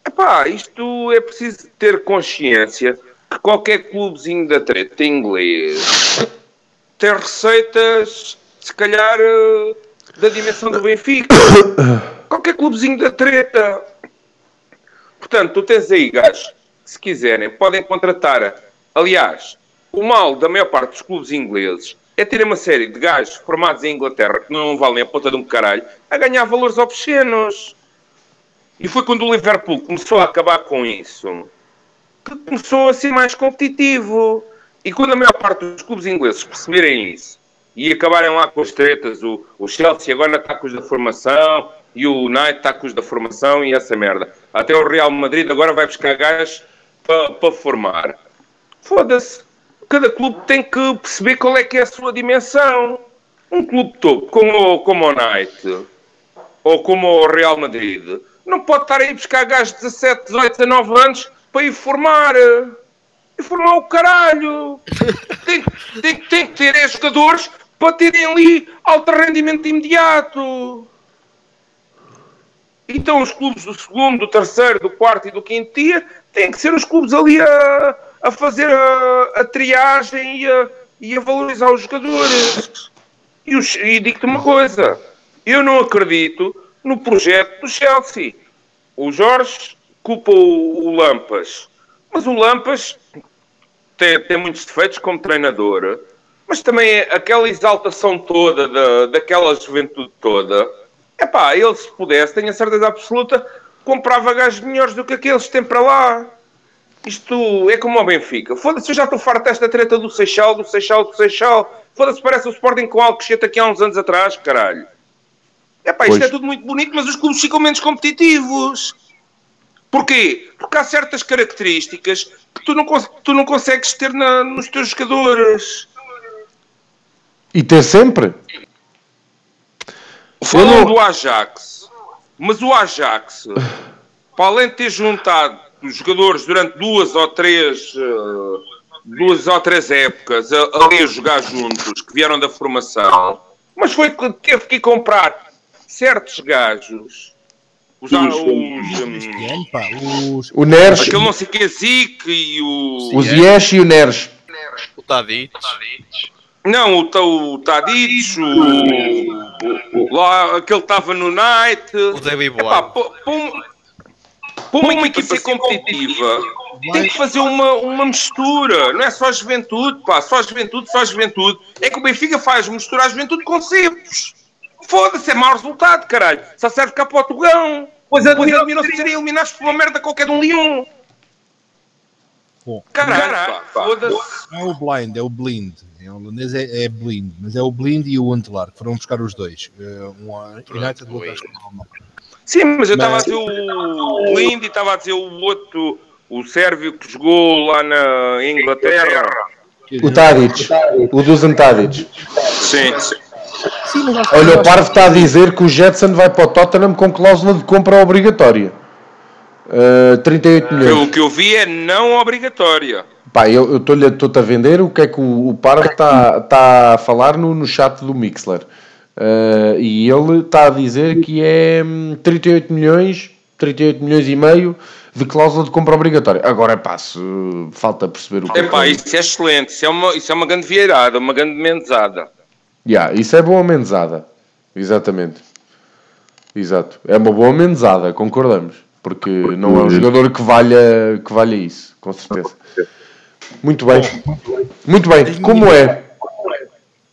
Epá, isto é preciso ter consciência que qualquer clubezinho da treta inglês tem receitas, se calhar, eh, da dimensão do Benfica. Qualquer clubezinho da treta. Portanto, tu tens aí gajos que, se quiserem, podem contratar. Aliás, o mal da maior parte dos clubes ingleses é ter uma série de gajos formados em Inglaterra que não valem a ponta de um caralho a ganhar valores obscenos. E foi quando o Liverpool começou a acabar com isso que começou a ser mais competitivo. E quando a maior parte dos clubes ingleses perceberem isso e acabarem lá com as tretas, o, o Chelsea agora está com os da formação e o United está com os da formação e essa merda. Até o Real Madrid agora vai buscar gajos para pa formar. Foda-se cada clube tem que perceber qual é que é a sua dimensão. Um clube topo, como, como o Knight, ou como o Real Madrid, não pode estar aí buscar gajos de 17, 18, 19 anos para ir formar. E formar o caralho. Tem, tem, tem que ter jogadores para terem ali alto rendimento imediato. Então os clubes do segundo, do terceiro, do quarto e do quinto dia têm que ser os clubes ali a, a fazer a, a triagem e a, e a, valorizar os jogadores. E, e digo-te uma coisa: eu não acredito no projeto do Chelsea. O Jorge culpa o, o Lampas, mas o Lampas tem, tem muitos defeitos como treinador, mas também é aquela exaltação toda da, daquela juventude toda. É pá, ele se pudesse, tenho a certeza absoluta, comprava gajos melhores do que aqueles que tem para lá. Isto é como o Benfica. Foda-se, eu já estou farto desta treta do Seixal, do Seixal, do Seixal. Foda-se, parece o Sporting com algo que aqui há uns anos atrás, caralho. É pá, isto pois. é tudo muito bonito, mas os clubes ficam menos competitivos. Porquê? Porque há certas características que tu não, tu não consegues ter na, nos teus jogadores. E ter sempre? Falam não... do Ajax, mas o Ajax, para além de ter juntado os jogadores durante duas ou três uh, duas ou três épocas ali a jogar juntos, que vieram da formação, mas foi que teve que ir comprar certos gajos. Os, os, os, os, o Neres, aquele não sei que é Zic e o. O Ziyech e o Neres. O Tadic. Não, o, o Tadic, o, o, lá, aquele estava no Night. O David Boy para uma, uma equipa ser competitiva, tem que fazer uma, uma mistura. Não é só a juventude, pá. Só a juventude, só a juventude. É que o Benfica faz misturar a juventude com sempre. Foda-se, é mau resultado, caralho. Só serve cá para o Tugão. Pois admiram-se de serem eliminados por uma merda qualquer de um leão. Bom, caralho, foda-se. Não é o blind, é o blind. Em holandês é, é blind, mas é o blind e o Antlar, que foram buscar os dois. Uh, um United, o outro Sim, mas eu estava mas... a dizer o blind e estava a dizer o outro, o sérvio que jogou lá na Inglaterra. O Tadic, o dos Tadic. Sim, sim. Olha, o Parvo está a dizer que o Jetson vai para o Tottenham com cláusula de compra obrigatória. Uh, 38 milhões. O que eu vi é não obrigatória. Pá, eu estou-te a vender o que é que o, o Parvo está tá a falar no, no chat do Mixler. Uh, e ele está a dizer que é 38 hum, milhões, 38 milhões e meio de cláusula de compra obrigatória. Agora é passo, falta perceber o que é. Pá, isso é excelente, isso é uma, isso é uma grande vieirada, uma grande menzada. Yeah, isso é boa amenzada. Exatamente. Exato. É uma boa amenzada, concordamos. Porque não é um jogador que valha, que valha isso, com certeza. Muito bem. Muito bem. Como é?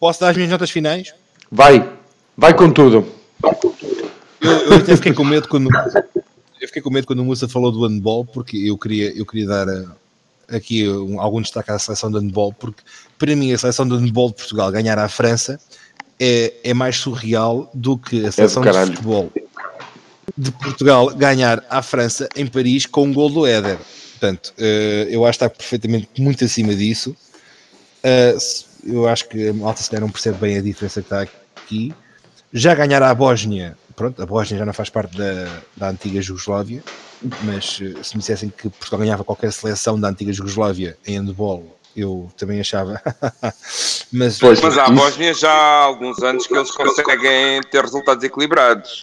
Posso dar as minhas notas finais? Vai. Vai com tudo. Eu, eu até fiquei com medo quando eu fiquei com medo quando o Musa falou do handball, porque eu queria, eu queria dar aqui um, algum destaque à seleção de handball, porque para mim a seleção de handball de Portugal ganhar à França é, é mais surreal do que a é seleção é de futebol de Portugal ganhar à França em Paris com um gol do Éder. Portanto, uh, eu acho que está perfeitamente muito acima disso. Uh, eu acho que a malta se não percebe bem a diferença que está aqui. Já ganhar à Bósnia, pronto, a Bósnia já não faz parte da, da antiga Jugoslávia, mas uh, se me dissessem que Portugal ganhava qualquer seleção da antiga Jugoslávia em handball, eu também achava. mas, pois, mas há a Bósnia já há alguns anos que eles conseguem ter resultados equilibrados.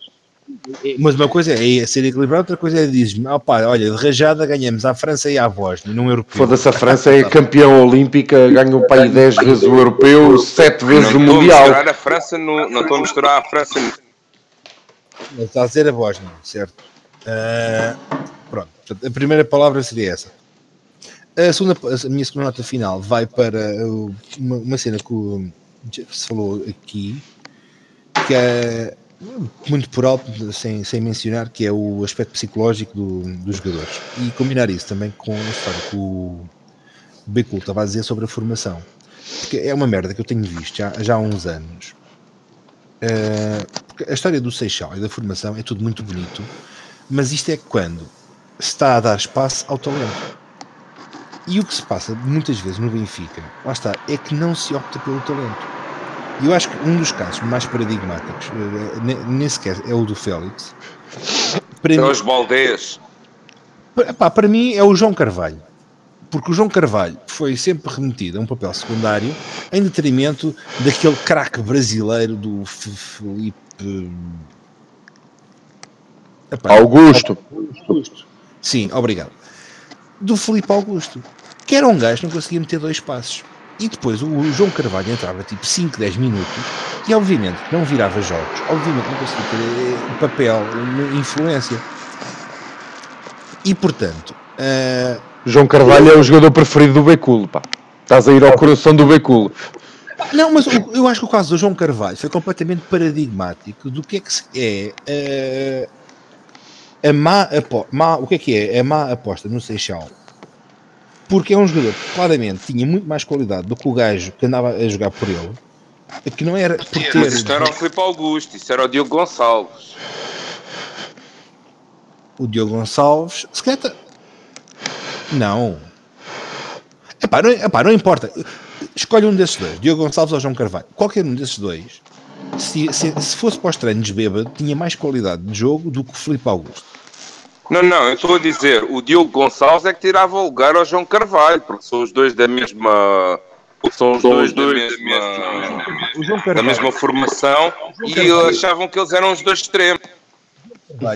Mas uma coisa é ser equilibrado, outra coisa é dizer oh, pá, olha, de rajada ganhamos à França e à Bósnia, num europeu. Foda-se, a França é campeã olímpica, ganhou para aí 10 vezes o europeu, 7 vezes o mundial. Misturar a França no, não estou a misturar a França no... Está a dizer a Bósnia, certo? Uh, pronto, a primeira palavra seria essa. A, segunda, a minha segunda nota final vai para uma, uma cena que o se falou aqui, que é muito por alto, sem, sem mencionar, que é o aspecto psicológico do, dos jogadores. E combinar isso também com a história que o Becul estava a dizer sobre a formação. Porque é uma merda que eu tenho visto já, já há uns anos. Uh, a história do Seixal e da formação é tudo muito bonito, mas isto é quando se está a dar espaço ao talento. E o que se passa muitas vezes no Benfica, lá está, é que não se opta pelo talento e eu acho que um dos casos mais paradigmáticos, eh, nem sequer é o do Félix. Para São mim, os Baldeias. Para, para mim é o João Carvalho. Porque o João Carvalho foi sempre remetido a um papel secundário em detrimento daquele craque brasileiro do Felipe. Epá, Augusto. Augusto. Sim, obrigado. Do Felipe Augusto. Que era um gajo que não conseguia meter dois passos. E depois o João Carvalho entrava tipo 5, 10 minutos e obviamente não virava jogos, obviamente não conseguia ter eh, papel, influência. E portanto. Uh... João Carvalho é o jogador preferido do Beculo, pá. Estás a ir ao coração do Beculo. Não, mas eu acho que o caso do João Carvalho foi completamente paradigmático do que é que é uh, a má, má, o que é que é a má aposta no Seixal porque é um jogador que claramente tinha muito mais qualidade do que o gajo que andava a jogar por ele, que não era por ter... Mas isto era o Filipe Augusto, isso era o Diogo Gonçalves. O Diogo Gonçalves, se calhar... Tá- não. Epá, não, epá, não importa. Escolhe um desses dois, Diogo Gonçalves ou João Carvalho. Qualquer um desses dois, se, se, se fosse para os treinos bêbado, tinha mais qualidade de jogo do que o Filipe Augusto. Não, não, eu estou a dizer, o Diogo Gonçalves é que tirava o lugar ao João Carvalho, porque são os dois da mesma. São os dois, da, mesma, da mesma formação e achavam que eles eram os dois extremos.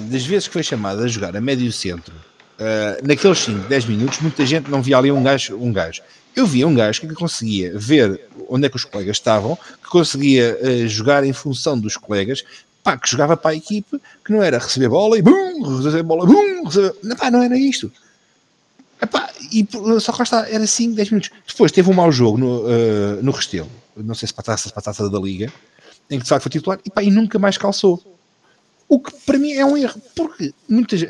das vezes que foi chamado a jogar a médio centro, uh, naqueles 5, 10 minutos, muita gente não via ali um gajo, um gajo. Eu via um gajo que conseguia ver onde é que os colegas estavam, que conseguia uh, jogar em função dos colegas, pá, que jogava para a equipe, que não era receber bola e bum, receber bola, bum, receber... Não, era isto. E só que era 5, 10 minutos. Depois teve um mau jogo no, uh, no Restelo, não sei se para a taça da Liga, em que de facto foi titular, e, pá, e nunca mais calçou. O que para mim é um erro, porque muitas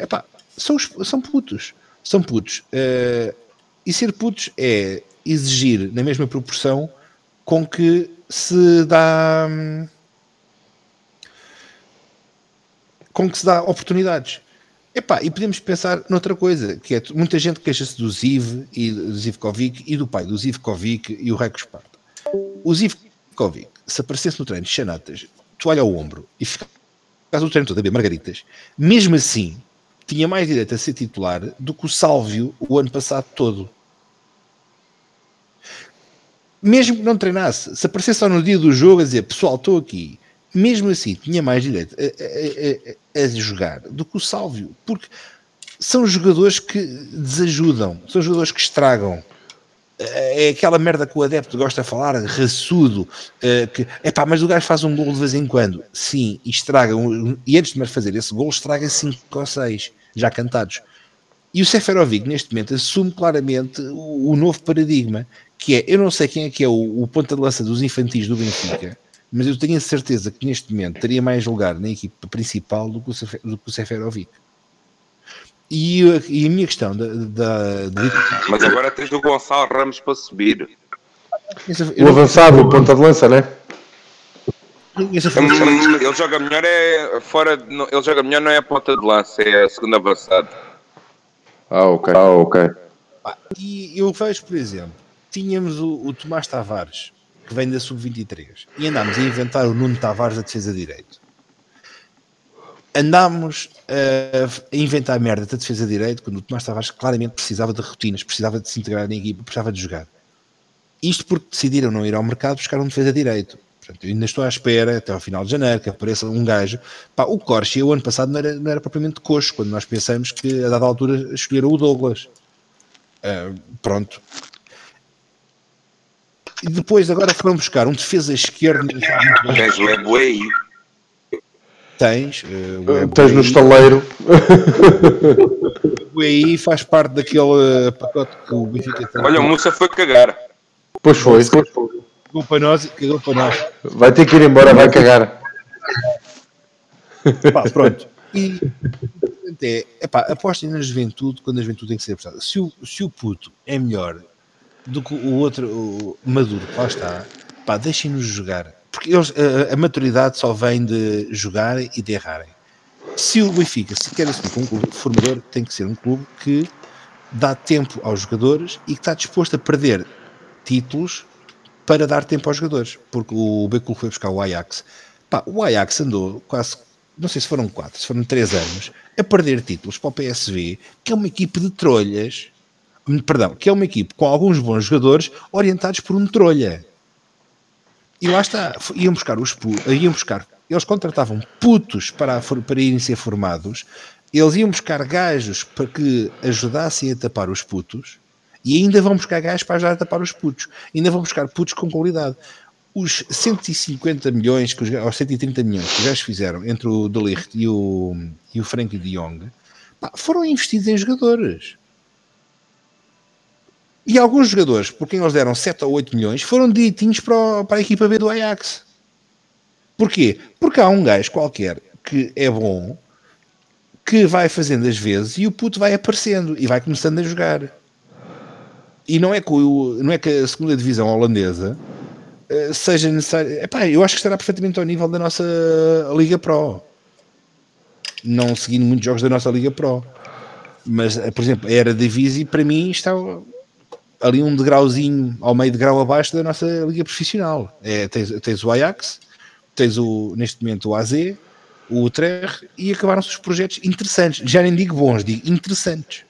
são, são putos, são putos. Uh, e ser putos é exigir na mesma proporção com que se dá. Hum, com que se dá oportunidades. Epá, e podemos pensar noutra coisa, que é muita gente queixa-se do Ziv e do Zivkovic e do pai do Zivkovic e o Reco Esparta. O Zivkovic, se aparecesse no treino de Xanatas, toalha ao ombro e ficasse o treino todo a margaritas, mesmo assim tinha mais direito a ser titular do que o Sálvio o ano passado todo. Mesmo que não treinasse, se aparecesse só no dia do jogo a dizer pessoal, estou aqui, mesmo assim tinha mais direito a, a, a, a, jogar do que o Sálvio, porque são jogadores que desajudam, são jogadores que estragam. É aquela merda que o adepto gosta de falar, raçudo, é, que é pá, mas o gajo faz um gol de vez em quando, sim, e estraga, e antes de fazer esse gol, estraga 5 ou 6 já cantados. E o Seferovic, neste momento, assume claramente o, o, novo paradigma, que é, eu não sei quem é que é o, o ponta de lança dos infantis do Benfica, mas eu tenho a certeza que neste momento teria mais lugar na equipa principal do que o, do que o Seferovic. E, e, a minha questão da, da, da, Mas agora tens o Gonçalo Ramos para subir. O avançado, o ponta de lança, né? Ele joga melhor é fora, ele joga melhor não é a ponta de lança, é a segunda avançada. Ah, ok. Ah, ok. E eu vejo, por exemplo, tínhamos o, o Tomás Tavares, que vem da Sub-23, e andámos a inventar o Nuno Tavares da defesa de direito. Andámos a inventar merda da defesa de direito quando o Tomás Tavares claramente precisava de rotinas, precisava de se integrar na equipa, precisava de jogar. Isto porque decidiram não ir ao mercado buscar um defesa de direito. Portanto, eu ainda estou à espera, até ao final de janeiro, que apareça um gajo. Pá, o Corsia, o ano passado, não era, não era propriamente coxo, quando nós pensamos que, a dada altura, escolheram o Douglas. Uh, pronto, e depois agora foram buscar um defesa esquerdo. Tens o Ebuei. Tens. Uh, Tens no estaleiro. O EI faz parte daquele pacote que o Benfica tem. Olha, o Musa foi cagar. Pois foi. Pois foi. Cagou para nós, cagou para nós. Vai ter que ir embora, vai cagar. Pá, pronto. E é, epá, apostem na juventude quando a juventude tem que ser apostada. Se o, se o puto é melhor do que o outro o Maduro, lá está, pá, deixem-nos jogar. Porque eles, a, a, maturidade só vem de jogar e de errarem. Se o Benfica se quer como um clube formador, tem que ser um clube que dá tempo aos jogadores e que está disposto a perder títulos para dar tempo aos jogadores. Porque o Becul foi buscar o Ajax. Pá, o Ajax andou quase, não sei se foram quatro, se foram três anos, a perder títulos para o PSV, que é uma equipe de trolhas perdão, que é uma equipe com alguns bons jogadores orientados por um trolha. E lá está, iam buscar os iam buscar, eles contratavam putos para, para irem ser formados, eles iam buscar gajos para que ajudassem a tapar os putos, e ainda vão buscar gajos para ajudar a tapar os putos, ainda vão buscar putos com qualidade. Os 150 milhões, que os, ou 130 milhões que os gajos fizeram entre o Delicht e o, e o Frankie de Jong, pá, foram investidos em jogadores. E alguns jogadores, por quem eles deram 7 ou 8 milhões, foram direitinhos para, para a equipa B do Ajax. Porquê? Porque há um gajo qualquer que é bom, que vai fazendo as vezes e o puto vai aparecendo e vai começando a jogar. E não é que, o, não é que a segunda divisão holandesa uh, seja necessária. Epá, eu acho que estará perfeitamente ao nível da nossa Liga Pro. Não seguindo muitos jogos da nossa Liga Pro. Mas, eh, por exemplo, a Era Divisi para mim está ali um degrauzinho ao meio de grau abaixo da nossa liga profissional. É, tens, tens o Ajax, tens o, neste momento o AZ, o Utrecht e acabaram-se os projetos interessantes. Já nem digo bons, digo interessantes.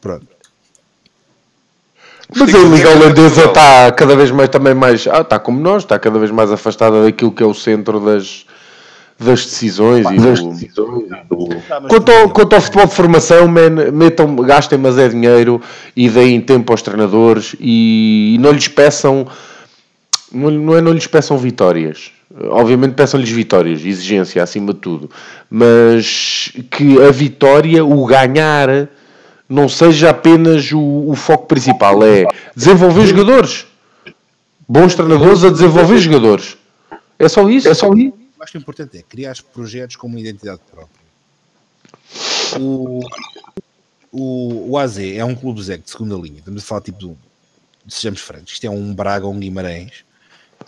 Pronto. Mas a Liga Holandesa está cada vez mais também mais. Ah, está como nós, está cada vez mais afastada daquilo que é o centro das, das decisões Pá, e das do... decisões. Do... Quanto, ao, quanto ao futebol de formação, man, metam, gastem mas é dinheiro e deem tempo aos treinadores e, e não lhes peçam não, não é não lhes peçam vitórias. Obviamente peçam-lhes vitórias, exigência acima de tudo. Mas que a vitória, o ganhar, não seja apenas o, o foco principal. É desenvolver jogadores. Bons treinadores a desenvolver jogadores. É só isso. É só isso. Acho que o importante é criar projetos com uma identidade própria. O, o, o AZ é um clube Zé de segunda linha. Estamos a falar tipo de, sejamos francos, isto é um Braga um Guimarães.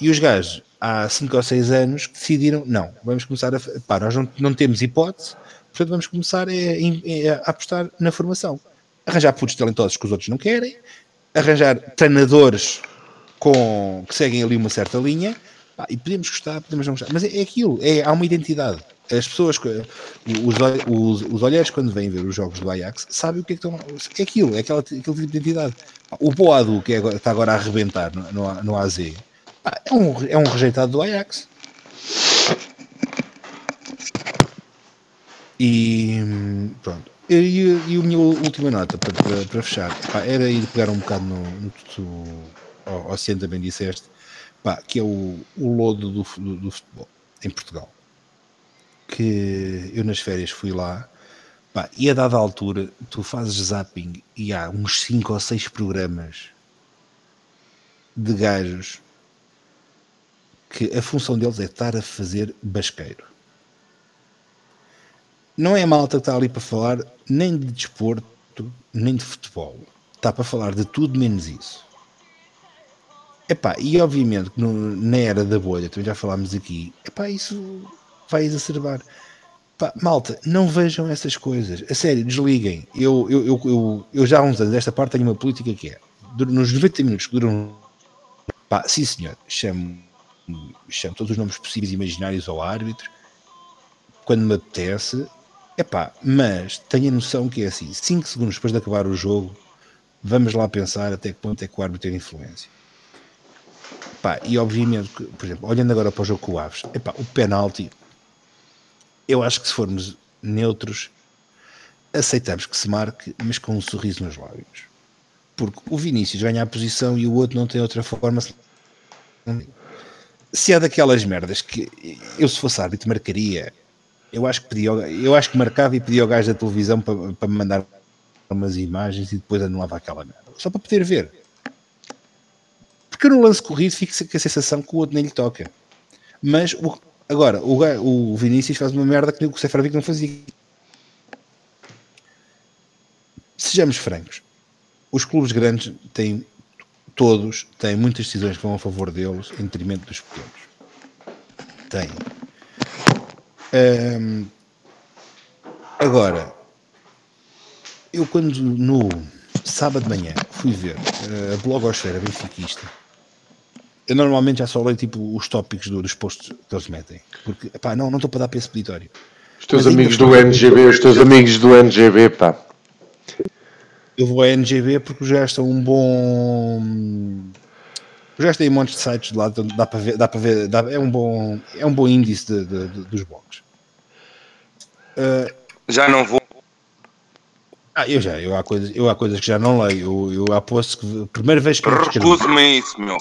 E os gajos, há 5 ou 6 anos, decidiram, não, vamos começar a. Pá, nós não, não temos hipótese, portanto vamos começar a, a, a apostar na formação. Arranjar putos talentosos que os outros não querem, arranjar treinadores com, que seguem ali uma certa linha, e podemos gostar, podemos não gostar, mas é, é aquilo, é, há uma identidade. As pessoas, os, os, os olhares quando vêm ver os jogos do Ajax, sabem o que é que estão. É aquilo, é aquela, aquele tipo de identidade. O Boadu, que é, está agora a arrebentar no, no, no AZ, é um, é um rejeitado do Ajax. E pronto. E, e a minha última nota para, para, para fechar era ir pegar um bocado no, no tu, ao, ao também disseste, pá, que é o, o lodo do, do, do, futebol em Portugal. Que eu nas férias fui lá pá, e a dada altura tu fazes zapping e há uns 5 ou 6 programas de gajos que a função deles é estar a fazer basqueiro. Não é a malta que está ali para falar nem de desporto, nem de futebol. Está para falar de tudo menos isso. Epá, e obviamente no, na era da bolha, também já falámos aqui, epá, isso vai exacerbar. Epá, malta, não vejam essas coisas. A sério, desliguem. Eu, eu, eu, eu, eu já há uns anos, desta parte, tenho uma política que é, nos 90 minutos que duram, pá, sim senhor, chamo chamo todos os nomes possíveis e imaginários ao árbitro quando me apetece. Epá, mas tenha noção que é assim, 5 segundos depois de acabar o jogo, vamos lá pensar até que ponto é que o árbitro tem influência. Epá, e obviamente, por exemplo, olhando agora para o jogo com o Aves, epá, o penalti, eu acho que se formos neutros, aceitamos que se marque, mas com um sorriso nos lábios. Porque o Vinícius ganha a posição e o outro não tem outra forma se é daquelas merdas que eu se fosse árbitro marcaria, eu acho que pedia, eu acho que marcava e pedia ao gajo da televisão para, para me mandar umas imagens e depois anulava aquela merda, só para poder ver. Porque no lance corrido fica com a sensação que o outro nem lhe toca. Mas o, agora, o, o Vinícius faz uma merda que o Seferovic não fazia. Sejamos francos, os clubes grandes têm todos têm muitas decisões que vão a favor deles em detrimento dos pequenos. Um, agora, eu quando no sábado de manhã fui ver uh, a blogosfera benfiquista, eu normalmente já só leio tipo os tópicos do, dos posts que eles metem. Porque, pá, não, não estou para dar para esse peditório. Os teus Mas amigos do NGB, os teus amigos do NGB, pá eu vou à NGB porque gajos são um bom. Os gajos têm montes de sites de lá, então dá para ver, dá para ver dá, é, um bom, é um bom índice de, de, de, dos blogs. Uh, já não vou. Ah, eu já, eu há coisas, eu há coisas que já não leio. Eu, eu aposto que a primeira vez que. Recuso-me a isso, meu.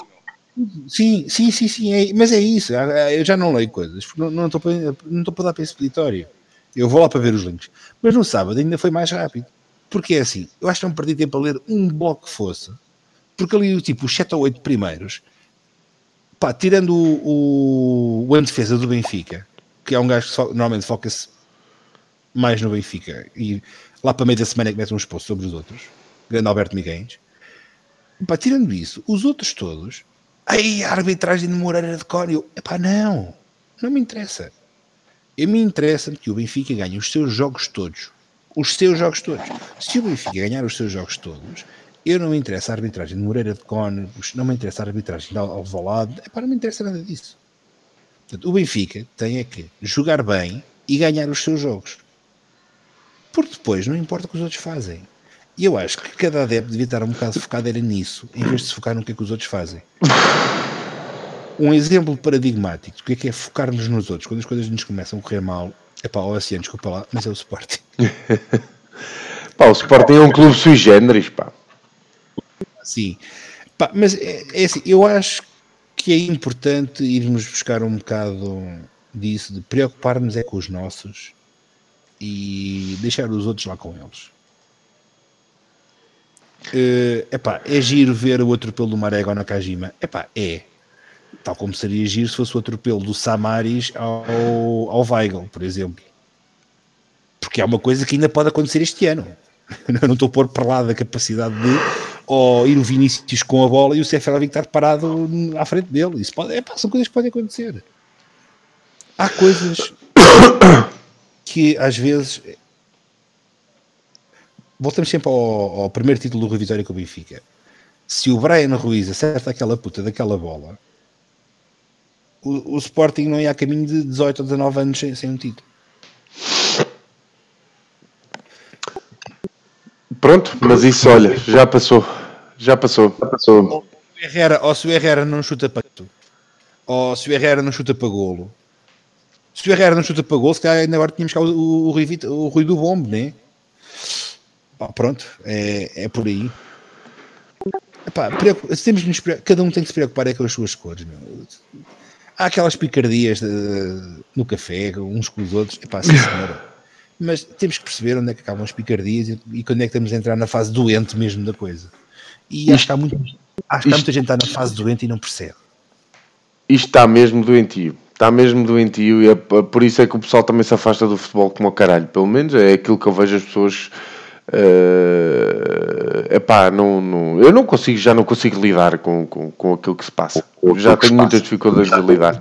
Sim, sim, sim, sim, é, mas é isso. Eu já não leio coisas, não, estou não para dar para esse peditório. Eu vou lá para ver os links. Mas no sábado ainda foi mais rápido. Porque é assim, eu acho que não perdi tempo a ler um bloco que fosse, porque ali, tipo, os 7 ou 8 primeiros, pá, tirando o, o, o defesa do Benfica, que é um gajo que só, normalmente foca-se mais no Benfica, e lá para meio da semana é que mete uns posts sobre os outros, grande Alberto Miguel, pá, tirando isso, os outros todos, aí a arbitragem de Moreira de Cónio, pá, não, não me interessa. Eu me interessa que o Benfica ganhe os seus jogos todos os seus jogos todos. Se o Benfica ganhar os seus jogos todos, eu não me interessa a arbitragem de Moreira de Cónegos, não me interessa a arbitragem de Alvalade, para não me interessa nada disso. Portanto, o Benfica tem é que jogar bem e ganhar os seus jogos. Porque depois não importa o que os outros fazem. E eu acho que cada adepto devia estar um bocado focado era nisso, em vez de se focar no que é que os outros fazem. Um exemplo paradigmático do que é que é focar-nos nos outros, quando as coisas nos começam a correr mal, é pá, o Oceano, desculpa lá, mas é o Sporting. pá, o Sporting é um clube sui generis, pá. Sim. Pá, mas é, é assim, eu acho que é importante irmos buscar um bocado disso, de preocupar-nos é com os nossos e deixar os outros lá com eles. Uh, epá, é giro ver o atropelo do Marego na Kajima. Epá, é. Tal como seria giro se fosse o atropelo do Samaris ao, ao Weigl, por exemplo. Porque é uma coisa que ainda pode acontecer este ano. Eu não estou a pôr para lá da capacidade de ou ir o Vinícius com a bola e o Seferovic estar parado à frente dele. Isso pode, epá, são coisas que podem acontecer. Há coisas que às vezes voltamos sempre ao, ao, primeiro título do Rui Vitória com o Benfica. Se o Brian Ruiz acerta aquela puta daquela bola, o, o Sporting não ia a caminho de 18 ou 19 anos sem, sem um título. Pronto, mas isso, olha, já passou. Já passou. Já passou. Herrera, ou se o Herrera não chuta para tu, ou se o Herrera não chuta para golo, se o Herrera não chuta para golo, se calhar ainda agora tínhamos cá o, o, o, Rui, o Rui do Bombo, né? Pá, pronto, é, é por aí. Epá, temos nos, cada um tem que se preocupar é com as suas cores. Meu. Há aquelas picardias de, no café, uns com os outros. Epá, sim, senhora. Mas temos que perceber onde é que acabam as picardias e, e quando é que estamos a entrar na fase doente mesmo da coisa. E acho que há, muito, acho que há muita gente que está na fase doente e não percebe. Isto está mesmo doentio. Está mesmo doentio e é, por isso é que o pessoal também se afasta do futebol como o caralho. Pelo menos é aquilo que eu vejo as pessoas. Uh, epá, não, não, eu não consigo, já não consigo lidar com, com, com aquilo que se passa. já tenho muitas dificuldades de lidar.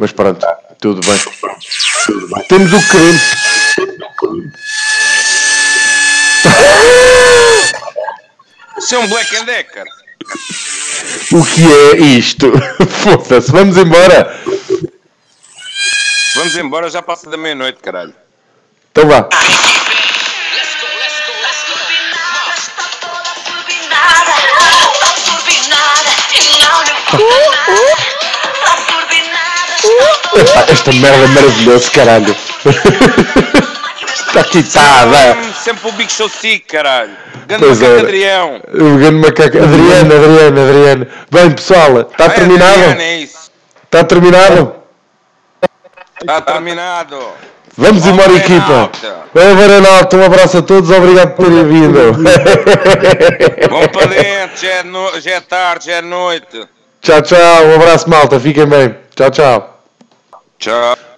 Mas pronto, tudo bem. Temos o que queremos. Isso é um Black and Decker. O que é isto? Foda-se, vamos embora. Vamos embora, já passa da meia-noite, caralho. Então vá. Esta merda é maravilhosa, caralho. Está quitada. Sempre o Big Show Sick, caralho. Grande pois macaco é. Adrião. O grande macaco. Adriano, Adriano, Adriano. Bem, pessoal, está terminado? Adriano, é isso. Está terminado? Está terminado. Vamos embora, equipa. Vamos Varanalto, um abraço a todos, obrigado por terem vindo. Vamos para dentro, já é, no... já é tarde, já é noite. Tchau, tchau, um abraço, malta, fiquem bem. Tchau, tchau. Tchau.